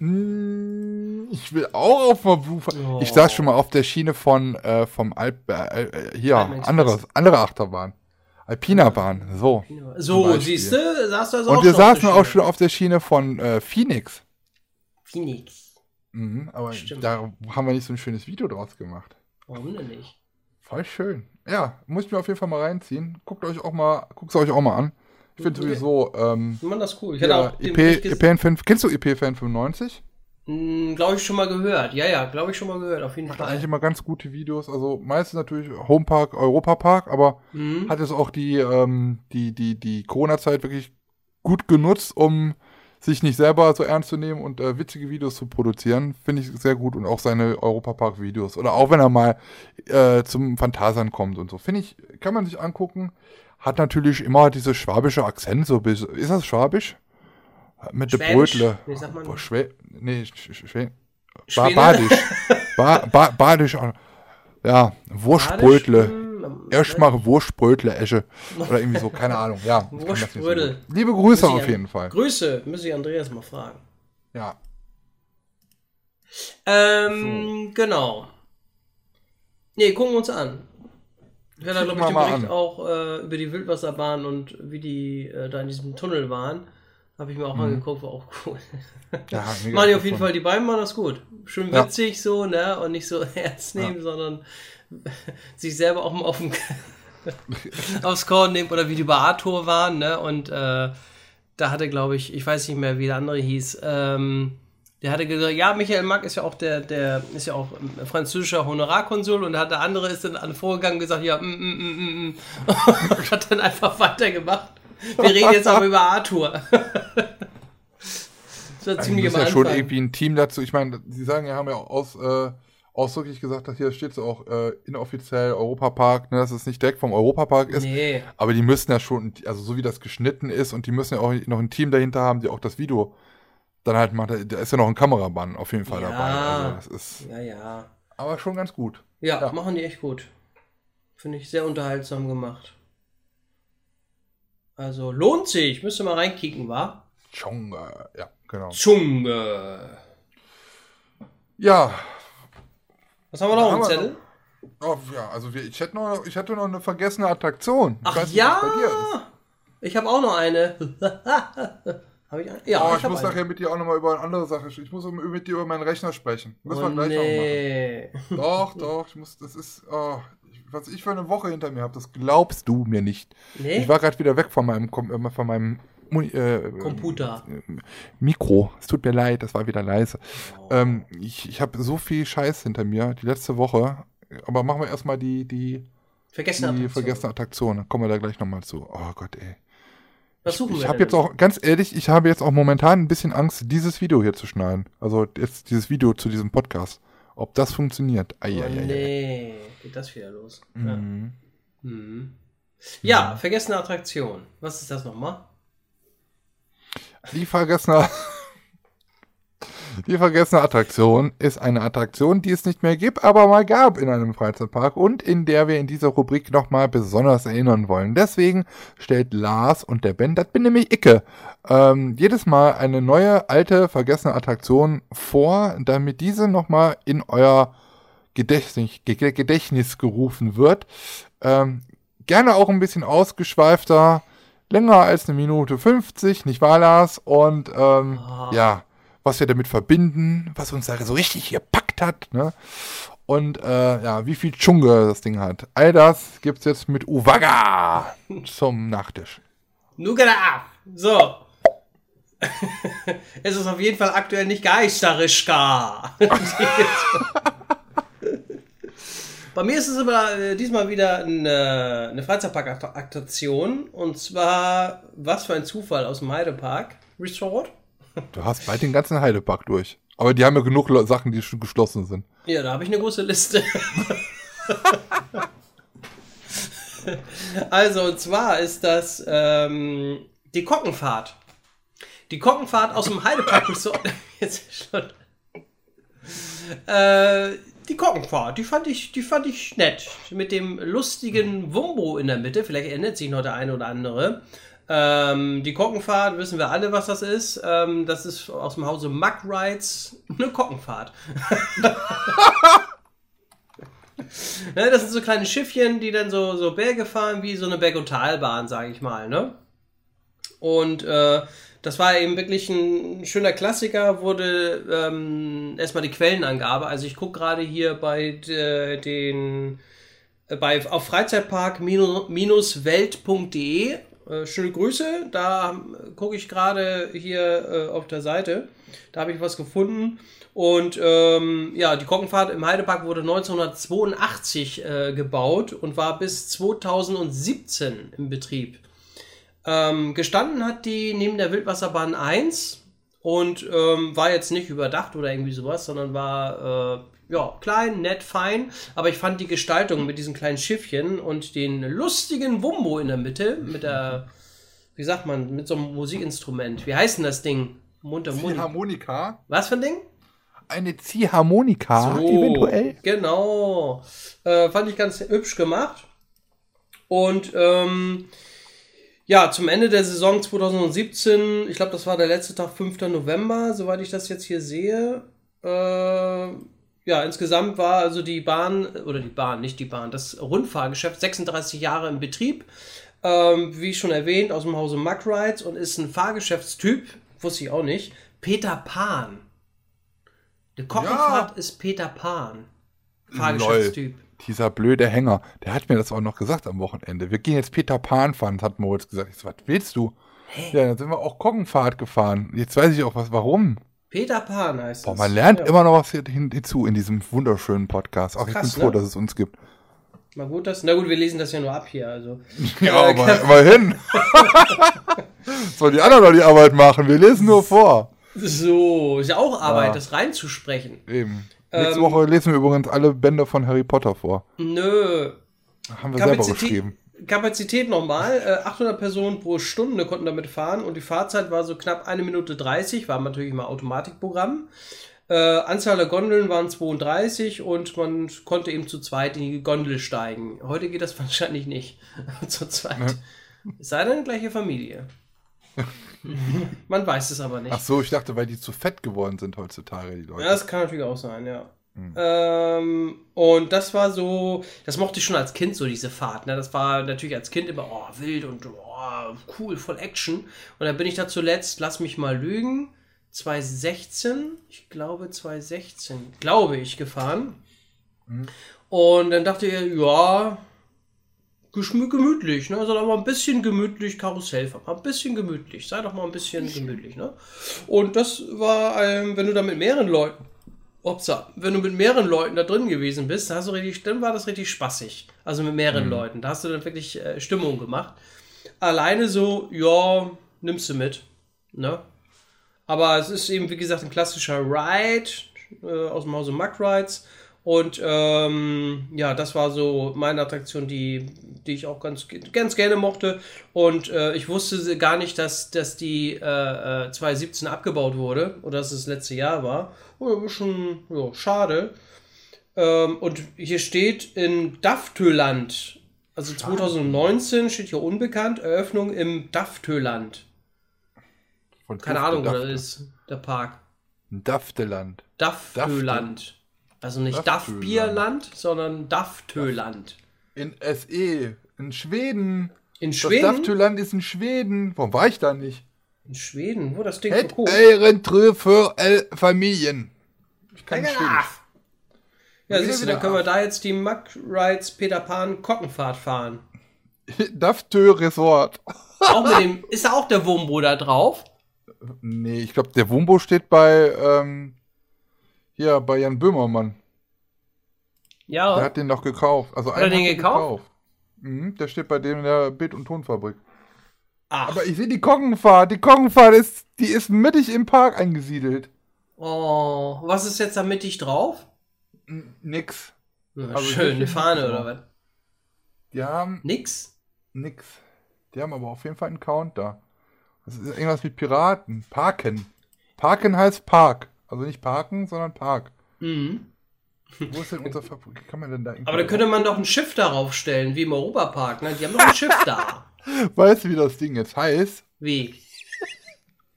Hm, Ich will auch auf Bluefire. Oh. Ich saß schon mal auf der Schiene von, äh, vom Alp, äh, äh, hier, Alpenexpress. andere, Achterbahn. Alpina Bahn, so. So, siehst du, saß du also Und auch wir saßen auch schon auf der Schiene von äh, Phoenix. Phoenix. Mhm, aber Stimmt. da haben wir nicht so ein schönes Video draus gemacht. Warum denn nicht? Voll schön. Ja, muss ich mir auf jeden Fall mal reinziehen. Guckt euch auch mal, guckt es euch auch mal an. Ich finde sowieso, ähm, Ich fand das cool. Ich ja, auch EP, EPN 5, kennst du E EP-Fan 95? glaube ich, schon mal gehört. Ja, ja, glaube ich schon mal gehört, auf jeden Hat Fall. eigentlich immer ganz gute Videos. Also meistens natürlich Homepark, Europapark, aber Mhm. hat es auch die, ähm, die, die, die Corona-Zeit wirklich gut genutzt, um sich nicht selber so ernst zu nehmen und äh, witzige Videos zu produzieren. Finde ich sehr gut. Und auch seine Europapark-Videos. Oder auch wenn er mal äh, zum Phantasern kommt und so. Finde ich, kann man sich angucken. Hat natürlich immer diese schwabische Akzent. So, bis- ist das schwabisch? Mit der? Brötle. Wie sagt man? Boah, Schwä nee, Sch Sch Schwä ba? Badisch. ba ba Badisch. Ja, Wurstbrötle. Hm, Erst mal Wurstbrötle, Esche. Oder irgendwie so, keine Ahnung. Ja. nicht so. Liebe Grüße auf jeden Fall. Grüße, muss ich Andreas mal fragen. Ja. Ähm, genau. Nee, gucken wir uns an. Werde da, glaube ich, den Bericht an. auch äh, über die Wildwasserbahn und wie die äh, da in diesem Tunnel waren. Habe ich mir auch Mhm. angeguckt, war auch cool. ja Machen die auf jeden. Fall, die beiden machen das gut. Schön Ja. witzig so, ne? Und nicht so ernst nehmen, sondern sich selber auch mal auf den, aufs Korn nehmen oder wie die bei Arthur waren, ne? Und äh, da hatte, glaube ich, ich weiß nicht mehr, wie der andere hieß, ähm, der hatte gesagt, ja, Michael Mack ist ja auch der, der ist ja auch französischer Honorarkonsul und der andere ist dann an vorgegangen und gesagt, ja, mm, mm, mm, mm, mm. und hat dann einfach weitergemacht. Wir reden jetzt aber über Arthur. das war Also ziemlich muss am ja schon irgendwie ein Team dazu. Ich meine, sie sagen ja, haben ja aus, äh, ausdrücklich gesagt, dass hier steht so auch äh, inoffiziell Europapark, ne, dass es nicht direkt vom Europapark ist. Nee, Aber die müssen ja schon, also so wie das geschnitten ist und die müssen ja auch noch ein Team dahinter haben, die auch das Video dann halt macht. Da ist ja noch ein Kameramann auf jeden Fall Ja. dabei. Also das ist ja, ja. aber schon ganz gut. Ja, Ja. machen die echt gut. Finde ich sehr unterhaltsam gemacht. Also lohnt sich, müsst ihr mal reinkicken, wa? Chong, äh, ja, genau. Zunge. Ja, Was haben wir noch im Zettel? oh, ja, also wir, ich hätte noch, ich hatte noch eine vergessene Attraktion. Ich Ach nicht, ja, was bei dir ist. ich habe auch noch eine. habe ich? Ja, Oh, ich, ich muss nachher mit dir auch nochmal über eine andere Sache sprechen. Ich muss mit dir über meinen Rechner sprechen. Müssen Oh, wir gleich nee. noch machen. Doch, doch, ich muss, das ist, oh, was ich für eine Woche hinter mir habe, das glaubst du mir nicht. Nee? Ich war gerade wieder weg von meinem, äh, von meinem äh, Computer. äh, Mikro. Es tut mir leid, das war wieder leise. Ähm, ich ich habe so viel Scheiß hinter mir, die letzte Woche. Aber machen wir erstmal die, die, Vergessen die Attraktion. vergessene Attraktion. Dann kommen wir da gleich nochmal zu. Oh Gott, ey. Was suchen Ich wir habe jetzt auch, ganz ehrlich, ich habe jetzt auch momentan ein bisschen Angst, dieses Video hier zu schneiden. Also jetzt dieses Video zu diesem Podcast. Ob das funktioniert. Oh, Eieiei. nee, geht das wieder los. Ja. Mhm. Mhm. ja, vergessene Attraktion. Was ist das nochmal? Die vergessene, die vergessene Attraktion ist eine Attraktion, die es nicht mehr gibt, aber mal gab in einem Freizeitpark und in der wir in dieser Rubrik nochmal besonders erinnern wollen. Deswegen stellt Lars und der Ben, das bin nämlich Icke, ähm, jedes Mal eine neue, alte, vergessene Attraktion vor, damit diese nochmal in euer Gedächtnis, Ge- Gedächtnis gerufen wird. Ähm, gerne auch ein bisschen ausgeschweifter, länger als eine Minute 50, nicht wahr, Lars? Und ähm, Ah. ja, was wir damit verbinden, was uns da so richtig hier packt hat, ne? Und äh, ja, wie viel Dschungel das Ding hat. All das gibt's jetzt mit Uwaga zum Nachtisch. Nugget ab! So. es ist auf jeden Fall aktuell nicht Geisterischka. Bei mir ist es aber äh, diesmal wieder eine, eine Freizeitpark-Attraktion. Und zwar, was für ein Zufall aus dem Heidepark Resort. Du hast bald den ganzen Heidepark durch. Aber die haben ja genug Sachen, die schon geschlossen sind. Ja, da habe ich eine große Liste. also, und zwar ist das ähm, die Kockenfahrt. Die Kockenfahrt aus dem Heidepark Resort. Jetzt schon. Äh, die Kockenfahrt, die fand ich, die fand ich nett. Mit dem lustigen Wumbo in der Mitte. Vielleicht erinnert sich noch der eine oder andere. Ähm, die Kockenfahrt, wissen wir alle, was das ist. Ähm, das ist aus dem Hause Muck Rides eine Kockenfahrt. ne, das sind so kleine Schiffchen, die dann so, so Berge fahren, wie so eine Berg- und Talbahn, sage ich mal. Ne? Und äh, das war eben wirklich ein schöner Klassiker, wurde ähm, erstmal die Quellenangabe. Also ich gucke gerade hier bei de, den äh, bei auf freizeitpark-welt.de. Äh, schöne Grüße, da ähm, gucke ich gerade hier äh, auf der Seite. Da habe ich was gefunden. Und ähm, ja, die Kockenfahrt im Heidepark wurde 1982 äh, gebaut und war bis 2017 im Betrieb. Ähm, gestanden hat die neben der Wildwasserbahn 1 und ähm, war jetzt nicht überdacht oder irgendwie sowas, sondern war äh, ja klein, nett, fein. Aber ich fand die Gestaltung mit diesen kleinen Schiffchen und den lustigen Wumbo in der Mitte mit der, wie sagt man, mit so einem Musikinstrument. Wie heißt denn das Ding? Mundharmonika. Ziehharmonika? Was für ein Ding? Eine Ziehharmonika eventuell? Genau. Äh, fand ich ganz hübsch gemacht. Und ähm, ja, zum Ende der Saison 2017, ich glaube, das war der letzte Tag, 5. November, soweit ich das jetzt hier sehe. Äh, ja, insgesamt war also die Bahn, oder die Bahn, nicht die Bahn, das Rundfahrgeschäft 36 Jahre im Betrieb. Ähm, wie schon erwähnt, aus dem Hause Muck Rides und ist ein Fahrgeschäftstyp, wusste ich auch nicht, Peter Pan. Die Kochenfahrt ist Peter Pan. Fahrgeschäftstyp. Dieser blöde Hänger, der hat mir das auch noch gesagt am Wochenende. Wir gehen jetzt Peter Pan fahren, hat Moritz gesagt. Ich so, was willst du? Ja, dann sind wir auch Koggenfahrt gefahren. Jetzt weiß ich auch was, warum. Peter Pan heißt Boah, man lernt ja. immer noch was hinzu in diesem wunderschönen Podcast. Auch ich Krass, bin froh, ne? dass es uns gibt. Mal gut, das. Na gut, wir lesen das ja nur ab hier. Also. Ja, Äh, aber immerhin. Soll die anderen doch die Arbeit machen? Wir lesen nur vor. So, ist ja auch Arbeit, Ja. das reinzusprechen. Eben. Nächste Ähm, Woche lesen wir übrigens alle Bände von Harry Potter vor. Nö. Haben wir selber Kapazität, geschrieben. Kapazität nochmal. Äh, 800 Personen pro Stunde konnten damit fahren und die Fahrzeit war so knapp 1 Minute 30, war natürlich immer Automatikprogramm. Äh, Anzahl der Gondeln waren 32 und man konnte eben zu zweit in die Gondel steigen. Heute geht das wahrscheinlich nicht. zu zweit. Es sei denn, gleiche Familie. man weiß es aber nicht. Ach so, ich dachte, weil die zu fett geworden sind heutzutage, die Leute. Ja, das kann natürlich auch sein, ja. Ähm, und das war so, das mochte ich schon als Kind so, diese Fahrt. Ne? Das war natürlich als Kind immer, oh, wild und oh, cool, voll Action. Und dann bin ich da zuletzt, lass mich mal lügen, 2016, ich glaube 2016, glaube ich, gefahren. Und dann dachte ich, ja, gemütlich, ne? Also da mal ein bisschen gemütlich Karussell fahren. Ein bisschen gemütlich. Sei doch mal ein bisschen gemütlich, ne? Und das war, ähm, wenn du da mit mehreren Leuten, upsa, wenn du mit mehreren Leuten da drin gewesen bist, hast du richtig, dann war das richtig spaßig. Also mit mehreren Leuten. Da hast du dann wirklich äh, Stimmung gemacht. Alleine so, ja, nimmst du mit, ne? Aber es ist eben, wie gesagt, ein klassischer Ride äh, aus dem Hause Muck Rides. Und ähm, ja, das war so meine Attraktion, die, die ich auch ganz, ganz gerne mochte. Und äh, ich wusste gar nicht, dass, dass die äh, äh, 2017 abgebaut wurde oder dass es das letzte Jahr war. Oh, bisschen ja, schade. Ähm, und hier steht in Daftöland, also 2019 steht hier unbekannt, Eröffnung im Daftöland. Keine Ahnung, wo das ist, der Park. Dafteland. Daftöland. Also nicht Daftöland. Daffbierland, sondern Daftöland. In SE. In Schweden. In Das Schweden? Dafteland ist in Schweden. Warum war ich da nicht? In Schweden? Wo das Ding Het so. Ehrentrö für El Familien. Ich kann Ja, Schwedisch. Ja, siehst du, dann können wir da jetzt die Muck Rides Peter Pan Kockenfahrt fahren. Daftö Resort. Auch mit dem, ist da auch der Wumbo da drauf? Nee, ich glaube, der Wumbo steht bei, ähm, hier, bei Jan Böhmermann. Ja, Der hat den doch gekauft. Also Hat er den hat er gekauft? Mhm, der steht bei dem in der Bild- und Tonfabrik. Ach, Aber ich sehe die Koggenfahrt. Die Koggenfahrt ist, die ist mittig im Park eingesiedelt. oh, was ist jetzt da mittig drauf? N nix. Na, Also schön, eine Fahne oder was? Die haben Nix? nix. Die haben aber auf jeden Fall einen Counter. Das ist irgendwas mit Piraten. Parken. Parken heißt Park. Also nicht parken, sondern Park. Mhm. Wo ist denn unser Fabrik? Kann man denn da Aber da könnte man doch ein Schiff darauf stellen, wie im Europapark. Ne? Die haben doch ein Schiff da. Weißt du, wie das Ding jetzt heißt? Wie?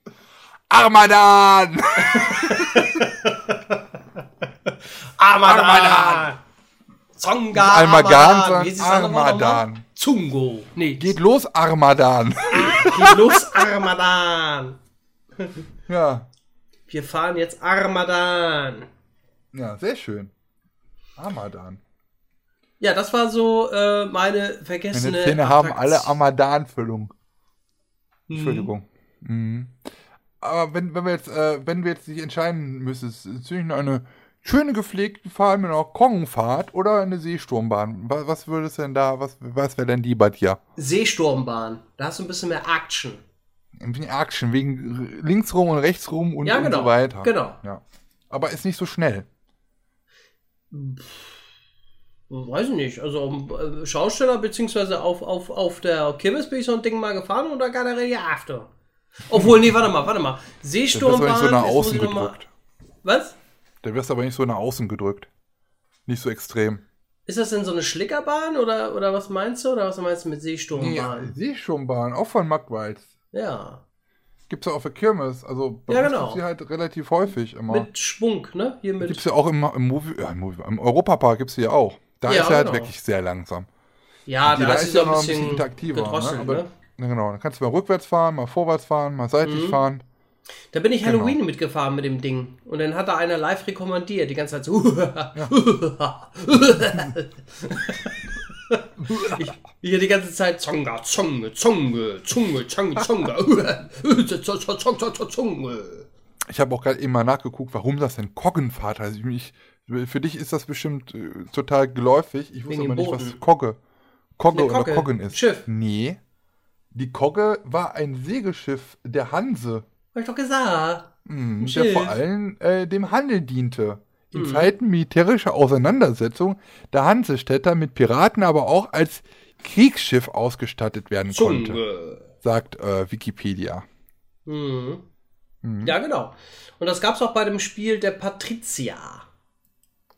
Armadan! Armadan! Zonga Almagan, Armadan! Wie Wort nochmal? Armadan. Zungo. Nee, Geht los, Armadan. geht los, Armadan! ja. Wir fahren jetzt Armadan. Ja, sehr schön. Armadan. Ja, das war so äh, meine Meine vergessene. Zähne haben alle Armadan-Füllung. Mhm. Entschuldigung. Mhm. Aber wenn, wenn wir jetzt, äh, wenn wir jetzt sich entscheiden müssen, ist es zwischen eine schöne gepflegte Fahrt mit einer Kongenfahrt oder eine Seesturmbahn. Was, was würdest du denn da, was, was wäre denn die bei dir? Seesturmbahn. Da hast du ein bisschen mehr Action. Bisschen Action, wegen links rum und rechts rum und, Ja, und genau. so weiter. Genau. Ja. Aber ist nicht so schnell. Weiß ich nicht. Also um, äh, Schausteller beziehungsweise auf, auf, auf der Kirmes bin ich so ein Ding mal gefahren oder Galerie After. Obwohl, nee, warte mal, warte mal. Wirst Seesturmbahn. aber nicht so nach außen gedrückt. Was? Dann wirst du aber nicht so nach außen gedrückt. Nicht so extrem. Ist das denn so eine Schlickerbahn oder, oder was meinst du? Oder was meinst du mit Nee, Seesturmbahn? Seesturmbahn, auch von Magwald. Ja. Gibt's ja auf der Kirmes. Also bei Ja, genau. gibt's die halt relativ häufig immer. Mit Schwung, ne? Hier mit. Gibt's ja auch im, im Movie, ja, im, Movie, im Europapark gibt's die ja auch. Da Ja, ist er halt genau. wirklich sehr langsam. ja, Die, da, ist sie so ein bisschen, interaktiver. gedrosselt, Ne? Aber, ne? ja, genau, dann kannst du mal rückwärts fahren, mal vorwärts fahren, mal seitlich Mhm. fahren. Da bin ich Genau. Halloween mitgefahren mit dem Ding. Und dann hat da einer live rekommandiert, die ganze Zeit so. ich, ich die ganze Zeit Zonga, Zonge, Zonge, Zunge, Zonge, Zonga, Zonge. Ich habe auch gerade eben mal nachgeguckt, warum das denn Koggenfahrt heißt. Ich, für dich ist das bestimmt äh, total geläufig. Ich wusste den nicht, was. Kogge, Kogge Eine oder Kogge, Koggen ist. Schiff. Nee. Die Kogge war ein Segelschiff der Hanse. Hab ich doch gesagt. Mhm, der Schiff. vor allem äh, dem Handel diente. In Mhm. Zeiten militärischer Auseinandersetzung der Hansestädter mit Piraten aber auch als Kriegsschiff ausgestattet werden konnte, Zunge. sagt äh, Wikipedia. Mhm. Mhm. Ja, genau. Und das gab's auch bei dem Spiel der Patrizia.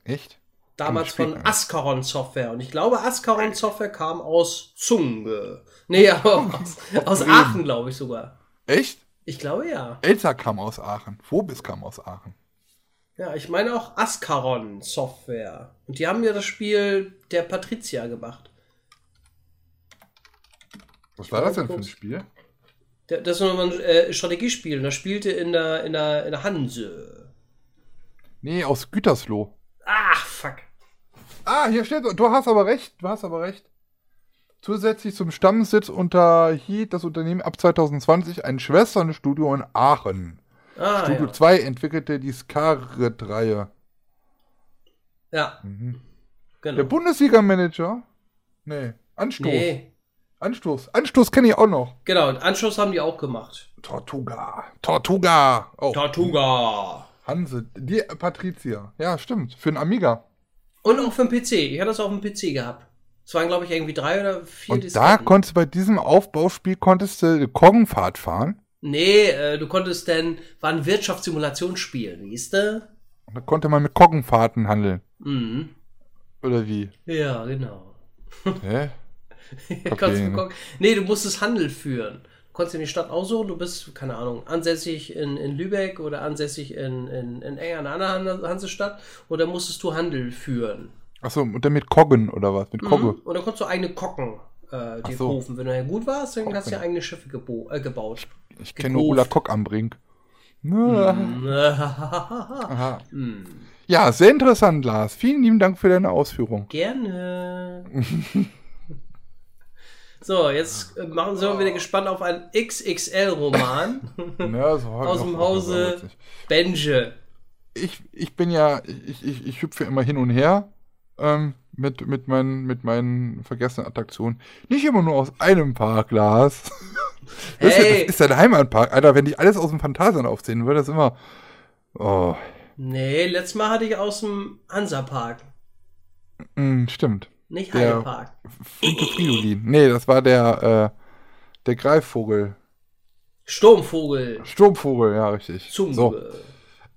Echt? Damals von Ascaron Software. Und ich glaube, Ascaron Software kam aus Zunge. Nee, aber aus, aus Aachen, glaube ich sogar. Echt? Ich glaube ja. Elsa kam aus Aachen. Phobis kam aus Aachen. Ja, ich meine auch Ascaron Software. Und die haben ja das Spiel der Patrizia gemacht. Was war das denn für ein. Spiel? Das ist nochmal ein äh, Strategiespiel. Und das spielte in der, in der, in der Hanse. Nee, aus Gütersloh. Ach, fuck. Ah, hier steht, du hast aber recht, du hast aber recht. Zusätzlich zum Stammsitz unterhielt das Unternehmen ab 2020 ein Schwesternstudio in Aachen. Ah, Studio ja. 2 entwickelte die Scarlet-Reihe. ja. Der Genau. Bundesliga-Manager? Nee, Anstoß. Nee. Anstoß. Anstoß kenne ich auch noch. Genau, und Anschluss haben die auch gemacht. Tortuga. Tortuga. Oh, Tortuga. Hanse. Die Patricia. Ja, stimmt. Für einen Amiga. Und auch für den PC. Ich hatte das auf dem PC gehabt. Es waren, glaube ich, irgendwie drei oder vier Und da Disketten. konntest du bei diesem Aufbauspiel konntest du eine Koggenfahrt fahren. Nee, äh, du konntest denn, war ein Wirtschaftssimulationsspiel, weißt du? Und da konnte man mit Koggenfahrten handeln. Mhm. Oder wie? Ja, genau. Hä? Du ne? nee, du musstest Handel führen. Du konntest dir die Stadt aussuchen, du bist, keine Ahnung, ansässig in, in Lübeck oder ansässig in, in, in einer anderen Hansestadt oder musstest du Handel führen. Achso, und dann mit Koggen oder was? Mit Kogge. Mhm. Und dann konntest du eigene Kocken äh, Ach so. rufen. Wenn du ja gut warst, dann hast du ja eigene Schiffe äh, gebaut. Ich kenne nur Ulla Kock am Brink. Aha. Hm. Ja, sehr interessant, Lars. Vielen lieben Dank für deine Ausführung. Gerne. So, jetzt äh, machen Sie mal wieder gespannt auf einen XXL-Roman Ja, so aus dem Hause. Benje. Ich, ich bin ja, ich, ich, ich hüpfe immer hin und her ähm, mit, mit, meinen, mit meinen vergessenen Attraktionen. Nicht immer nur aus einem Parkglas. Das, ist, ja- das ist ja der Heimatpark. Alter, wenn ich alles aus dem Phantasialand aufzählen würde, das ist immer. Oh, Nee, letztes Mal hatte ich aus dem Hansapark. mh, stimmt. Nicht Heidepark. Funke Fridolin. Nee, das war der, äh, der Greifvogel. Sturmvogel. Sturmvogel, ja, richtig. Zum. So.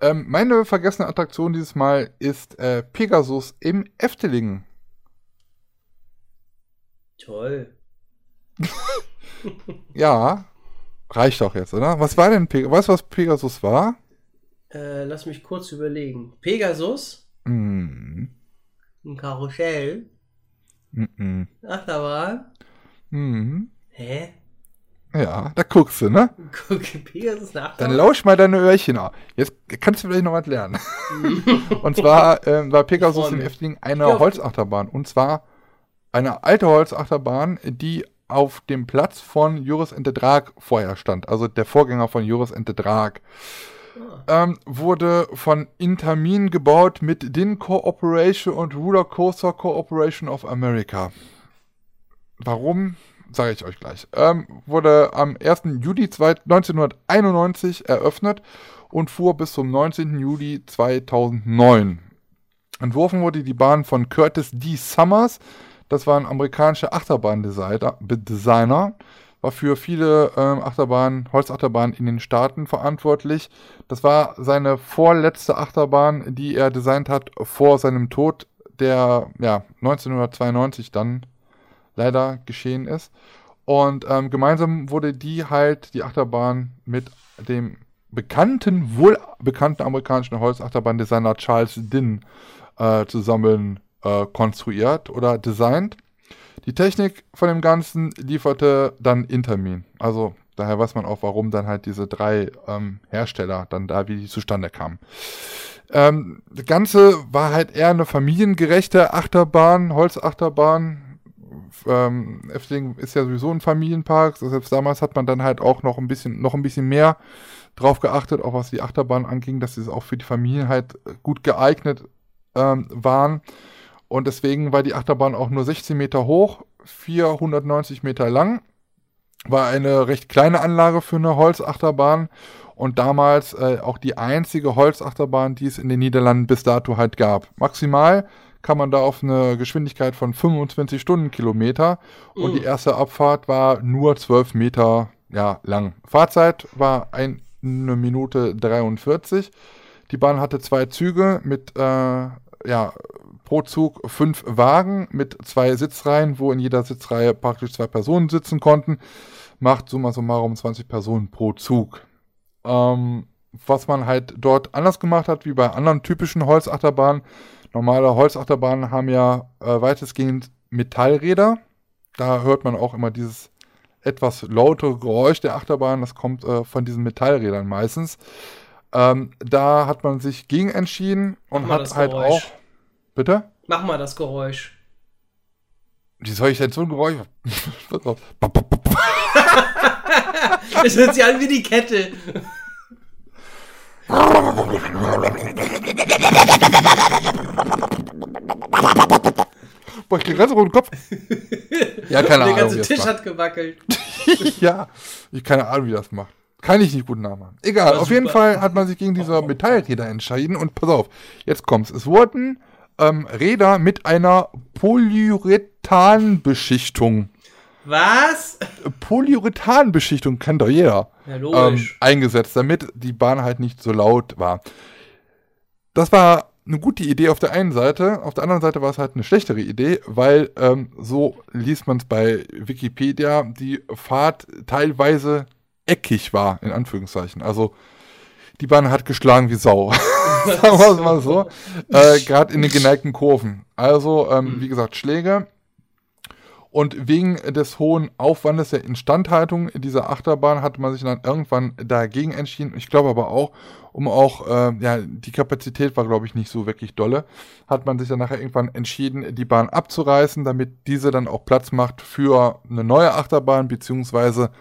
Ähm, meine vergessene Attraktion dieses Mal ist äh, Pegasus im Efteling. Toll. Ja, reicht doch jetzt, oder? Was war denn Pegasus? Weißt du, was Pegasus war? Äh, lass mich kurz überlegen. Pegasus, Hm. ein Karussell, Mhm. Achterbahn. Mhm. Hä? Ja, da guckst du, ne? Guck, Pegasus eine Dann lausch mal deine Öhrchen auf. Jetzt kannst du vielleicht noch was lernen. und zwar ähm, war Pegasus mich. Efteling eine Holzachterbahn. Und zwar eine alte Holzachterbahn, die auf dem Platz von Juris and the Drag vorher stand. Also der Vorgänger von Juris and the Drag. Ähm, wurde von Intermin gebaut mit DIN Cooperation und Roller Coaster Corporation of America. Warum? Sage ich euch gleich. Ähm, wurde am 1. Juli zwei- 1991 eröffnet und fuhr bis zum 19. Juli 2009. Entworfen wurde die Bahn von Curtis D. Summers. Das war ein amerikanischer Achterbahndesigner, Designer, war für viele ähm, Achterbahnen, Holzachterbahnen in den Staaten verantwortlich. Das war seine vorletzte Achterbahn, die er designt hat vor seinem Tod, der ja 1992 dann leider geschehen ist. Und ähm, gemeinsam wurde die halt, die Achterbahn, mit dem bekannten, wohl bekannten amerikanischen Holzachterbahn-Designer Charles Din äh, zusammen äh, konstruiert oder designt. Die Technik von dem Ganzen lieferte dann Intermin. Also daher weiß man auch, warum dann halt diese drei ähm, Hersteller dann da, wie die zustande kamen. Ähm, das Ganze war halt eher eine familiengerechte Achterbahn, Holzachterbahn. Ähm, Efteling ist ja sowieso ein Familienpark. Selbst damals hat man dann halt auch noch ein bisschen, noch ein bisschen mehr drauf geachtet, auch was die Achterbahn anging, dass sie auch für die Familien halt gut geeignet ähm, waren. Und deswegen war die Achterbahn auch nur 16 Meter hoch, 490 Meter lang. War eine recht kleine Anlage für eine Holzachterbahn und damals äh, auch die einzige Holzachterbahn, die es in den Niederlanden bis dato halt gab. Maximal kam man da auf eine Geschwindigkeit von 25 Stundenkilometer und die erste Abfahrt war nur 12 Meter ja, lang. Fahrzeit war eine Minute 43. Die Bahn hatte zwei Züge mit äh, ja, pro Zug fünf Wagen mit zwei Sitzreihen, wo in jeder Sitzreihe praktisch zwei Personen sitzen konnten. Macht summa summarum 20 Personen pro Zug. Ähm, was man halt dort anders gemacht hat, wie bei anderen typischen Holzachterbahnen. Normale Holzachterbahnen haben ja äh, weitestgehend Metallräder. Da hört man auch immer dieses etwas lautere Geräusch der Achterbahn. Das kommt äh, von diesen Metallrädern meistens. Ähm, da hat man sich gegen entschieden und hat halt Geräusch. auch. Bitte? Mach mal das Geräusch. Wie soll ich denn so ein Geräusch? Das hört sich an wie die Kette. Boah, ich krieg ganz roten Kopf. Ja, keine Der Ahnung. ganze wie das Tisch macht. hat gewackelt. ja, ich keine Ahnung, wie das macht. Kann ich nicht gut nachmachen. Egal, auf jeden. Fall hat man sich gegen diese Metallräder entschieden und pass auf, jetzt kommt's. Es wurden ähm, Räder mit einer Polyurethanbeschichtung, Was? Polyurethanbeschichtung kennt doch jeder, Ja, ähm, logisch. eingesetzt, damit die Bahn halt nicht so laut war. Das war eine gute Idee auf der einen Seite, auf der anderen Seite war es halt eine schlechtere Idee, weil ähm, so liest man es bei Wikipedia, die Fahrt teilweise eckig war, in Anführungszeichen. Also die Bahn hat geschlagen wie Sau. Sagen wir es mal so. Äh, Gerade in den geneigten Kurven. Also, ähm, wie gesagt, Schläge. Und wegen des hohen Aufwandes der Instandhaltung dieser Achterbahn hat man sich dann irgendwann dagegen entschieden. Ich glaube aber auch, um auch, äh, ja, die Kapazität war, glaube ich, nicht so wirklich dolle, hat man sich dann nachher irgendwann entschieden, die Bahn abzureißen, damit diese dann auch Platz macht für eine neue Achterbahn, beziehungsweise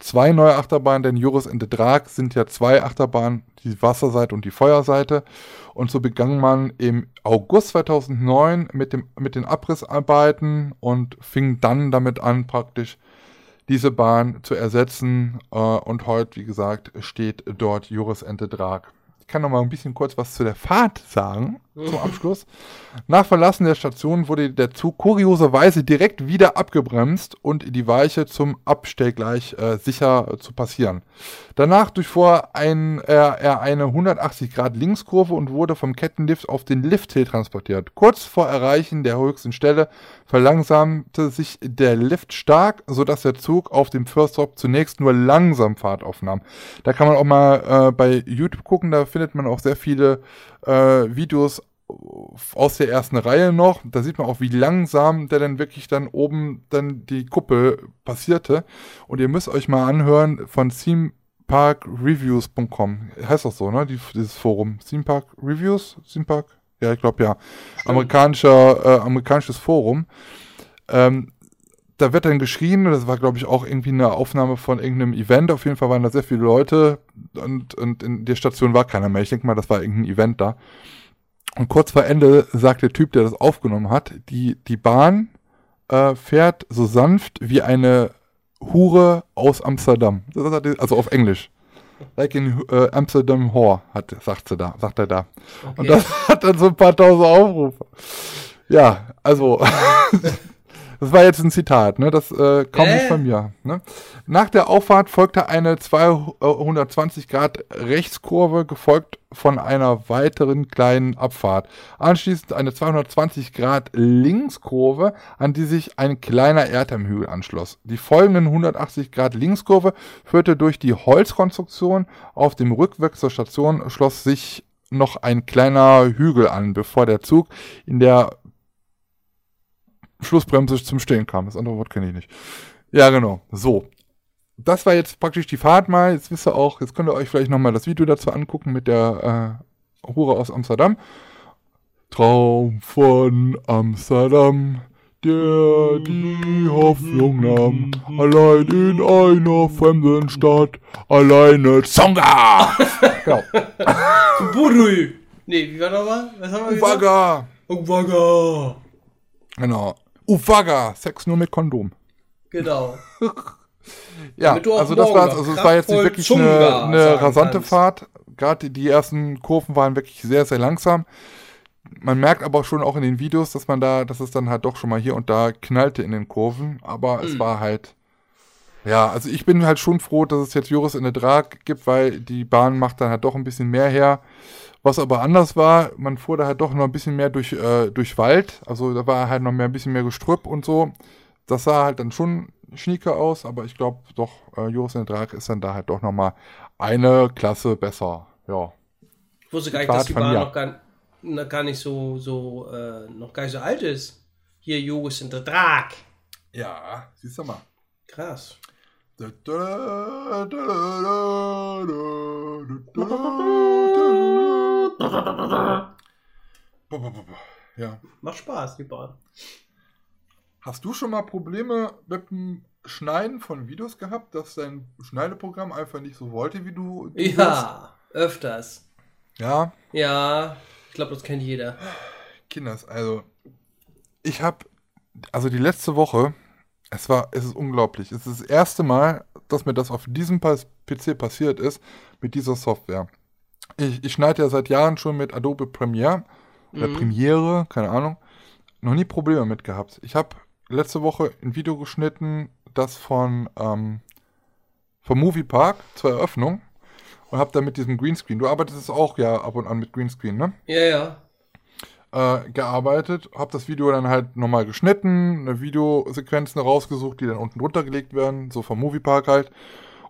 zwei neue Achterbahnen, denn Juris and the Drag sind ja zwei Achterbahnen, die Wasserseite und die Feuerseite. Und so begann man im August 2009 mit, dem, mit den Abrissarbeiten und fing dann damit an, praktisch diese Bahn zu ersetzen. Äh, und heute, wie gesagt, steht dort Juris and the Drag. Ich kann noch mal ein bisschen kurz was zu der Fahrt sagen, zum Abschluss. Nach Verlassen der Station wurde der Zug kurioserweise direkt wieder abgebremst und die Weiche zum Abstellgleich äh, sicher äh, zu passieren. Danach durchfuhr ein, äh, er eine 180 Grad Linkskurve und wurde vom Kettenlift auf den Lifthill transportiert. Kurz vor Erreichen der höchsten Stelle verlangsamte sich der Lift stark, sodass der Zug auf dem First Stop zunächst nur langsam Fahrt aufnahm. Da kann man auch mal äh, bei YouTube gucken, da findet man auch sehr viele äh, Videos aus der ersten Reihe noch. Da sieht man auch, wie langsam der dann wirklich dann oben dann die Kuppel passierte. Und ihr müsst euch mal anhören von themeparkreviews.com. Heißt das so, ne? Die, dieses Forum. Theme Park Reviews? Theme Park? Ja, ich glaube ja. Amerikanischer, äh, amerikanisches Forum. Ähm, da wird dann geschrien, das war glaube ich auch irgendwie eine Aufnahme von irgendeinem Event, auf jeden Fall waren da sehr viele Leute und, und in der Station war keiner mehr. Ich denke mal, das war irgendein Event da. Und kurz vor Ende sagt der Typ, der das aufgenommen hat, die, die Bahn äh, fährt so sanft wie eine Hure aus Amsterdam. Er- Also auf Englisch. Like in äh, Amsterdam Whore, hat, sagt, sie da, sagt er da. Und Okay. das hat dann so ein paar tausend Aufrufe. Ja, also, das war jetzt ein Zitat, ne? Das äh, kommt Äh? nicht von mir. Ne? Nach der Auffahrt folgte eine 220 Grad Rechtskurve, gefolgt von einer weiteren kleinen Abfahrt. Anschließend eine 220 Grad Linkskurve, an die sich ein kleiner Erdheimhügel anschloss. Die folgenden 180 Grad Linkskurve führte durch die Holzkonstruktion. Auf dem Rückweg zur Station schloss sich noch ein kleiner Hügel an, bevor der Zug in der Schlussbremse zum Stehen kam. Das andere Wort kenne ich nicht. Ja, genau. So. Das war jetzt praktisch die Fahrt mal. Jetzt wisst ihr auch, jetzt könnt ihr euch vielleicht nochmal das Video dazu angucken mit der äh, Hure aus Amsterdam. Traum von Amsterdam, der die Hoffnung nahm. Allein in einer fremden Stadt, alleine Zonga! genau. Budui. Nee, wie war nochmal? Was haben wir gesagt? Uwaga! Uwaga. Genau. Uwaga! Sex nur mit Kondom. Genau. Ja, also das war also es war jetzt nicht wirklich eine, eine rasante kannst. Fahrt. Gerade die ersten Kurven waren wirklich sehr, sehr langsam. Man merkt aber schon auch in den Videos, dass man da, dass es dann halt doch schon mal hier und da knallte in den Kurven. Aber Hm. es war halt, ja, also ich bin halt schon froh, dass es jetzt Juris in der Drag gibt, weil die Bahn macht dann halt doch ein bisschen mehr her. Was aber anders war, man fuhr da halt doch noch ein bisschen mehr durch, äh, durch Wald. Also da war halt noch mehr ein bisschen mehr Gestrüpp und so. Das sah halt dann schon schnieke aus, aber ich glaube doch, äh, Juris in der Drag ist dann da halt doch nochmal eine Klasse besser. Ja. Ich wusste gar nicht, dass Fahrt die Bahn noch gar, noch gar nicht so, so, äh, noch gar nicht so alt ist. Hier, Jogos in der Drag. Ja, siehst du mal. Krass. Ja. Macht Spaß, die Bahn. Hast du schon mal Probleme mit dem Schneiden von Videos gehabt, dass dein Schneideprogramm einfach nicht so wollte, wie du, du? Ja, öfters. Ja, Ja, ich glaube, das kennt jeder. Kinders, also ich habe, also die letzte Woche, es war, es ist unglaublich. Es ist das erste Mal, dass mir das auf diesem PC passiert ist, mit dieser Software. Ich, ich schneide ja seit Jahren schon mit Adobe Premiere oder Mhm. Premiere, keine Ahnung, noch nie Probleme mit gehabt. Ich habe letzte Woche ein Video geschnitten, das von, ähm, vom Movie Park zur Eröffnung und habe da mit diesem Greenscreen, du arbeitest auch ja ab und an mit Greenscreen, ne? Ja, ja. äh, gearbeitet, habe das Video dann halt nochmal geschnitten, eine Videosequenzen rausgesucht, die dann unten drunter gelegt werden, so vom Moviepark halt,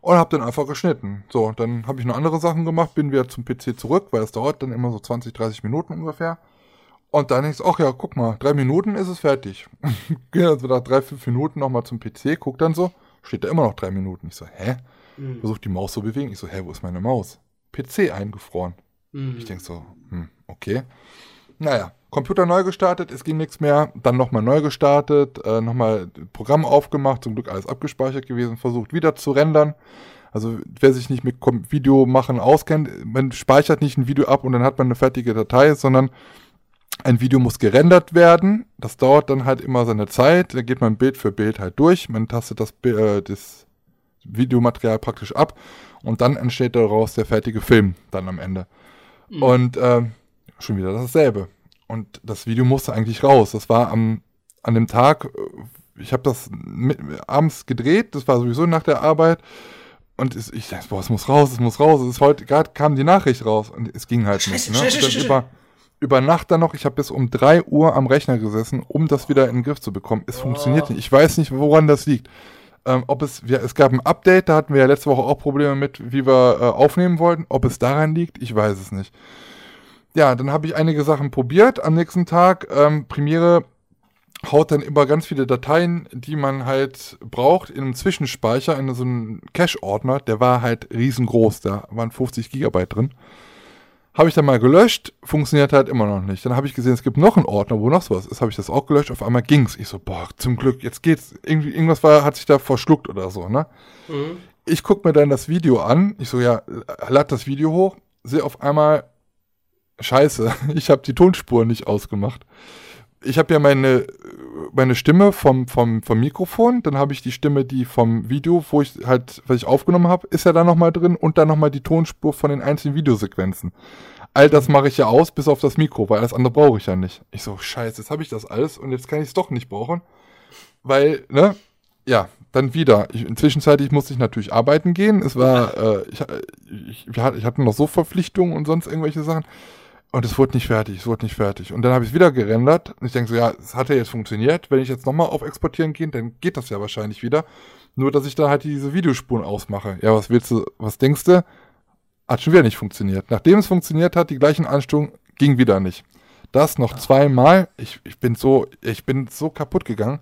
und habe dann einfach geschnitten. So, dann habe ich noch andere Sachen gemacht, bin wieder zum PC zurück, weil es dauert dann immer so 20, 30 Minuten ungefähr. Und dann denkst du, ach ja, guck mal, drei Minuten ist es fertig. Gehe also nach drei, fünf Minuten nochmal zum PC, guck dann so, steht da immer noch drei Minuten. Ich so, hä? Mhm. Versuch die Maus zu bewegen. Ich so, hä, wo ist meine Maus? PC eingefroren. Mhm. Ich denk so, hm, okay. Naja, Computer neu gestartet, es ging nichts mehr. Dann nochmal neu gestartet, äh, nochmal Programm aufgemacht, zum Glück alles abgespeichert gewesen, versucht wieder zu rendern. Also wer sich nicht mit Video machen auskennt, man speichert nicht ein Video ab und dann hat man eine fertige Datei, sondern ein Video muss gerendert werden. Das dauert dann halt immer seine Zeit. Da geht man Bild für Bild halt durch. Man tastet das, äh, das Videomaterial praktisch ab und dann entsteht daraus der fertige Film dann am Ende. Und ähm, schon wieder dasselbe. Und das Video musste eigentlich raus. Das war am, an dem Tag, äh, ich habe das mit, abends gedreht, das war sowieso nach der Arbeit. Und es, ich dachte, boah, es muss raus, es muss raus. Es ist heute, gerade kam die Nachricht raus und es ging halt nicht. Ne? Scheiße, scheiße, scheiße. über, über Nacht dann noch, ich habe bis um 3 Uhr am Rechner gesessen, um das wieder in den Griff zu bekommen. Es funktioniert nicht. Ich weiß nicht, woran das liegt. Ähm, ob es, wir, es gab ein Update, da hatten wir ja letzte Woche auch Probleme mit, wie wir äh, aufnehmen wollten. Ob es daran liegt, ich weiß es nicht. Ja, dann habe ich einige Sachen probiert. Am nächsten Tag, ähm, Premiere haut dann immer ganz viele Dateien, die man halt braucht, in einem Zwischenspeicher, in so einem Cache-Ordner. Der war halt riesengroß, da waren 50 Gigabyte drin. Habe ich dann mal gelöscht, funktioniert halt immer noch nicht. Dann habe ich gesehen, es gibt noch einen Ordner, wo noch sowas ist. Habe ich das auch gelöscht, auf einmal ging's. Ich so, boah, zum Glück, jetzt geht's. Irgendwie, irgendwas war, hat sich da verschluckt oder so, ne? Mhm. Ich guck mir dann das Video an. Ich so, ja, lad das Video hoch. Sehe auf einmal, scheiße, ich habe die Tonspur nicht ausgemacht. Ich habe ja meine, meine Stimme vom, vom, vom Mikrofon, dann habe ich die Stimme, die vom Video, wo ich halt, was ich aufgenommen habe, ist ja da nochmal drin und dann nochmal die Tonspur von den einzelnen Videosequenzen. All das mache ich ja aus, bis auf das Mikro, weil alles andere brauche ich ja nicht. Ich so, scheiße, jetzt habe ich das alles und jetzt kann ich es doch nicht brauchen. Weil, ne, ja, dann wieder. Inzwischenzeitlich musste ich natürlich arbeiten gehen. Es war, äh, ich, ich, ich hatte noch so Verpflichtungen und sonst irgendwelche Sachen. Und es wurde nicht fertig, es wurde nicht fertig. Und dann habe ich es wieder gerendert. Und ich denke so, ja, es hat ja jetzt funktioniert. Wenn ich jetzt nochmal auf Exportieren gehe, dann geht das ja wahrscheinlich wieder. Nur, dass ich dann halt diese Videospuren ausmache. Ja, was willst du, was denkst du? Hat schon wieder nicht funktioniert. Nachdem es funktioniert hat, die gleichen Einstellungen, ging wieder nicht. Das noch zweimal. Ich, ich bin so, ich bin so kaputt gegangen.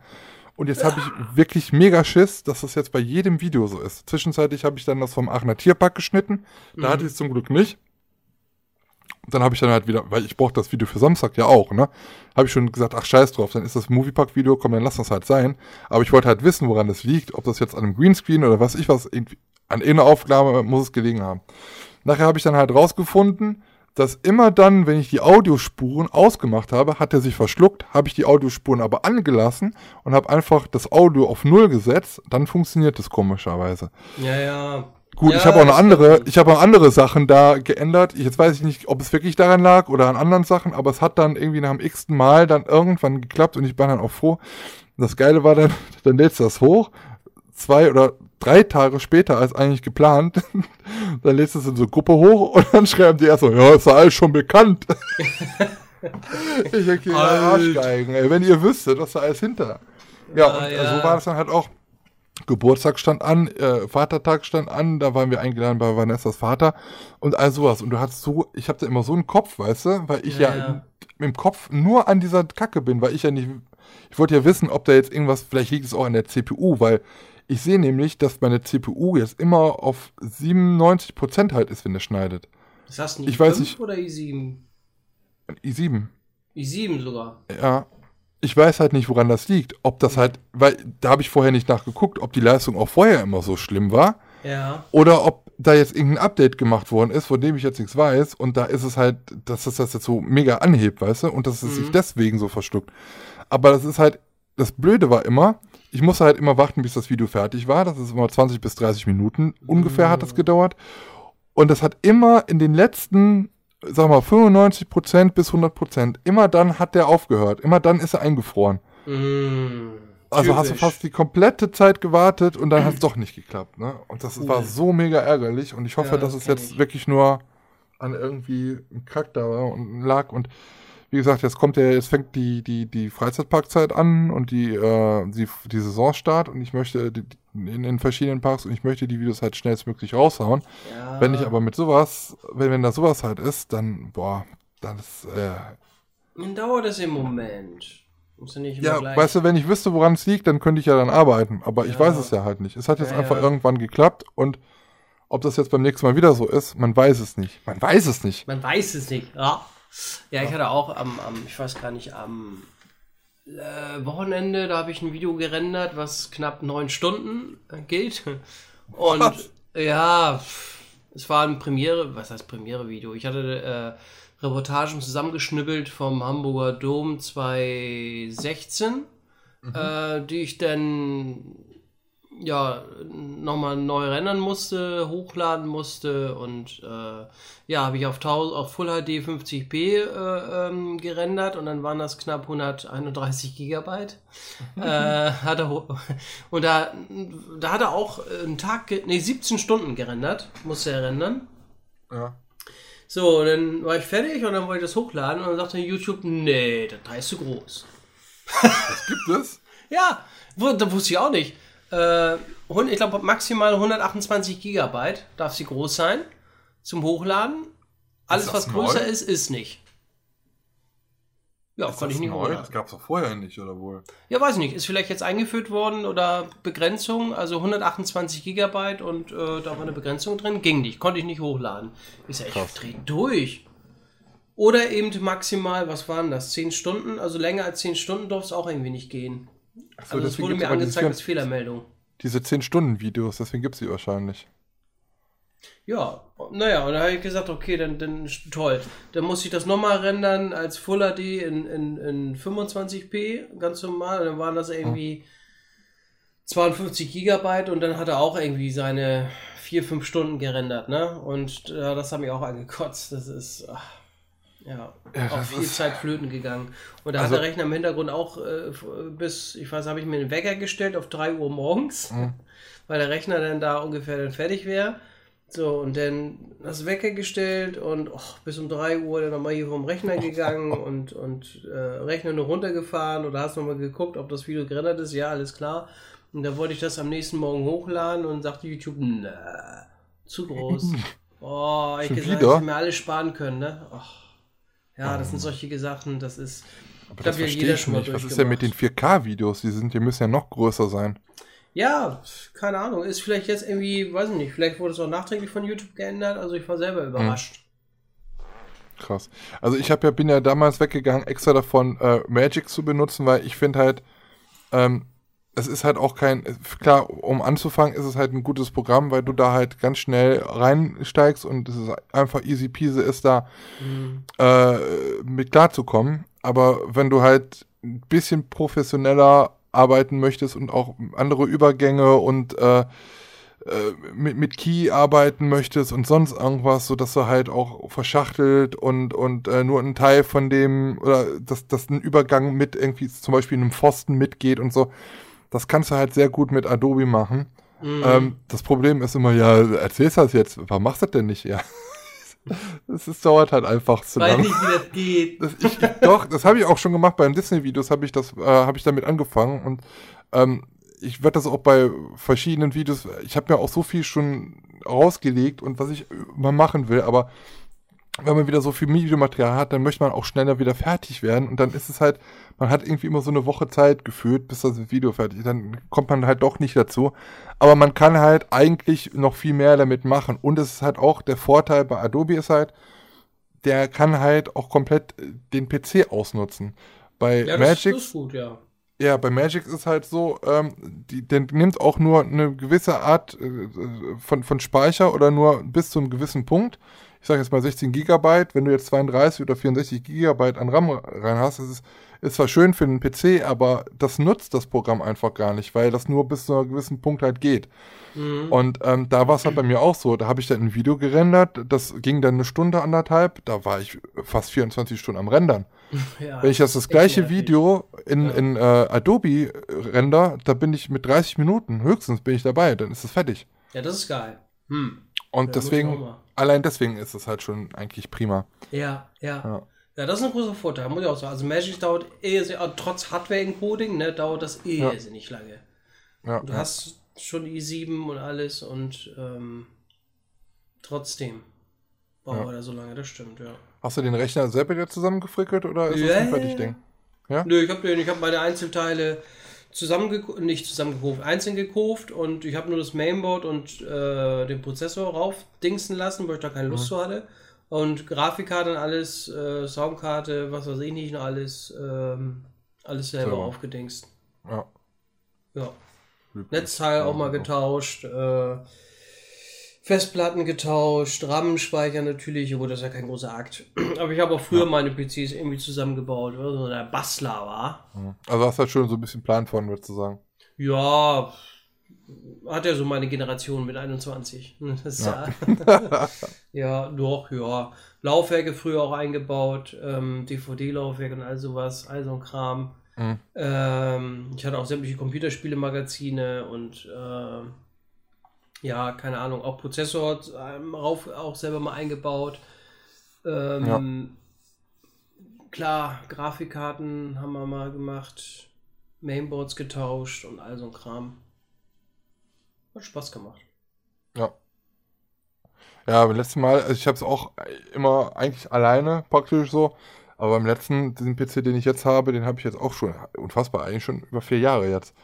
Und jetzt habe ich wirklich mega Schiss, dass das jetzt bei jedem Video so ist. Zwischenzeitlich habe ich dann das vom Aachener Tierpark geschnitten. Da hatte ich es zum Glück nicht. Dann habe ich dann halt wieder, weil ich brauche das Video für Samstag ja auch, ne? Habe ich schon gesagt, ach scheiß drauf, dann ist das Moviepark-Video, komm, dann lass das halt sein. Aber ich wollte halt wissen, woran das liegt, ob das jetzt an einem Greenscreen oder was ich was, irgendwie, an irgendeiner Aufnahme muss es gelegen haben. Nachher habe ich dann halt rausgefunden, dass immer dann, wenn ich die Audiospuren ausgemacht habe, hat er sich verschluckt, habe ich die Audiospuren aber angelassen und habe einfach das Audio auf Null gesetzt, dann funktioniert das komischerweise. Ja, ja. Gut, ja, ich habe auch das andere, ich habe auch andere Sachen da geändert. Jetzt weiß ich nicht, ob es wirklich daran lag oder an anderen Sachen, aber es hat dann irgendwie nach dem x-ten Mal dann irgendwann geklappt und ich war dann auch froh. Und das Geile war dann, dann lädst du das hoch, zwei oder drei Tage später als eigentlich geplant, dann lädst du es in so eine Gruppe hoch und dann schreiben die erst so, ja, ist ja alles schon bekannt. ich denke. Arschgeigen, ey, wenn ihr wüsstet, was da alles hinter. Ja, Ah, und ja. so war das dann halt auch. Geburtstag stand an, äh, Vatertag stand an, da waren wir eingeladen bei Vanessas Vater und all sowas. Und du hast so, ich habe da immer so einen Kopf, weißt du, weil ich ja, Ja. Im, Kopf nur an dieser Kacke bin, weil ich ja nicht, ich wollte ja wissen, ob da jetzt irgendwas, vielleicht liegt es auch an der CPU, weil ich sehe nämlich, dass meine CPU jetzt immer auf 97% halt ist, wenn es schneidet. Das du Ich weiß i5 nicht. oder i7? i7. i7 sogar. Ja. Ich weiß halt nicht, woran das liegt. Ob das halt, weil da habe ich vorher nicht nachgeguckt, ob die Leistung auch vorher immer so schlimm war. Ja. Oder ob da jetzt irgendein Update gemacht worden ist, von dem ich jetzt nichts weiß. Und da ist es halt, dass es das jetzt so mega anhebt, weißt du? Und dass es sich Mhm. deswegen so verschluckt. Aber das ist halt, das Blöde war immer, ich musste halt immer warten, bis das Video fertig war. Das ist immer 20 bis 30 Minuten ungefähr hat das gedauert. Und das hat immer in den letzten, sag mal, 95% bis 100%, immer dann hat der aufgehört. Immer dann ist er eingefroren. Mm, Also hast du fast die komplette Zeit gewartet und dann hat es doch nicht geklappt. Ne? Und das Cool. war so mega ärgerlich. Und ich hoffe, Ja, dass das es jetzt ich. wirklich nur an irgendwie einem Kack da war und lag. Und wie gesagt, jetzt kommt der, jetzt fängt die, die, die Freizeitparkzeit an und die, äh, die, die Saisonstart und ich möchte die, in den verschiedenen Parks und ich möchte die Videos halt schnellstmöglich raushauen. Ja. Wenn ich aber mit sowas, wenn, wenn da sowas halt ist, dann, boah, dann ist, äh, Dann dauert es im Moment. Ja nicht immer Ja, gleich. weißt du, wenn ich wüsste, woran es liegt, dann könnte ich ja dann arbeiten. Aber ich Ja. weiß es ja halt nicht. Es hat jetzt Ja, einfach irgendwann geklappt und ob das jetzt beim nächsten Mal wieder so ist, man weiß es nicht. Man weiß es nicht. Man weiß es nicht. Ja, ja ich hatte auch am, am ich weiß gar nicht, am äh, Wochenende, da habe ich ein Video gerendert, was knapp neun Stunden geht. Und Was? ja, es war ein Premiere, was heißt Premiere-Video? Ich hatte äh, Reportagen zusammengeschnibbelt vom Hamburger Dom 2016, äh, die ich dann ja, nochmal neu rendern musste, hochladen musste und äh, ja, habe ich auf, 1000 auf Full HD 50p äh, ähm, gerendert und dann waren das knapp 131 Gigabyte. äh, hat er, und da, da hat er auch einen Tag, nee, 17 Stunden gerendert, musste er rendern. Ja. So, und dann war ich fertig und dann wollte ich das hochladen und dann sagte YouTube, nee, das ist zu groß. Gibt es? Ja, da wusste ich auch nicht. Äh, ich glaube, maximal 128 Gigabyte darf sie groß sein zum Hochladen. Alles, was neu? größer ist, ist nicht. Ja, Ist konnte ich das nicht neu? hochladen. Das gab es doch vorher nicht, oder wohl? Ja, weiß ich nicht. Ist vielleicht jetzt eingeführt worden oder Begrenzung, also 128 Gigabyte und äh, da war eine Begrenzung drin. Ging nicht, konnte ich nicht hochladen. Ich sag, ich Krass. dreh durch. Oder eben maximal, was waren das? 10 Stunden? Also länger als 10 Stunden durfte es auch irgendwie nicht gehen. Achso, Also es wurde mir angezeigt als Fehlermeldung. diese 10-Stunden-Videos, deswegen gibt es die wahrscheinlich. Ja, naja, und da habe ich gesagt, okay, dann, dann toll. Dann muss ich das nochmal rendern als Full HD in, in, in 25p, ganz normal. Und dann waren das irgendwie 52 Gigabyte und dann hat er auch irgendwie seine 4, 5 Stunden gerendert, ne? Und äh, das hat mich auch angekotzt. Das ist, ach, ja, Ja, auch viel ist- Zeit flöten gegangen. Und da Also- hat der Rechner im Hintergrund auch äh, bis, ich weiß, habe ich mir einen Wecker gestellt auf 3 Uhr morgens, Mhm. weil der Rechner dann da ungefähr dann fertig wäre. So, und dann das Wecker gestellt und och, bis um 3 Uhr dann nochmal hier vom Rechner gegangen und, und äh, Rechner nur runtergefahren oder hast nochmal geguckt, ob das Video gerendert ist. Ja, alles klar. Und dann wollte ich das am nächsten Morgen hochladen und sagte YouTube, na, zu groß. Oh, ich Schon gesagt, wieder? hätte mir alles sparen können, ne? Ach. Ja, das sind solche Sachen, das ist. Aber das verstehe ich nicht. Was ist denn mit den durchgemacht. 4K-Videos? Die sind, die müssen ja noch größer sein. Ja, keine Ahnung. Ist vielleicht jetzt irgendwie, weiß ich nicht, vielleicht wurde es auch nachträglich von YouTube geändert. Also ich war selber überrascht. Krass. Also ich hab ja, bin ja damals weggegangen, extra davon äh, Magic zu benutzen, weil ich finde halt, ähm, es ist halt auch kein, klar, um anzufangen, ist es halt ein gutes Programm, weil du da halt ganz schnell reinsteigst und es ist einfach easy peasy ist da Mhm. äh, mit klarzukommen. Aber wenn du halt ein bisschen professioneller arbeiten möchtest und auch andere Übergänge und äh, äh, mit, mit Key arbeiten möchtest und sonst irgendwas, so dass du halt auch verschachtelt und, und äh, nur ein Teil von dem, oder dass, dass ein Übergang mit irgendwie zum Beispiel einem Pfosten mitgeht und so, das kannst du halt sehr gut mit Adobe machen. Mhm. Ähm, das Problem ist immer, ja, erzählst das jetzt, warum machst du das denn nicht? Ja. Es ist, dauert halt einfach zu Weiß lang. nicht, wie das geht. Das, ich, doch, das habe ich auch schon gemacht. Beim Disney-Videos habe ich das, äh, habe ich damit angefangen und ähm, ich werde das auch bei verschiedenen Videos. Ich habe mir auch so viel schon rausgelegt und was ich mal machen will, aber wenn man wieder so viel Videomaterial hat, dann möchte man auch schneller wieder fertig werden und dann ist es halt, man hat irgendwie immer so eine Woche Zeit gefühlt, bis das Video fertig ist. Dann kommt man halt doch nicht dazu. Aber man kann halt eigentlich noch viel mehr damit machen. Und es ist halt auch der Vorteil bei Adobe ist halt, der kann halt auch komplett äh, den PC ausnutzen. Bei Ja, Magic, das ist gut, ja. ja, bei Magic ist halt so, ähm, die, der nimmt auch nur eine gewisse Art äh, von, von Speicher oder nur bis zu einem gewissen Punkt. Ich sage jetzt mal 16 Gigabyte. Wenn du jetzt 32 oder 64 Gigabyte an RAM rein hast, ist es ist zwar schön für den PC, aber das nutzt das Programm einfach gar nicht, weil das nur bis zu einem gewissen Punkt halt geht. Mhm. Und ähm, da war es halt bei mir auch so. Da habe ich dann ein Video gerendert, das ging dann eine Stunde, anderthalb. Da war ich fast 24 Stunden am Rendern. ja Wenn ich das, das gleiche. Video in, Ja. in äh, Adobe render, da bin ich mit 30 Minuten, höchstens bin ich dabei, dann ist es fertig. Ja, das ist geil. Hm. Und Ja, deswegen, allein deswegen ist es halt schon eigentlich prima. Ja, ja, Ja. ja. das ist ein großer Vorteil, muss ich auch sagen. Also Magic dauert eh, sehr- trotz Hardware-Encoding, ne, dauert das eh Ja. nicht lange. Ja, Du hast schon i7 und alles und ähm, trotzdem braucht Ja. er so lange, das stimmt, ja. Hast du den Rechner selber wieder zusammengefrickelt oder ist das ein Fertigding? Ja? Nö, ich habe ich hab meine Einzelteile zusammengekauft, nicht zusammengekauft, einzeln gekauft und ich habe nur das Mainboard und äh, den Prozessor raufdingsen lassen, weil ich da keine Lust mhm. zu hatte. Und Grafikkarte und alles, äh, Soundkarte, was weiß ich nicht, noch alles, ähm, alles selber so. aufgedingst. Ja. Ja. Netzteil auch mal getauscht, äh, Festplatten getauscht, RAM-Speicher natürlich, obwohl das ja kein großer Akt. Aber ich habe auch früher ja. meine PCs irgendwie zusammengebaut, weil so der Bastler war. Also hast du halt schon so ein bisschen Plan von, würdest du sagen? Ja, hat ja so meine Generation mit 21. ja. Ja, ja, doch, ja. Laufwerke früher auch eingebaut, ähm, DVD-Laufwerke und all sowas, all so ein Kram. Mhm. Ähm, ich hatte auch sämtliche Computerspiele-Magazine und äh, ja, keine Ahnung, auch Prozessor ähm, rauf, auch selber mal eingebaut. Ähm, ja. Klar, Grafikkarten haben wir mal gemacht, Mainboards getauscht und all so ein Kram. Hat Spaß gemacht. Ja. Ja, beim letzten Mal, also ich habe es auch immer eigentlich alleine praktisch so, aber beim letzten, diesen PC, den ich jetzt habe, den habe ich jetzt auch schon, unfassbar, eigentlich schon über vier Jahre jetzt.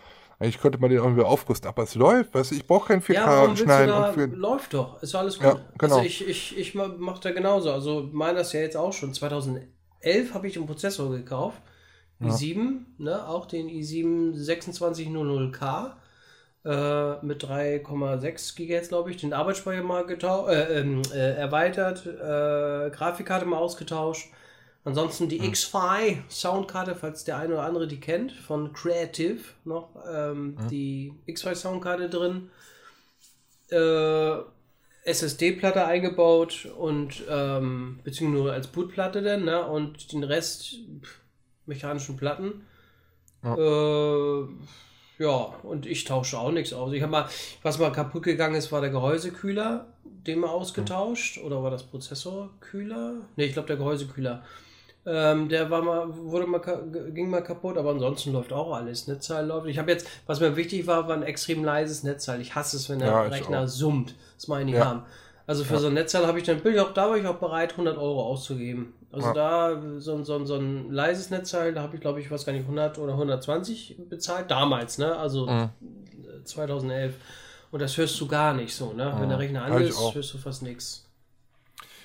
Eigentlich könnte man den auch wieder aufrüsten, aber es läuft, weißt du, ich brauche kein 4K ja, schneiden. und für... Läuft doch, ist alles gut. Ja, genau. Also ich, ich, ich mache da genauso. Also meiner ist ja jetzt auch schon. 2011 habe ich den Prozessor gekauft. i7, ja. ne, auch den i7 2600K äh, mit 3,6 GHz, glaube ich, den Arbeitsspeicher mal äh, ähm, äh, erweitert, äh, Grafikkarte mal ausgetauscht Ansonsten die hm. X-Fi Soundkarte, falls der eine oder andere die kennt, von Creative noch, ähm, hm. die X-Fi Soundkarte drin. Äh, SSD-Platte eingebaut und ähm, beziehungsweise nur als Bootplatte denn, ne? Und den Rest pff, mechanischen Platten. Ja. Äh, ja, und ich tausche auch nichts aus. Ich habe mal, was mal kaputt gegangen ist, war der Gehäusekühler, den mal ausgetauscht. Ja. Oder war das Prozessorkühler? Ne, ich glaube der Gehäusekühler. Ähm, der war mal, wurde mal, ging mal kaputt, aber ansonsten läuft auch alles. Netzteil läuft. Ich habe jetzt, was mir wichtig war, war ein extrem leises Netzteil. Ich hasse es, wenn der ja, Rechner auch. summt. Das meine ich ja. haben. Also für ja. so ein Netzteil habe ich dann, bin ich auch, da war ich auch bereit, 100 Euro auszugeben. Also ja. da, so, so, so ein leises Netzteil, da habe ich, glaube ich, was gar nicht, 100 oder 120 bezahlt. Damals, ne? Also mhm. 2011. Und das hörst du gar nicht so, ne? Mhm. Wenn der Rechner an ist, hörst du fast nichts.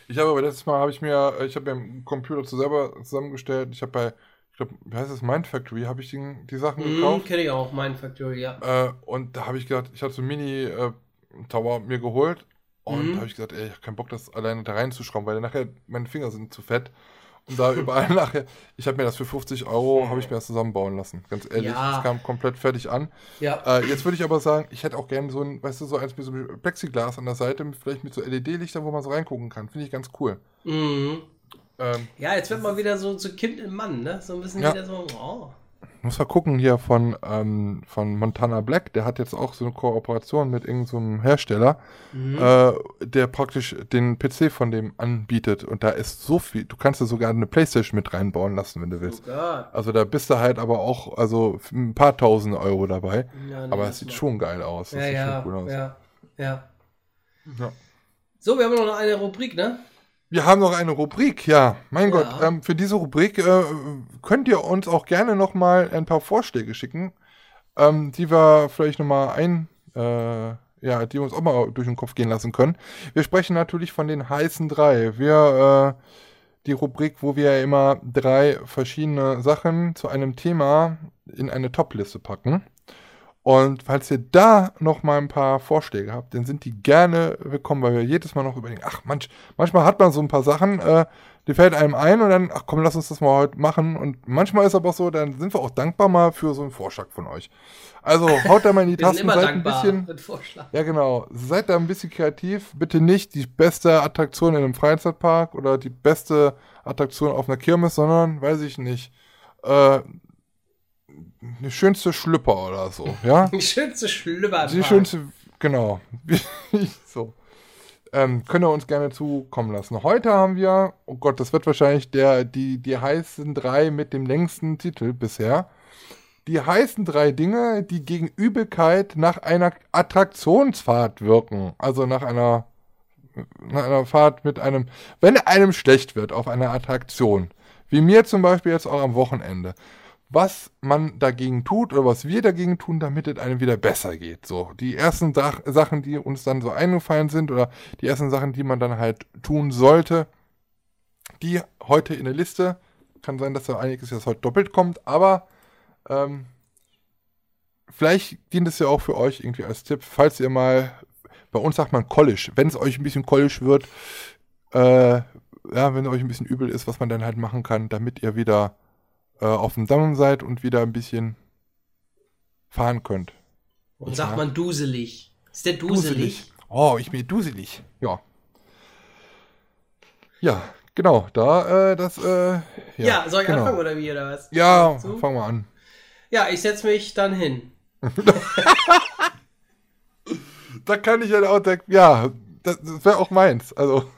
Ich habe aber letztes Mal habe ich mir, ich habe mir einen Computer zu selber zusammengestellt. Ich habe bei, ich glaube, wie heißt das, Mindfactory, habe ich die, die Sachen mm, gekauft. Kenne ich auch, Mindfactory, ja. Äh, und da habe ich gedacht, ich hatte so einen Mini-Tower äh, mir geholt. Und mm. da habe ich gesagt, ey, ich habe keinen Bock, das alleine da reinzuschrauben, weil nachher meine Finger sind zu fett. Und da überall nachher, ich habe mir das für 50 Euro, habe ich mir das zusammenbauen lassen. Ganz ehrlich, ja. das kam komplett fertig an. Ja. Äh, jetzt würde ich aber sagen, ich hätte auch gerne so ein, weißt du, so eins mit so einem Plexiglas an der Seite, vielleicht mit so LED-Lichtern, wo man so reingucken kann. Finde ich ganz cool. Mhm. Ähm, ja, jetzt wird mal wieder so, so Kind im Mann, ne? So ein bisschen ja. wieder so, oh muss mal gucken hier von, ähm, von Montana Black, der hat jetzt auch so eine Kooperation mit irgendeinem so Hersteller, mhm. äh, der praktisch den PC von dem anbietet und da ist so viel, du kannst da sogar eine Playstation mit reinbauen lassen, wenn du willst. Oh also da bist du halt aber auch, also ein paar tausend Euro dabei, ja, aber es sieht mal. schon geil aus. Das ja, ja, cool aus. ja, ja. Ja. So, wir haben noch eine Rubrik, ne? Wir haben noch eine Rubrik, ja. Mein ja. Gott, ähm, für diese Rubrik äh, könnt ihr uns auch gerne noch mal ein paar Vorschläge schicken, ähm, die wir vielleicht noch mal ein, äh, ja, die uns auch mal durch den Kopf gehen lassen können. Wir sprechen natürlich von den heißen drei. Wir, äh, die Rubrik, wo wir immer drei verschiedene Sachen zu einem Thema in eine Top-Liste packen. Und falls ihr da noch mal ein paar Vorschläge habt, dann sind die gerne willkommen, weil wir jedes Mal noch überlegen, ach manch, manchmal hat man so ein paar Sachen, äh, die fällt einem ein und dann, ach komm, lass uns das mal heute machen. Und manchmal ist aber auch so, dann sind wir auch dankbar mal für so einen Vorschlag von euch. Also haut da mal in die Tasten, seid ein bisschen. Ja, genau. Seid da ein bisschen kreativ. Bitte nicht die beste Attraktion in einem Freizeitpark oder die beste Attraktion auf einer Kirmes, sondern, weiß ich nicht, äh, die schönste Schlüpper oder so, ja? Die schönste Schlüpper. Die schönste, genau. so. Ähm, könnt ihr uns gerne zukommen lassen. Heute haben wir, oh Gott, das wird wahrscheinlich der, die, die heißen drei mit dem längsten Titel bisher. Die heißen drei Dinge, die gegen Übelkeit nach einer Attraktionsfahrt wirken. Also nach einer nach einer Fahrt mit einem, wenn einem schlecht wird auf einer Attraktion, wie mir zum Beispiel jetzt auch am Wochenende, was man dagegen tut oder was wir dagegen tun, damit es einem wieder besser geht. So, die ersten Sach Sachen, die uns dann so eingefallen sind oder die ersten Sachen, die man dann halt tun sollte, die heute in der Liste. Kann sein, dass da einiges jetzt heute doppelt kommt, aber ähm, vielleicht dient es ja auch für euch irgendwie als Tipp, falls ihr mal, bei uns sagt man kollisch, wenn es euch ein bisschen kollisch wird, äh, ja, wenn euch ein bisschen übel ist, was man dann halt machen kann, damit ihr wieder äh, auf dem Damm seid und wieder ein bisschen fahren könnt. Und sagt man duselig. Ist der duselig? Duselig. Oh, ich bin duselig. Ja. Ja, genau. Da, äh, das, äh, ja. Ja, soll ich genau. anfangen oder wie oder was? Ja, So? fangen wir an. Ja, ich setze mich dann hin. Da kann ich halt auch denken, ja, das, das wäre auch meins. Also,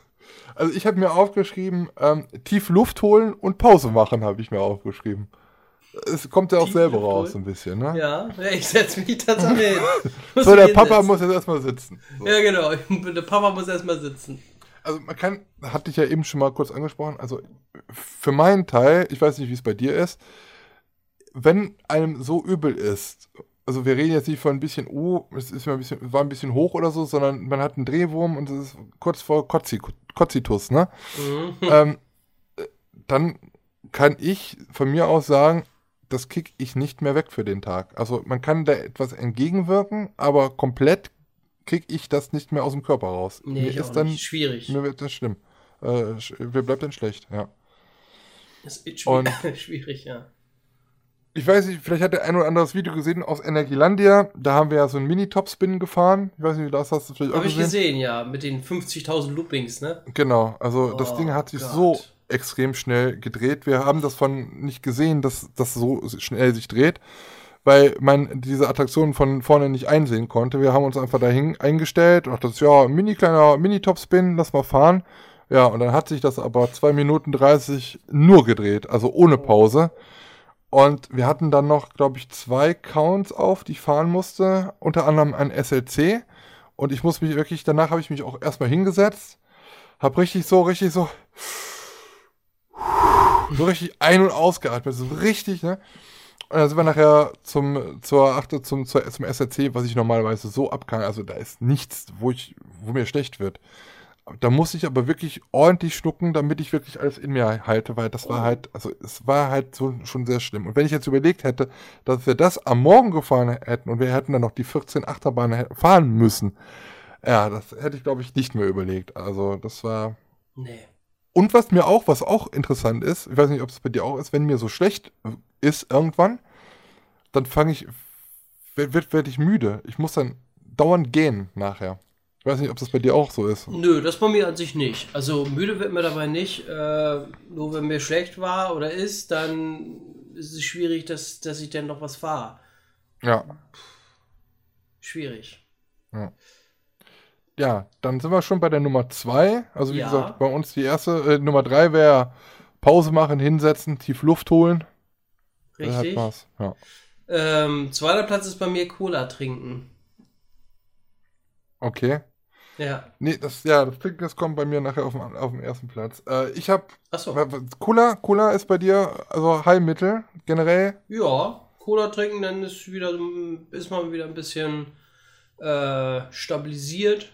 also ich habe mir aufgeschrieben, ähm, tief Luft holen und Pause machen, habe ich mir aufgeschrieben. Es kommt ja auch Tief selber Luft raus, holen? ein bisschen, ne? Ja, ich setze mich tatsächlich hin. Muss So, der Papa hinsetzen. muss jetzt erstmal sitzen. So. Ja, genau. Der Papa muss erstmal sitzen. Also man kann, hatte ich ja eben schon mal kurz angesprochen, also für meinen Teil, ich weiß nicht, wie es bei dir ist, wenn einem so übel ist, also wir reden jetzt nicht von ein bisschen, oh, es ist mir ein bisschen, war ein bisschen hoch oder so, sondern man hat einen Drehwurm und es ist kurz vor Kotzi, Kotzitus, ne? Mhm. ähm, äh, dann kann ich von mir aus sagen, das kick ich nicht mehr weg für den Tag. Also man kann da etwas entgegenwirken, aber komplett krieg ich das nicht mehr aus dem Körper raus. Nee, mir ist dann, nicht. Schwierig. mir wird das schlimm. Äh, mir bleibt dann schlecht, ja. Das ist Und- schwierig, schwierig ja. Ich weiß nicht, vielleicht hat der ein oder andere das Video gesehen aus Energielandia. Da haben wir ja so einen Mini-Top-Spin gefahren. Ich weiß nicht, das hast du vielleicht auch Habe ich gesehen. gesehen, ja. Mit den 50.000 Loopings, ne? Genau, also das Oh Ding hat sich Gott. so extrem schnell gedreht. Wir haben das von nicht gesehen, dass das so schnell sich dreht, weil man diese Attraktion von vorne nicht einsehen konnte. Wir haben uns einfach dahin eingestellt und dachten, ja, mini kleiner Mini-Top-Spin, lass mal fahren. Ja, und dann hat sich das aber 2 Minuten 30 nur gedreht, also ohne Pause. Und wir hatten dann noch, glaube ich, zwei Counts auf, die ich fahren musste, unter anderem ein SLC. Und ich muss mich wirklich, danach habe ich mich auch erstmal hingesetzt, hab richtig so, richtig so, so richtig ein- und ausgeatmet, so richtig, ne? Und dann sind wir nachher zum, zur, achte, zum, zur, zum SRC, was ich normalerweise so abkann. Also da ist nichts, wo ich, wo mir schlecht wird. Da muss ich aber wirklich ordentlich schlucken, damit ich wirklich alles in mir halte, weil das war halt, also es war halt so schon sehr schlimm. Und wenn ich jetzt überlegt hätte, dass wir das am Morgen gefahren hätten und wir hätten dann noch die 14 Achterbahnen fahren müssen, ja, das hätte ich glaube ich nicht mehr überlegt. Also das war, Nee. und was mir auch, was auch interessant ist, ich weiß nicht, ob es bei dir auch ist, wenn mir so schlecht ist irgendwann, dann fange ich, wird, werde ich müde. Ich muss dann dauernd gehen nachher. Ich weiß nicht, ob das bei dir auch so ist. Nö, das bei mir an sich nicht. Also müde wird mir dabei nicht. Äh, nur wenn mir schlecht war oder ist, dann ist es schwierig, dass, dass ich dann noch was fahre. Ja. Schwierig. Ja, dann sind wir schon bei der Nummer zwei. Also wie Ja. gesagt, bei uns die erste, äh, Nummer drei wäre Pause machen, hinsetzen, tief Luft holen. Das hat Richtig. Ja. Ähm, zweiter Platz ist bei mir Cola trinken. Okay. Ja. Nee, das, ja, das, Trinken, das kommt bei mir nachher auf dem, auf dem ersten Platz. Äh, ich habe Achso. Cola, Cola ist bei dir, also Heilmittel generell. Ja, Cola trinken, dann ist wieder ist man wieder ein bisschen äh, stabilisiert.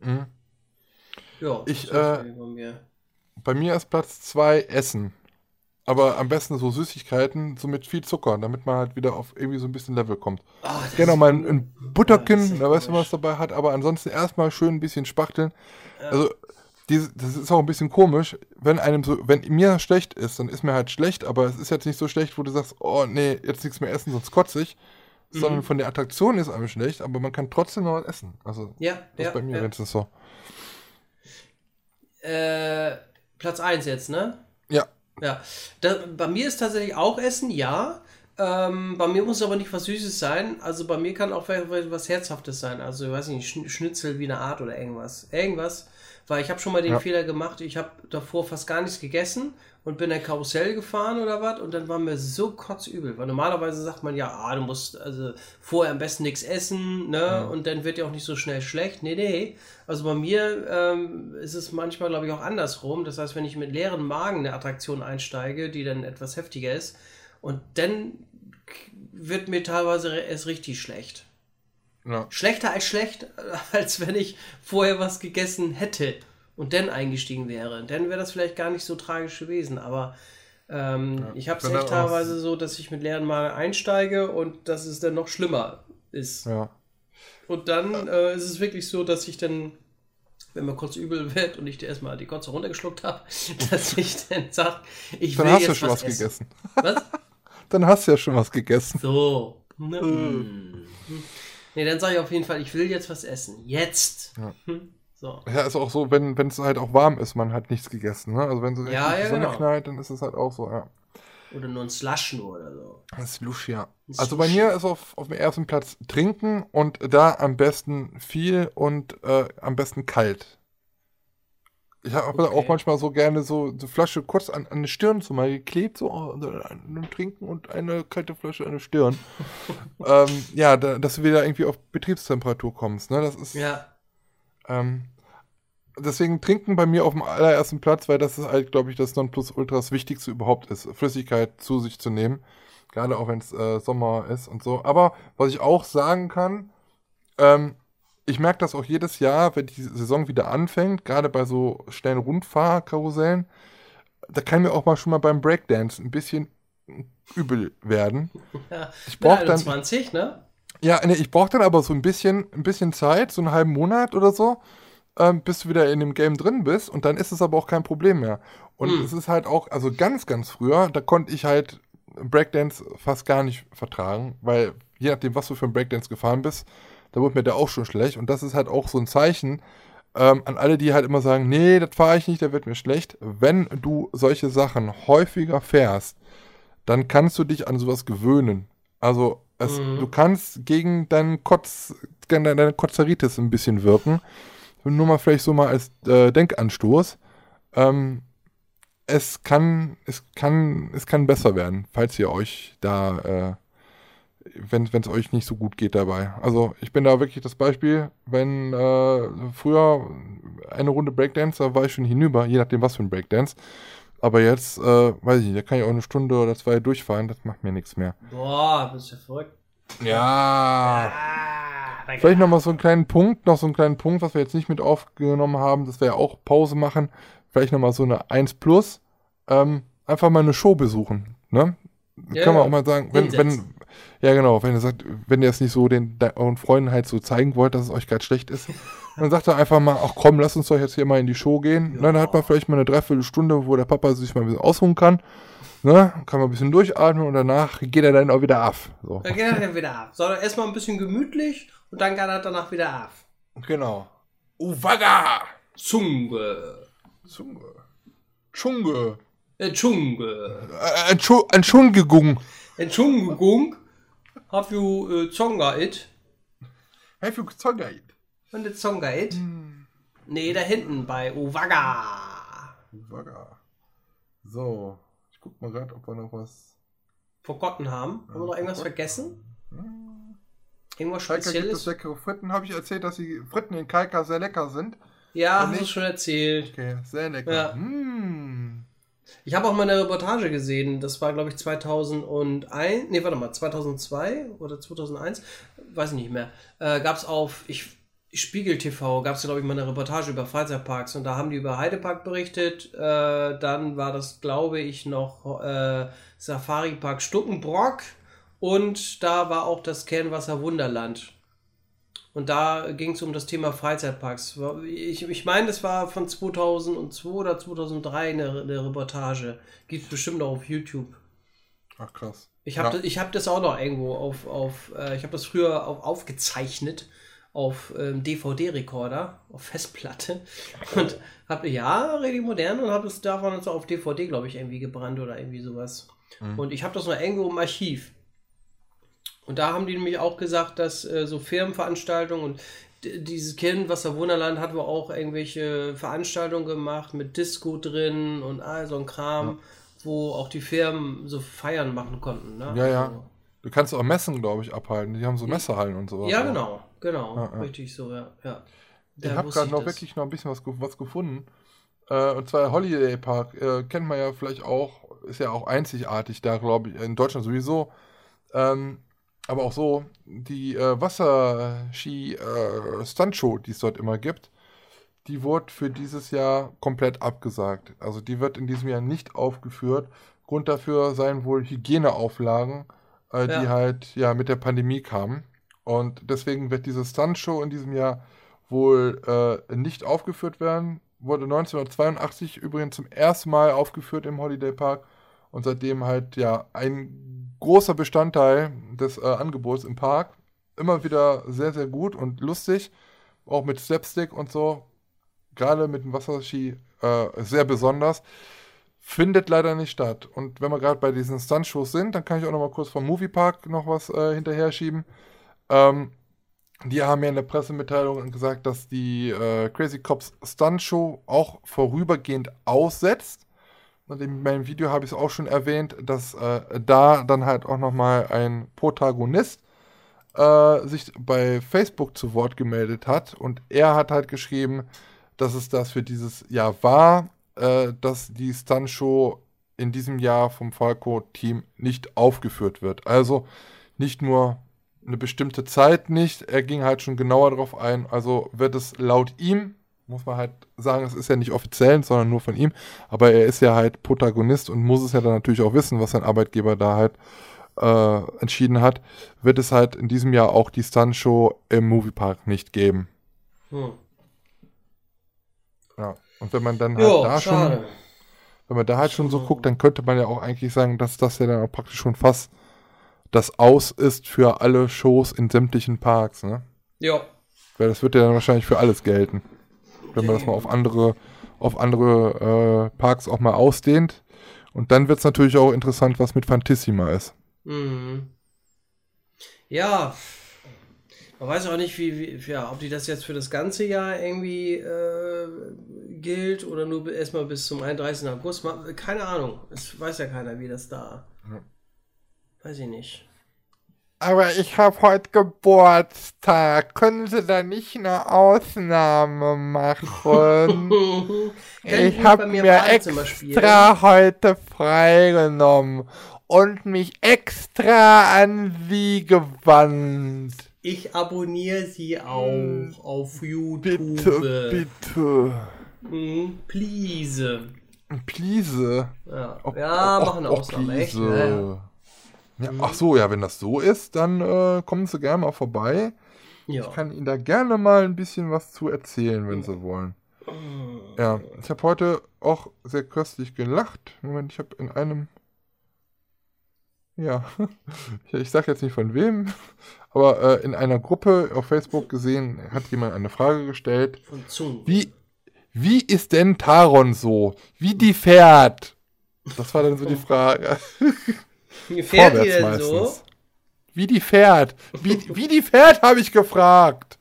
Mhm. Ja, Ich, äh, bei mir. Bei mir ist Platz zwei Essen. Aber am besten so Süßigkeiten, so mit viel Zucker, damit man halt wieder auf irgendwie so ein bisschen Level kommt. Das Gerne mal ein, ein Butterkin, Ja, da weißt du, was dabei hat, aber ansonsten erstmal schön ein bisschen spachteln. Ja. Also, diese, das ist auch ein bisschen komisch, wenn einem so, wenn mir schlecht ist, dann ist mir halt schlecht, aber es ist jetzt nicht so schlecht, wo du sagst, oh nee, jetzt nichts mehr essen, sonst kotze ich. Mhm. Sondern von der Attraktion ist einem schlecht, aber man kann trotzdem noch was essen. Also, Ja, das ist bei mir ja. wenigstens so. Äh, Platz 1 jetzt, ne? Ja. Ja. Da, bei mir ist tatsächlich auch Essen, ja. Ähm, bei mir muss es aber nicht was Süßes sein. Also bei mir kann auch was Herzhaftes sein. Also, ich weiß nicht, Schn- Schnitzel wie eine Art oder irgendwas. Irgendwas, Weil ich habe schon mal den Ja. Fehler gemacht, ich habe davor fast gar nichts gegessen und bin ein Karussell gefahren oder was und dann war mir so kotzübel. Weil normalerweise sagt man ja, ah, du musst also vorher am besten nichts essen, ne? Und dann wird dir auch nicht so schnell schlecht. Nee, nee. Also bei mir ähm, ist es manchmal, glaube ich, auch andersrum. Das heißt, wenn ich mit leeren Magen eine Attraktion einsteige, die dann etwas heftiger ist, und dann wird mir teilweise erst richtig schlecht. Ja. Schlechter als schlecht, als wenn ich vorher was gegessen hätte und dann eingestiegen wäre. Dann wäre das vielleicht gar nicht so tragisch gewesen. Aber ähm, ich habe es echt teilweise so, dass ich mit leeren Magen einsteige und dass es dann noch schlimmer ist. ja. Und dann äh, ist es wirklich so, dass ich dann, wenn mir kurz übel wird und ich dir erstmal die Kotze runtergeschluckt habe, dass ich dann sage, ich will Dann hast jetzt du schon was, essen. gegessen. Was? Dann hast du ja schon was gegessen. So. Ne? Mm. Nee, dann sage ich auf jeden Fall, ich will jetzt was essen. Jetzt. Ja. Hm. So. Ja, ist auch so, wenn es halt auch warm ist, man hat nichts gegessen. Ne? Also wenn so Ja, ja, die Sonne genau. knallt, dann ist es halt auch so, ja. Oder nur ein Slush nur oder so. Das Slush, ja. Ein Also bei Slush. mir ist auf, auf dem ersten Platz trinken und da am besten viel und äh, am besten kalt. Ich habe Okay. auch manchmal so gerne so eine Flasche kurz an, an die Stirn so mal geklebt, so oh, ein Trinken und eine kalte Flasche an die Stirn. ähm, ja, da, dass du wieder irgendwie auf Betriebstemperatur kommst. Ne? Das ist Ja. Ähm, deswegen trinken bei mir auf dem allerersten Platz, weil das ist halt, glaube ich, das Nonplusultra das Wichtigste überhaupt ist, Flüssigkeit zu sich zu nehmen. Gerade auch wenn es äh, Sommer ist und so. Aber was ich auch sagen kann, ähm, ich merke das auch jedes Jahr, wenn die Saison wieder anfängt, gerade bei so schnellen Rundfahrkarussellen, da kann mir auch mal schon mal beim Breakdance ein bisschen übel werden. ja. Ich brauche dann, 21, ne? Ja, nee, ich brauche dann aber so ein bisschen, ein bisschen Zeit, so einen halben Monat oder so, ähm, bis du wieder in dem Game drin bist und dann ist es aber auch kein Problem mehr. Und Hm. es ist halt auch, also ganz, ganz früher, da konnte ich halt Breakdance fast gar nicht vertragen, weil je nachdem, was du für ein Breakdance gefahren bist, da wurde mir der auch schon schlecht. Und das ist halt auch so ein Zeichen ähm, an alle, die halt immer sagen, nee, das fahre ich nicht, da wird mir schlecht. Wenn du solche Sachen häufiger fährst, dann kannst du dich an sowas gewöhnen. Also es, Mhm. du kannst gegen deinen Kotz, deine Kotzeritis ein bisschen wirken. Nur mal vielleicht so mal als äh, Denkanstoß. Ähm, es kann, es kann, es kann besser werden, falls ihr euch da, äh, wenn es euch nicht so gut geht dabei. Also ich bin da wirklich das Beispiel, wenn äh, früher eine Runde Breakdance, da war ich schon hinüber, je nachdem was für ein Breakdance. Aber jetzt, äh, weiß ich nicht, da kann ich auch eine Stunde oder zwei durchfahren, das macht mir nichts mehr. Boah, bist du verrückt. Ja. Ah, Vielleicht nochmal so einen kleinen Punkt, noch so einen kleinen Punkt, was wir jetzt nicht mit aufgenommen haben, dass wir ja auch Pause machen. Vielleicht nochmal so eine 1 Plus. Ähm, einfach mal eine Show besuchen. Ne? Ja, Kann man auch mal sagen, wenn, wenn, ja genau, wenn ihr sagt, wenn ihr es nicht so den de- euren Freunden halt so zeigen wollt, dass es euch gerade schlecht ist, dann sagt er einfach mal, ach komm, lass uns doch jetzt hier mal in die Show gehen. Ja. Dann hat man vielleicht mal eine Dreiviertelstunde, wo der Papa sich mal ein bisschen ausruhen kann. Ne? Kann man ein bisschen durchatmen und danach geht er dann auch wieder ab. So. Dann geht er dann wieder ab. Sondern erstmal ein bisschen gemütlich und dann geht er danach wieder ab. Genau. Uwaga! Zunge. Zunge. Schunge. Äh, Zunge. Äh, Entschu- Entschuldigung. Entschuldigung. Have you äh, Zonga it? Have you Zongait? Und der it? Hm. Nee, da hinten bei Owaga. Uwaga. So. Ich guck mal gerade, ob wir noch was. Vergotten haben. Haben wir noch irgendwas vergessen? Irgendwas Kalka gibt es Spezielles? leckere Fritten. Habe ich erzählt, dass die Fritten in Kalka sehr lecker sind? Ja, Und hast du nicht- schon erzählt. Okay, sehr lecker. Ja. Mm. Ich habe auch mal eine Reportage gesehen, das war glaube ich 2001, nee, warte mal, 2002 oder 2001, weiß ich nicht mehr. Äh, gab es auf ich, Spiegel TV, gab es glaube ich mal eine Reportage über Freizeitparks und da haben die über Heidepark berichtet. Äh, dann war das glaube ich noch äh, Safari Park Stuckenbrock und da war auch das Kernwasser Wunderland. Und da ging es um das Thema Freizeitparks. Ich, ich meine, das war von 2002 oder 2003 eine, eine Reportage. Gibt es bestimmt auch auf YouTube. Ach krass. Ich habe Ja. das, ich hab das auch noch irgendwo auf, auf äh, ich habe das früher auf, aufgezeichnet auf ähm, DVD-Rekorder, auf Festplatte. Und habe, ja, richtig modern und habe es davon auch auf DVD, glaube ich, irgendwie gebrannt oder irgendwie sowas. Mhm. Und ich habe das noch irgendwo im Archiv. Und da haben die nämlich auch gesagt, dass äh, so Firmenveranstaltungen und dieses Kind, was der Wunderland hat, wo auch irgendwelche Veranstaltungen gemacht mit Disco drin und all so ein Kram, wo auch die Firmen so Feiern machen konnten. Ne? Ja, ja. Also, Du kannst auch Messen, glaube ich, abhalten. Die haben so Messehallen und sowas. ja, auch. Genau. Ja, ja. Richtig so, ja. ja. Ich habe gerade noch das. wirklich noch ein bisschen was, was gefunden. Äh, und zwar Holiday Park. Äh, kennt man ja vielleicht auch. Ist ja auch einzigartig da, glaube ich. In Deutschland sowieso. Ähm, aber auch so, die äh, Wasserski-Stuntshow, die es dort immer gibt, die wurde für dieses Jahr komplett abgesagt. Also die wird in diesem Jahr nicht aufgeführt. Grund dafür seien wohl Hygieneauflagen, äh, die Ja. halt ja mit der Pandemie kamen. Und deswegen wird diese Stuntshow in diesem Jahr wohl äh, nicht aufgeführt werden. Wurde 1982 übrigens zum ersten Mal aufgeführt im Holiday Park und seitdem halt ja ein großer Bestandteil des äh, Angebots im Park. Immer wieder sehr, sehr gut und lustig. Auch mit Slapstick und so. Gerade mit dem Wasserski äh, sehr besonders. Findet leider nicht statt. Und wenn wir gerade bei diesen Stuntshows sind, dann kann ich auch noch mal kurz vom Moviepark noch was äh, hinterher schieben. Ähm, die haben ja in der Pressemitteilung gesagt, dass die äh, Crazy Cops Stunt Show auch vorübergehend aussetzt. Und in meinem Video habe ich es auch schon erwähnt, dass äh, da dann halt auch nochmal ein Protagonist äh, sich bei Facebook zu Wort gemeldet hat. Und er hat halt geschrieben, dass es das für dieses Jahr war, äh, dass die Stunt Show in diesem Jahr vom Falco-Team nicht aufgeführt wird. Also nicht nur eine bestimmte Zeit nicht. Er ging halt schon genauer darauf ein. Also wird es laut ihm, muss man halt sagen, es ist ja nicht offiziell, sondern nur von ihm. Aber er ist ja halt Protagonist und muss es ja dann natürlich auch wissen, was sein Arbeitgeber da halt äh, entschieden hat. Wird es halt in diesem Jahr auch die Stunt-Show im Moviepark nicht geben. Hm. Ja. Und wenn man dann halt Jo, da schon, schade. wenn man da halt schon so guckt, dann könnte man ja auch eigentlich sagen, dass das ja dann auch praktisch schon fast das Aus ist für alle Shows in sämtlichen Parks, ne? Ja. Weil das wird ja dann wahrscheinlich für alles gelten. Wenn man das mal auf andere, auf andere äh, Parks auch mal ausdehnt. Und dann wird es natürlich auch interessant, was mit Fantissima ist. Mhm. Ja, man weiß auch nicht, wie, wie, ja, ob die das jetzt für das ganze Jahr irgendwie äh, gilt oder nur erstmal bis zum 31. August. Keine Ahnung. Es weiß ja keiner, wie das da. Weiß ich nicht. Aber ich habe heute Geburtstag. Können Sie da nicht eine Ausnahme machen? Ich habe mir mir Badezimmer spielen? extra heute freigenommen und mich extra an Sie gewandt. Ich abonniere sie auch auf YouTube. Bitte, bitte. Mhm, please. Please. Ja, Oh, ja oh, machen Ausnahmen, echt. please. Ja. Ja, ach so, ja, wenn das so ist, dann äh, kommen Sie gerne mal vorbei. ja. Ich kann Ihnen da gerne mal ein bisschen was zu erzählen, wenn Sie wollen. Ja, ich habe heute auch sehr köstlich gelacht. Moment, ich habe in einem. Ja, ich sage jetzt nicht von wem, aber äh, in einer Gruppe auf Facebook gesehen, hat jemand eine Frage gestellt. Wie, wie ist denn Taron so? Wie die fährt? Das war dann so die Frage. Wie fährt die Vorwärts denn meistens. so? Wie die fährt? Wie, wie die fährt, habe ich gefragt.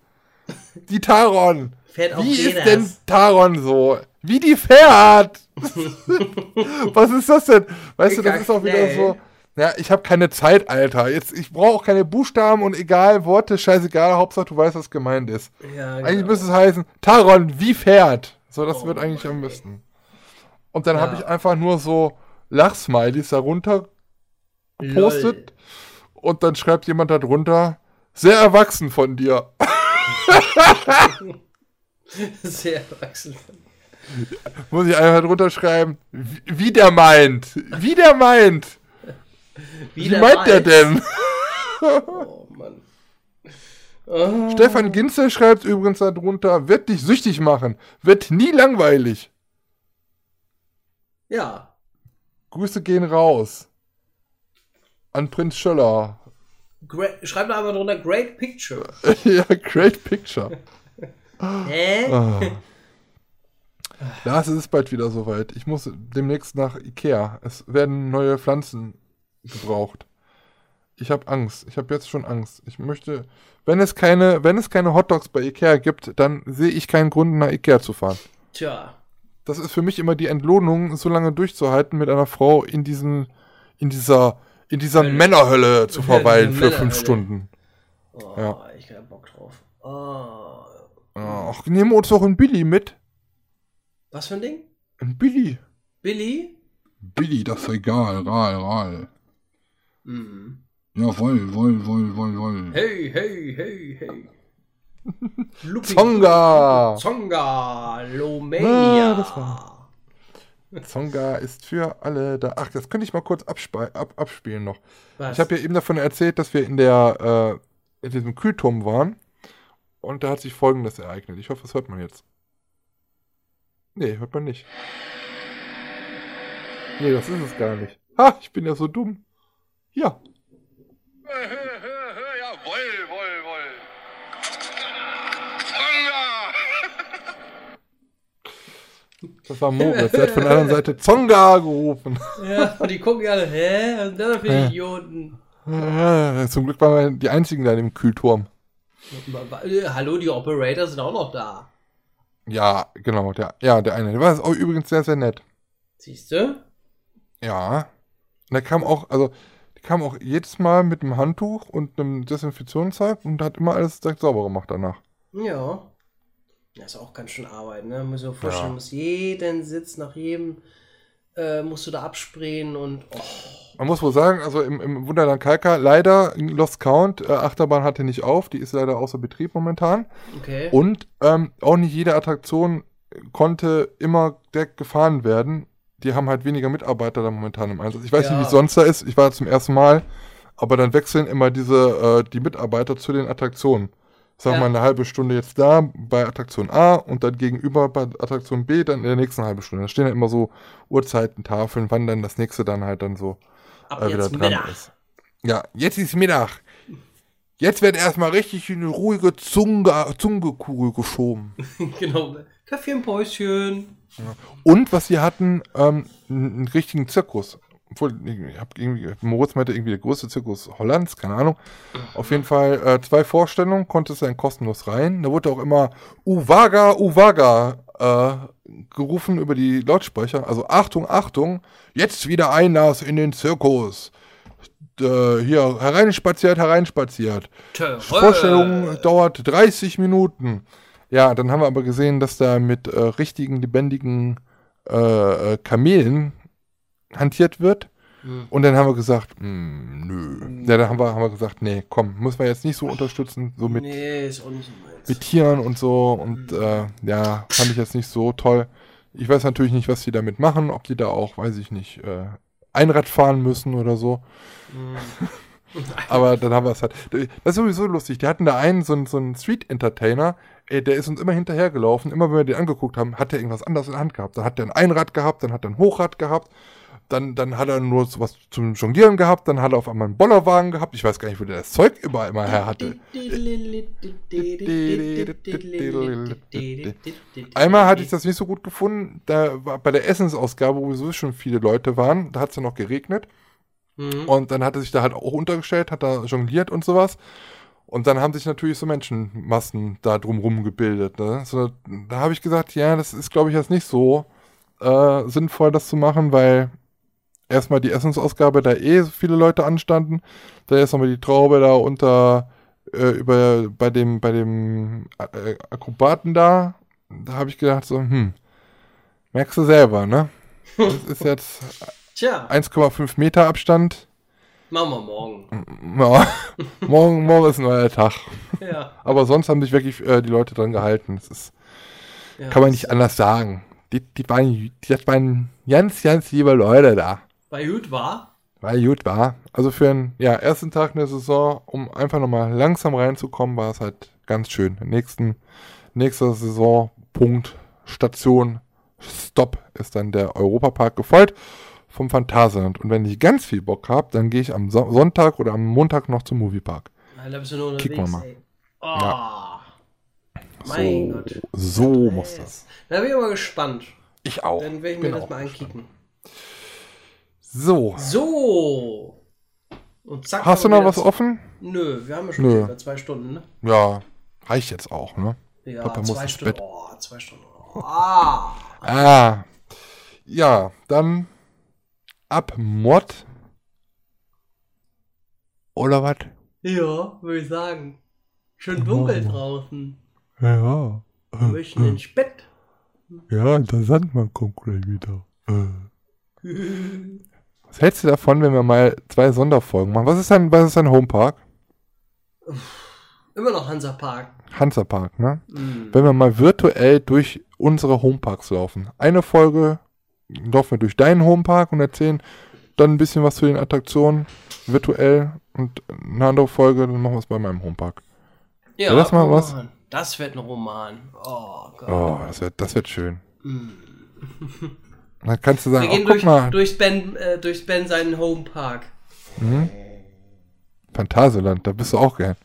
Die Taron. Fährt auch Wie ist denn Taron so? Wie die fährt? Was ist das denn? Weißt du, das ist auch wieder so. Ja, ich habe keine Zeit, Alter. Jetzt, ich brauche auch keine Buchstaben und egal, Worte, scheißegal, Hauptsache du weißt, was gemeint ist. Ja, Eigentlich genau. müsste es heißen, Taron, wie fährt? So, das Oh wird eigentlich Mann, am besten. Und dann habe Ja. ich einfach nur so Lachsmilies darunter gepostet. Und dann schreibt jemand darunter, sehr erwachsen von dir. Lol. Sehr erwachsen. Muss ich einfach drunter schreiben, wie, wie der meint. Wie der meint. Wie, der meint der weiß. denn? Oh Mann. Oh. Stefan Ginzel schreibt übrigens darunter, wird dich süchtig machen. Wird nie langweilig. Ja. Grüße gehen raus. An Prinz Schöller. Great, schreib da einfach drunter Great Picture. ja, great picture. Hä? Ah. Lars, es ist bald wieder soweit. Ich muss demnächst nach Ikea. Es werden neue Pflanzen gebraucht. Ich habe Angst. Ich habe jetzt schon Angst. Ich möchte, wenn es keine, wenn es keine Hotdogs bei Ikea gibt, dann sehe ich keinen Grund, nach Ikea zu fahren. Tja. Das ist für mich immer die Entlohnung, so lange durchzuhalten mit einer Frau in diesen, in dieser, in dieser Hölle. Männerhölle zu Ja, verweilen für fünf. Stunden. Oh, Ja. ich hab Bock drauf. Oh. Ach, nehmen wir uns doch einen Billy mit. Was für ein Ding? Ein Billy. Billy? Billy, das ist egal. Ral, ral. Mhm. Jawoll, woll, woll, woll, woll. Hey, hey, hey, hey. Lupi. Zonga! Zonga! Lomania! Ah, Zonga ist für alle da. Ach, das könnte ich mal kurz ab abspielen noch. Was? Ich habe ja eben davon erzählt, dass wir in der äh, in diesem Kühlturm waren. Und da hat sich folgendes ereignet. Ich hoffe, das hört man jetzt. Nee, hört man nicht. Nee, das ist es gar nicht. Ha, ich bin ja so dumm. Ja, woll, woll, woll. Zonga! Das war Moritz. Der hat von der anderen Seite Zonga gerufen. Ja, und die gucken alle, hä? Was sind das für Idioten? Ja, Zum Glück waren wir die einzigen da in dem Kühlturm. Hallo, die Operator sind auch noch da. Ja, genau. Der, ja, der eine. Der war auch übrigens sehr, sehr nett. Siehst du? Ja. Und der kam auch, also, der kam auch jedes Mal mit einem Handtuch und einem Desinfektionszeug und hat immer alles direkt sauber gemacht danach. Ja. Das ist auch ganz schön Arbeit, ne? Muss ich mir vorstellen, Ja. du musst jeden Sitz nach jedem äh, musst du da absprayen und oh, Man muss wohl sagen, also im, im Wunderland Kalka, leider Lost Count, äh, Achterbahn hatte nicht auf, die ist leider außer Betrieb momentan. okay. Und ähm, auch nicht jede Attraktion konnte immer direkt gefahren werden. Die haben halt weniger Mitarbeiter da momentan im Einsatz. Ich weiß Ja. nicht, wie es sonst da ist. Ich war zum ersten Mal. Aber dann wechseln immer diese, äh, die Mitarbeiter zu den Attraktionen. Sagen wir Ja. mal eine halbe Stunde jetzt da bei Attraktion A und dann gegenüber bei Attraktion B dann in der nächsten halben Stunde. Da stehen ja immer so Uhrzeiten, Tafeln, wann dann das nächste dann halt dann so Ab äh, wieder jetzt dran Mittag. ist. Ja, jetzt ist Mittag. Jetzt wird erstmal richtig eine ruhige Zunge, Zungekugel geschoben. genau. Kaffee im Päuschen. Und was wir hatten, ähm, einen richtigen Zirkus. Obwohl, ich hab irgendwie, Moritz meinte irgendwie der größte Zirkus Hollands, keine Ahnung. Auf jeden Fall äh, zwei Vorstellungen, konntest du dann kostenlos rein. Da wurde auch immer Uwaga, Uwaga äh, gerufen über die Lautsprecher. Also Achtung, Achtung, jetzt wieder Einlass in den Zirkus. Äh, hier, hereinspaziert, hereinspaziert. Tö, Vorstellung dauert 30 Minuten. Ja, dann haben wir aber gesehen, dass da mit äh, richtigen, lebendigen äh, äh, Kamelen hantiert wird. Hm. Und dann haben wir gesagt, hm, nö. Ja, dann haben wir, haben wir gesagt, nee, komm, muss man jetzt nicht so unterstützen, so mit, Nee, mit Tieren und so. Und äh, ja, fand ich jetzt nicht so toll. Ich weiß natürlich nicht, was die damit machen, ob die da auch, weiß ich nicht, äh, Einrad fahren müssen oder so. Hm. Aber dann haben wir es halt. Das ist sowieso lustig. Die hatten da einen, so einen, so einen Street-Entertainer, ey, der ist uns immer hinterhergelaufen. Immer wenn wir den angeguckt haben, hat er irgendwas anderes in der Hand gehabt. Dann hat er ein Einrad gehabt, dann hat er ein Hochrad gehabt. Dann, dann hat er nur so was zum Jonglieren gehabt, dann hat er auf einmal einen Bollerwagen gehabt. Ich weiß gar nicht, wo der das Zeug überall immer her hatte. Einmal hatte ich das nicht so gut gefunden. Da war bei der Essensausgabe, wo sowieso schon viele Leute waren, da hat es ja noch geregnet. Mhm. Und dann hat er sich da halt auch untergestellt, hat da jongliert und sowas. Und dann haben sich natürlich so Menschenmassen da drumrum gebildet. Ne? So, da habe ich gesagt, ja, das ist, glaube ich, jetzt nicht so äh, sinnvoll, das zu machen, weil erstmal die Essensausgabe da eh so viele Leute anstanden. Da ist nochmal die Traube da unter äh, über bei dem bei dem äh, Akrobaten da. Da habe ich gedacht so, hm, merkst du selber, ne? Das ist jetzt Tja, 1,5 Meter Abstand. machen wir morgen. Ja, morgen, morgen ist ein neuer Tag. Ja. Aber sonst haben sich wirklich äh, die Leute dran gehalten. Das ist, ja. kann man nicht anders sagen. Die, die, waren, die waren ganz, ganz liebe Leute da. Bei Hüt war? Weil gut war. Also für den ja, ersten Tag in der Saison, um einfach nochmal langsam reinzukommen, war es halt ganz schön. Nächsten, nächster Saisonpunkt, Station, Stop ist dann der Europapark gefolgt vom Phantasialand. Und wenn ich ganz viel Bock habe, dann gehe ich am so Sonntag oder am Montag noch zum Moviepark. Da bist du nur Kicken wir unterwegs, mal. ey. Oh. Mein so, Gott. so muss das. Da bin ich mal gespannt. Ich auch. Dann werde ich Bin mir das mal gespannt. So, So. Und zack. Hast du noch was offen? Nö, wir haben ja schon Nö. circa zwei Stunden, ne? Ja, reicht jetzt auch, ne? Ja, Papa muss zwei ins Stunden. Oh, zwei Stunden. Oh, ah. Ah. Ja, dann ab Mod. Oder was? Ja, würde ich sagen. Schön dunkel draußen. Ja. Wir möchten ins Bett. Ja, der Sandmann kommt gleich wieder. Was hältst du davon, wenn wir mal zwei Sonderfolgen machen? Was ist dein, was ist dein Homepark? Immer noch Hansapark. Hansapark, ne? Mhm. Wenn wir mal virtuell durch unsere Homeparks laufen. Eine Folge laufen wir durch deinen Homepark und erzählen dann ein bisschen was zu den Attraktionen virtuell und eine andere Folge, dann machen wir es bei meinem Homepark. Ja, Wäre das mal was? Roman. Das wird ein Roman. Oh Gott. Oh, das wird, das wird schön. Dann kannst du sagen, Wir oh, gehen guck durch, mal, durch, ben, äh, durch Ben seinen Homepark. Phantasialand, da bist du auch gern.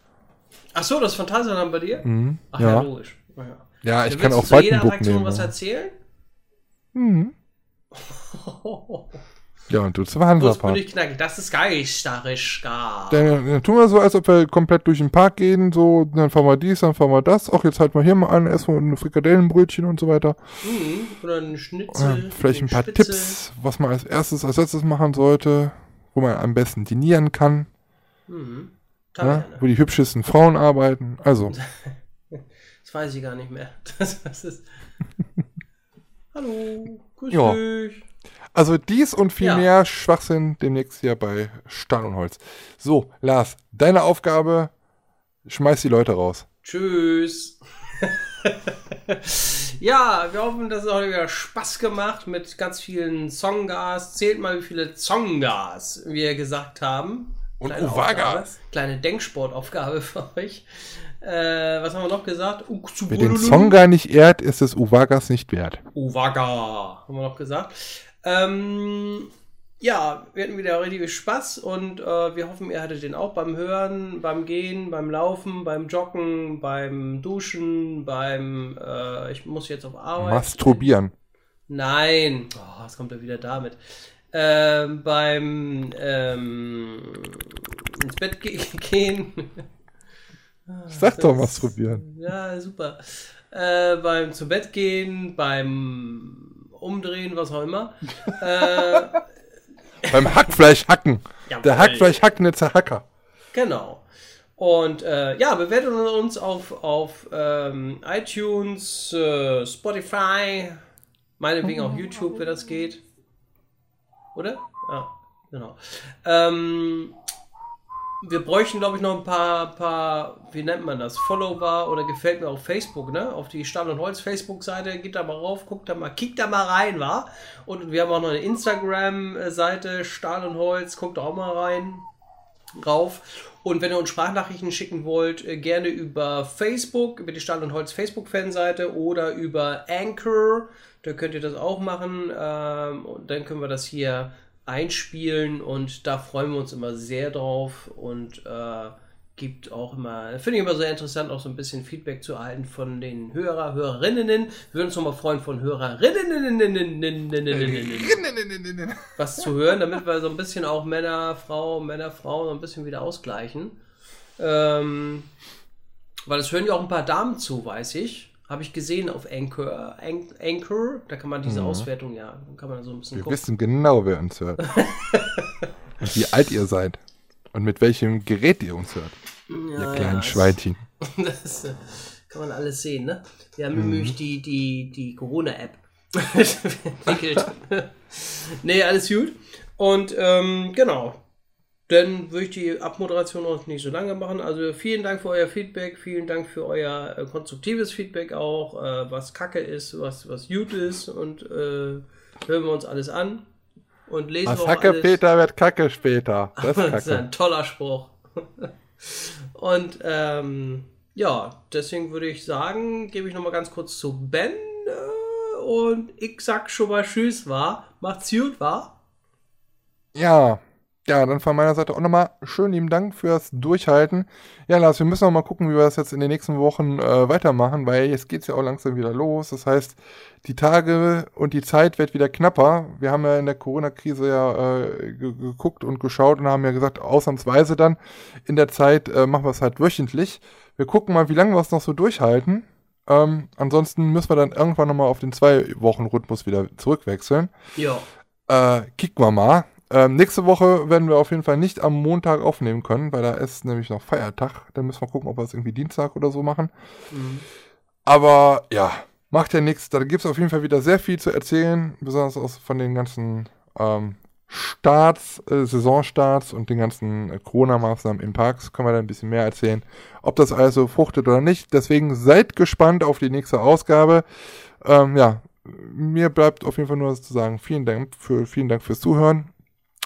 Ach so, das ist Phantasialand bei dir? Mhm. Ach ja, Ja. logisch. Oh, ja. Ja, ich kann auch zu jeder Attraktion nehmen. was erzählen? Mhm. Ja, und du zum Hansapark. knackig. Das ist geisterisch gar. Dann, dann tun wir so, als ob wir komplett durch den Park gehen, so, dann fahren wir dies, dann fahren wir das. Ach, jetzt halten wir hier mal an, essen wir ein Frikadellenbrötchen und so weiter. Mhm. Oder ein Schnitzel. vielleicht ein paar Spitzel. Tipps, was man als erstes, als letztes machen sollte, wo man am besten dinieren kann, Mhm. ja, wo die hübschesten Frauen arbeiten. Also, Das weiß ich gar nicht mehr. Das, das ist. Hallo, grüß Ja. dich. Also dies und viel Ja. mehr Schwachsinn demnächst hier bei Stahl und Holz. So, Lars, deine Aufgabe, schmeiß die Leute raus. Tschüss. ja, wir hoffen, dass es heute wieder Spaß gemacht mit ganz vielen Zongas. Zählt mal, wie viele Zongas wir gesagt haben. Und Kleine Uwagas. Kleine Denksportaufgabe für euch. Äh, was haben wir noch gesagt? Wer den Zonga nicht ehrt, ist es Uwagas nicht wert. Uwaga, haben wir noch gesagt. Ähm, ja, wir hatten wieder richtig viel Spaß und äh, wir hoffen, ihr hattet den auch beim Hören, beim Gehen, beim Laufen, beim Joggen, beim Duschen, beim äh, ich muss jetzt auf Arbeit. Masturbieren. Nein, oh, was kommt er wieder damit? Ähm, beim ähm, ins Bett ge gehen. Sag doch masturbieren. Ja, super. Äh, beim zu Bett gehen, beim Umdrehen, was auch immer. äh, Beim Hackfleisch hacken. Jawohl. Der Hackfleisch hackende Zerhacker. genau. Und äh, ja, bewertet uns auf, auf ähm, iTunes, äh, Spotify, meinetwegen auch YouTube, wenn das geht. Oder? Ja, genau. Ähm, wir bräuchten, glaube ich, noch ein paar, paar, wie nennt man das, Follower oder gefällt mir auf Facebook, ne? Auf die Stahl und Holz Facebook-Seite, geht da mal rauf, guckt da mal, kickt da mal rein, wa? Und wir haben auch noch eine Instagram-Seite, Stahl und Holz, guckt auch mal rein, rauf. Und wenn ihr uns Sprachnachrichten schicken wollt, äh, gerne über Facebook, über die Stahl und Holz Facebook-Fanseite oder über Anchor, da könnt ihr das auch machen. Ähm, und dann können wir das hier einspielen und da freuen wir uns immer sehr drauf und äh, gibt auch immer, finde ich immer sehr interessant, auch so ein bisschen Feedback zu erhalten von den Hörer, Hörerinnen. Wir würden uns nochmal freuen von Hörerinnen was zu hören, damit wir so ein bisschen auch Männer, Frau, Männer, Frau so ein bisschen wieder ausgleichen. Ähm, weil es hören ja auch ein paar Damen zu, weiß ich. Habe ich gesehen auf Anchor. An- Anchor, da kann man diese Auswertung ja, kann man so ein bisschen Wir gucken. wissen genau, wer uns hört. Und wie alt ihr seid. Und mit welchem Gerät ihr uns hört. Ja, ihr kleinen ja, Schweinchen. Das äh, kann man alles sehen, ne? Wir haben nämlich die, die, die Corona-App entwickelt. nee, alles gut. Und ähm, genau. Dann würde ich die Abmoderation auch nicht so lange machen. Also vielen Dank für euer Feedback, vielen Dank für euer äh, konstruktives Feedback auch, äh, was Kacke ist, was, was gut ist und äh, hören wir uns alles an und lesen Was wir auch Hacke alles. Peter wird Kacke später. Das ist Das ist ein Kacke. toller Spruch. Und ähm, ja, deswegen würde ich sagen, gebe ich nochmal ganz kurz zu Ben äh, und ich sag schon mal Tschüss, war. Macht's gut, war. Ja, ja, dann von meiner Seite auch nochmal schönen lieben Dank fürs Durchhalten. Ja, Lars, wir müssen noch mal gucken, wie wir das jetzt in den nächsten Wochen äh, weitermachen, weil jetzt geht's ja auch langsam wieder los. Das heißt, die Tage und die Zeit wird wieder knapper. Wir haben ja in der Corona-Krise ja äh, ge- geguckt und geschaut und haben ja gesagt, ausnahmsweise dann in der Zeit äh, machen wir es halt wöchentlich. Wir gucken mal, wie lange wir es noch so durchhalten. Ähm, ansonsten müssen wir dann irgendwann nochmal auf den Zwei-Wochen-Rhythmus wieder zurückwechseln. Ja. Äh, kicken wir mal. Ähm, nächste Woche werden wir auf jeden Fall nicht am Montag aufnehmen können, weil da ist nämlich noch Feiertag. Dann müssen wir gucken, ob wir es irgendwie Dienstag oder so machen. Aber ja, macht ja nichts. Da gibt es auf jeden Fall wieder sehr viel zu erzählen, besonders aus, von den ganzen ähm, Starts, äh, Saisonstarts und den ganzen äh, Corona-Maßnahmen in Parks. Können wir da ein bisschen mehr erzählen, ob das also fruchtet oder nicht. Deswegen seid gespannt auf die nächste Ausgabe. Ähm, ja, mir bleibt auf jeden Fall nur zu sagen, vielen Dank für vielen Dank fürs Zuhören.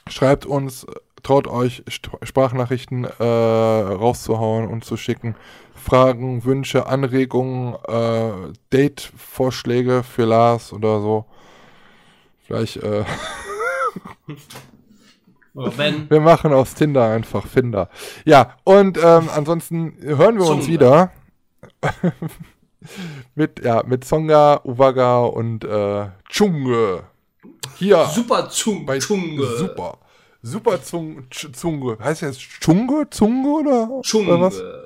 Schreibt uns, traut euch Sprachnachrichten äh, rauszuhauen und zu schicken. Fragen, Wünsche, Anregungen, äh, Date-Vorschläge für Lars oder so. Vielleicht, äh, wir machen aus Tinder einfach Finder. Ja, und ähm, ansonsten hören wir uns Zunge. wieder. mit, ja, mit Songa, Uwaga und äh, Chunge. Hier. Super Zung, Bei Zunge. Super. Super Zung, Zunge. Heißt das Chunge? Zunge oder? Oder was? Zunge.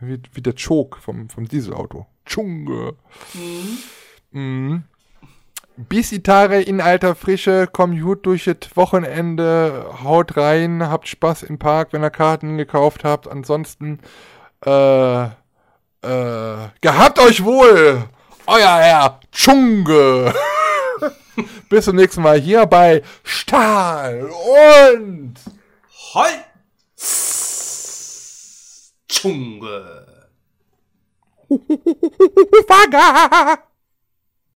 Wie, wie der Choke vom, vom Dieselauto. Chunge. Mhm. Bis die Tage in alter Frische, kommt gut durch das Wochenende, haut rein, habt Spaß im Park, wenn ihr Karten gekauft habt. Ansonsten, äh, äh, gehabt euch wohl, euer Herr Chunge. Bis zum nächsten Mal hier bei Stahl und Holz. Zunge. Faga.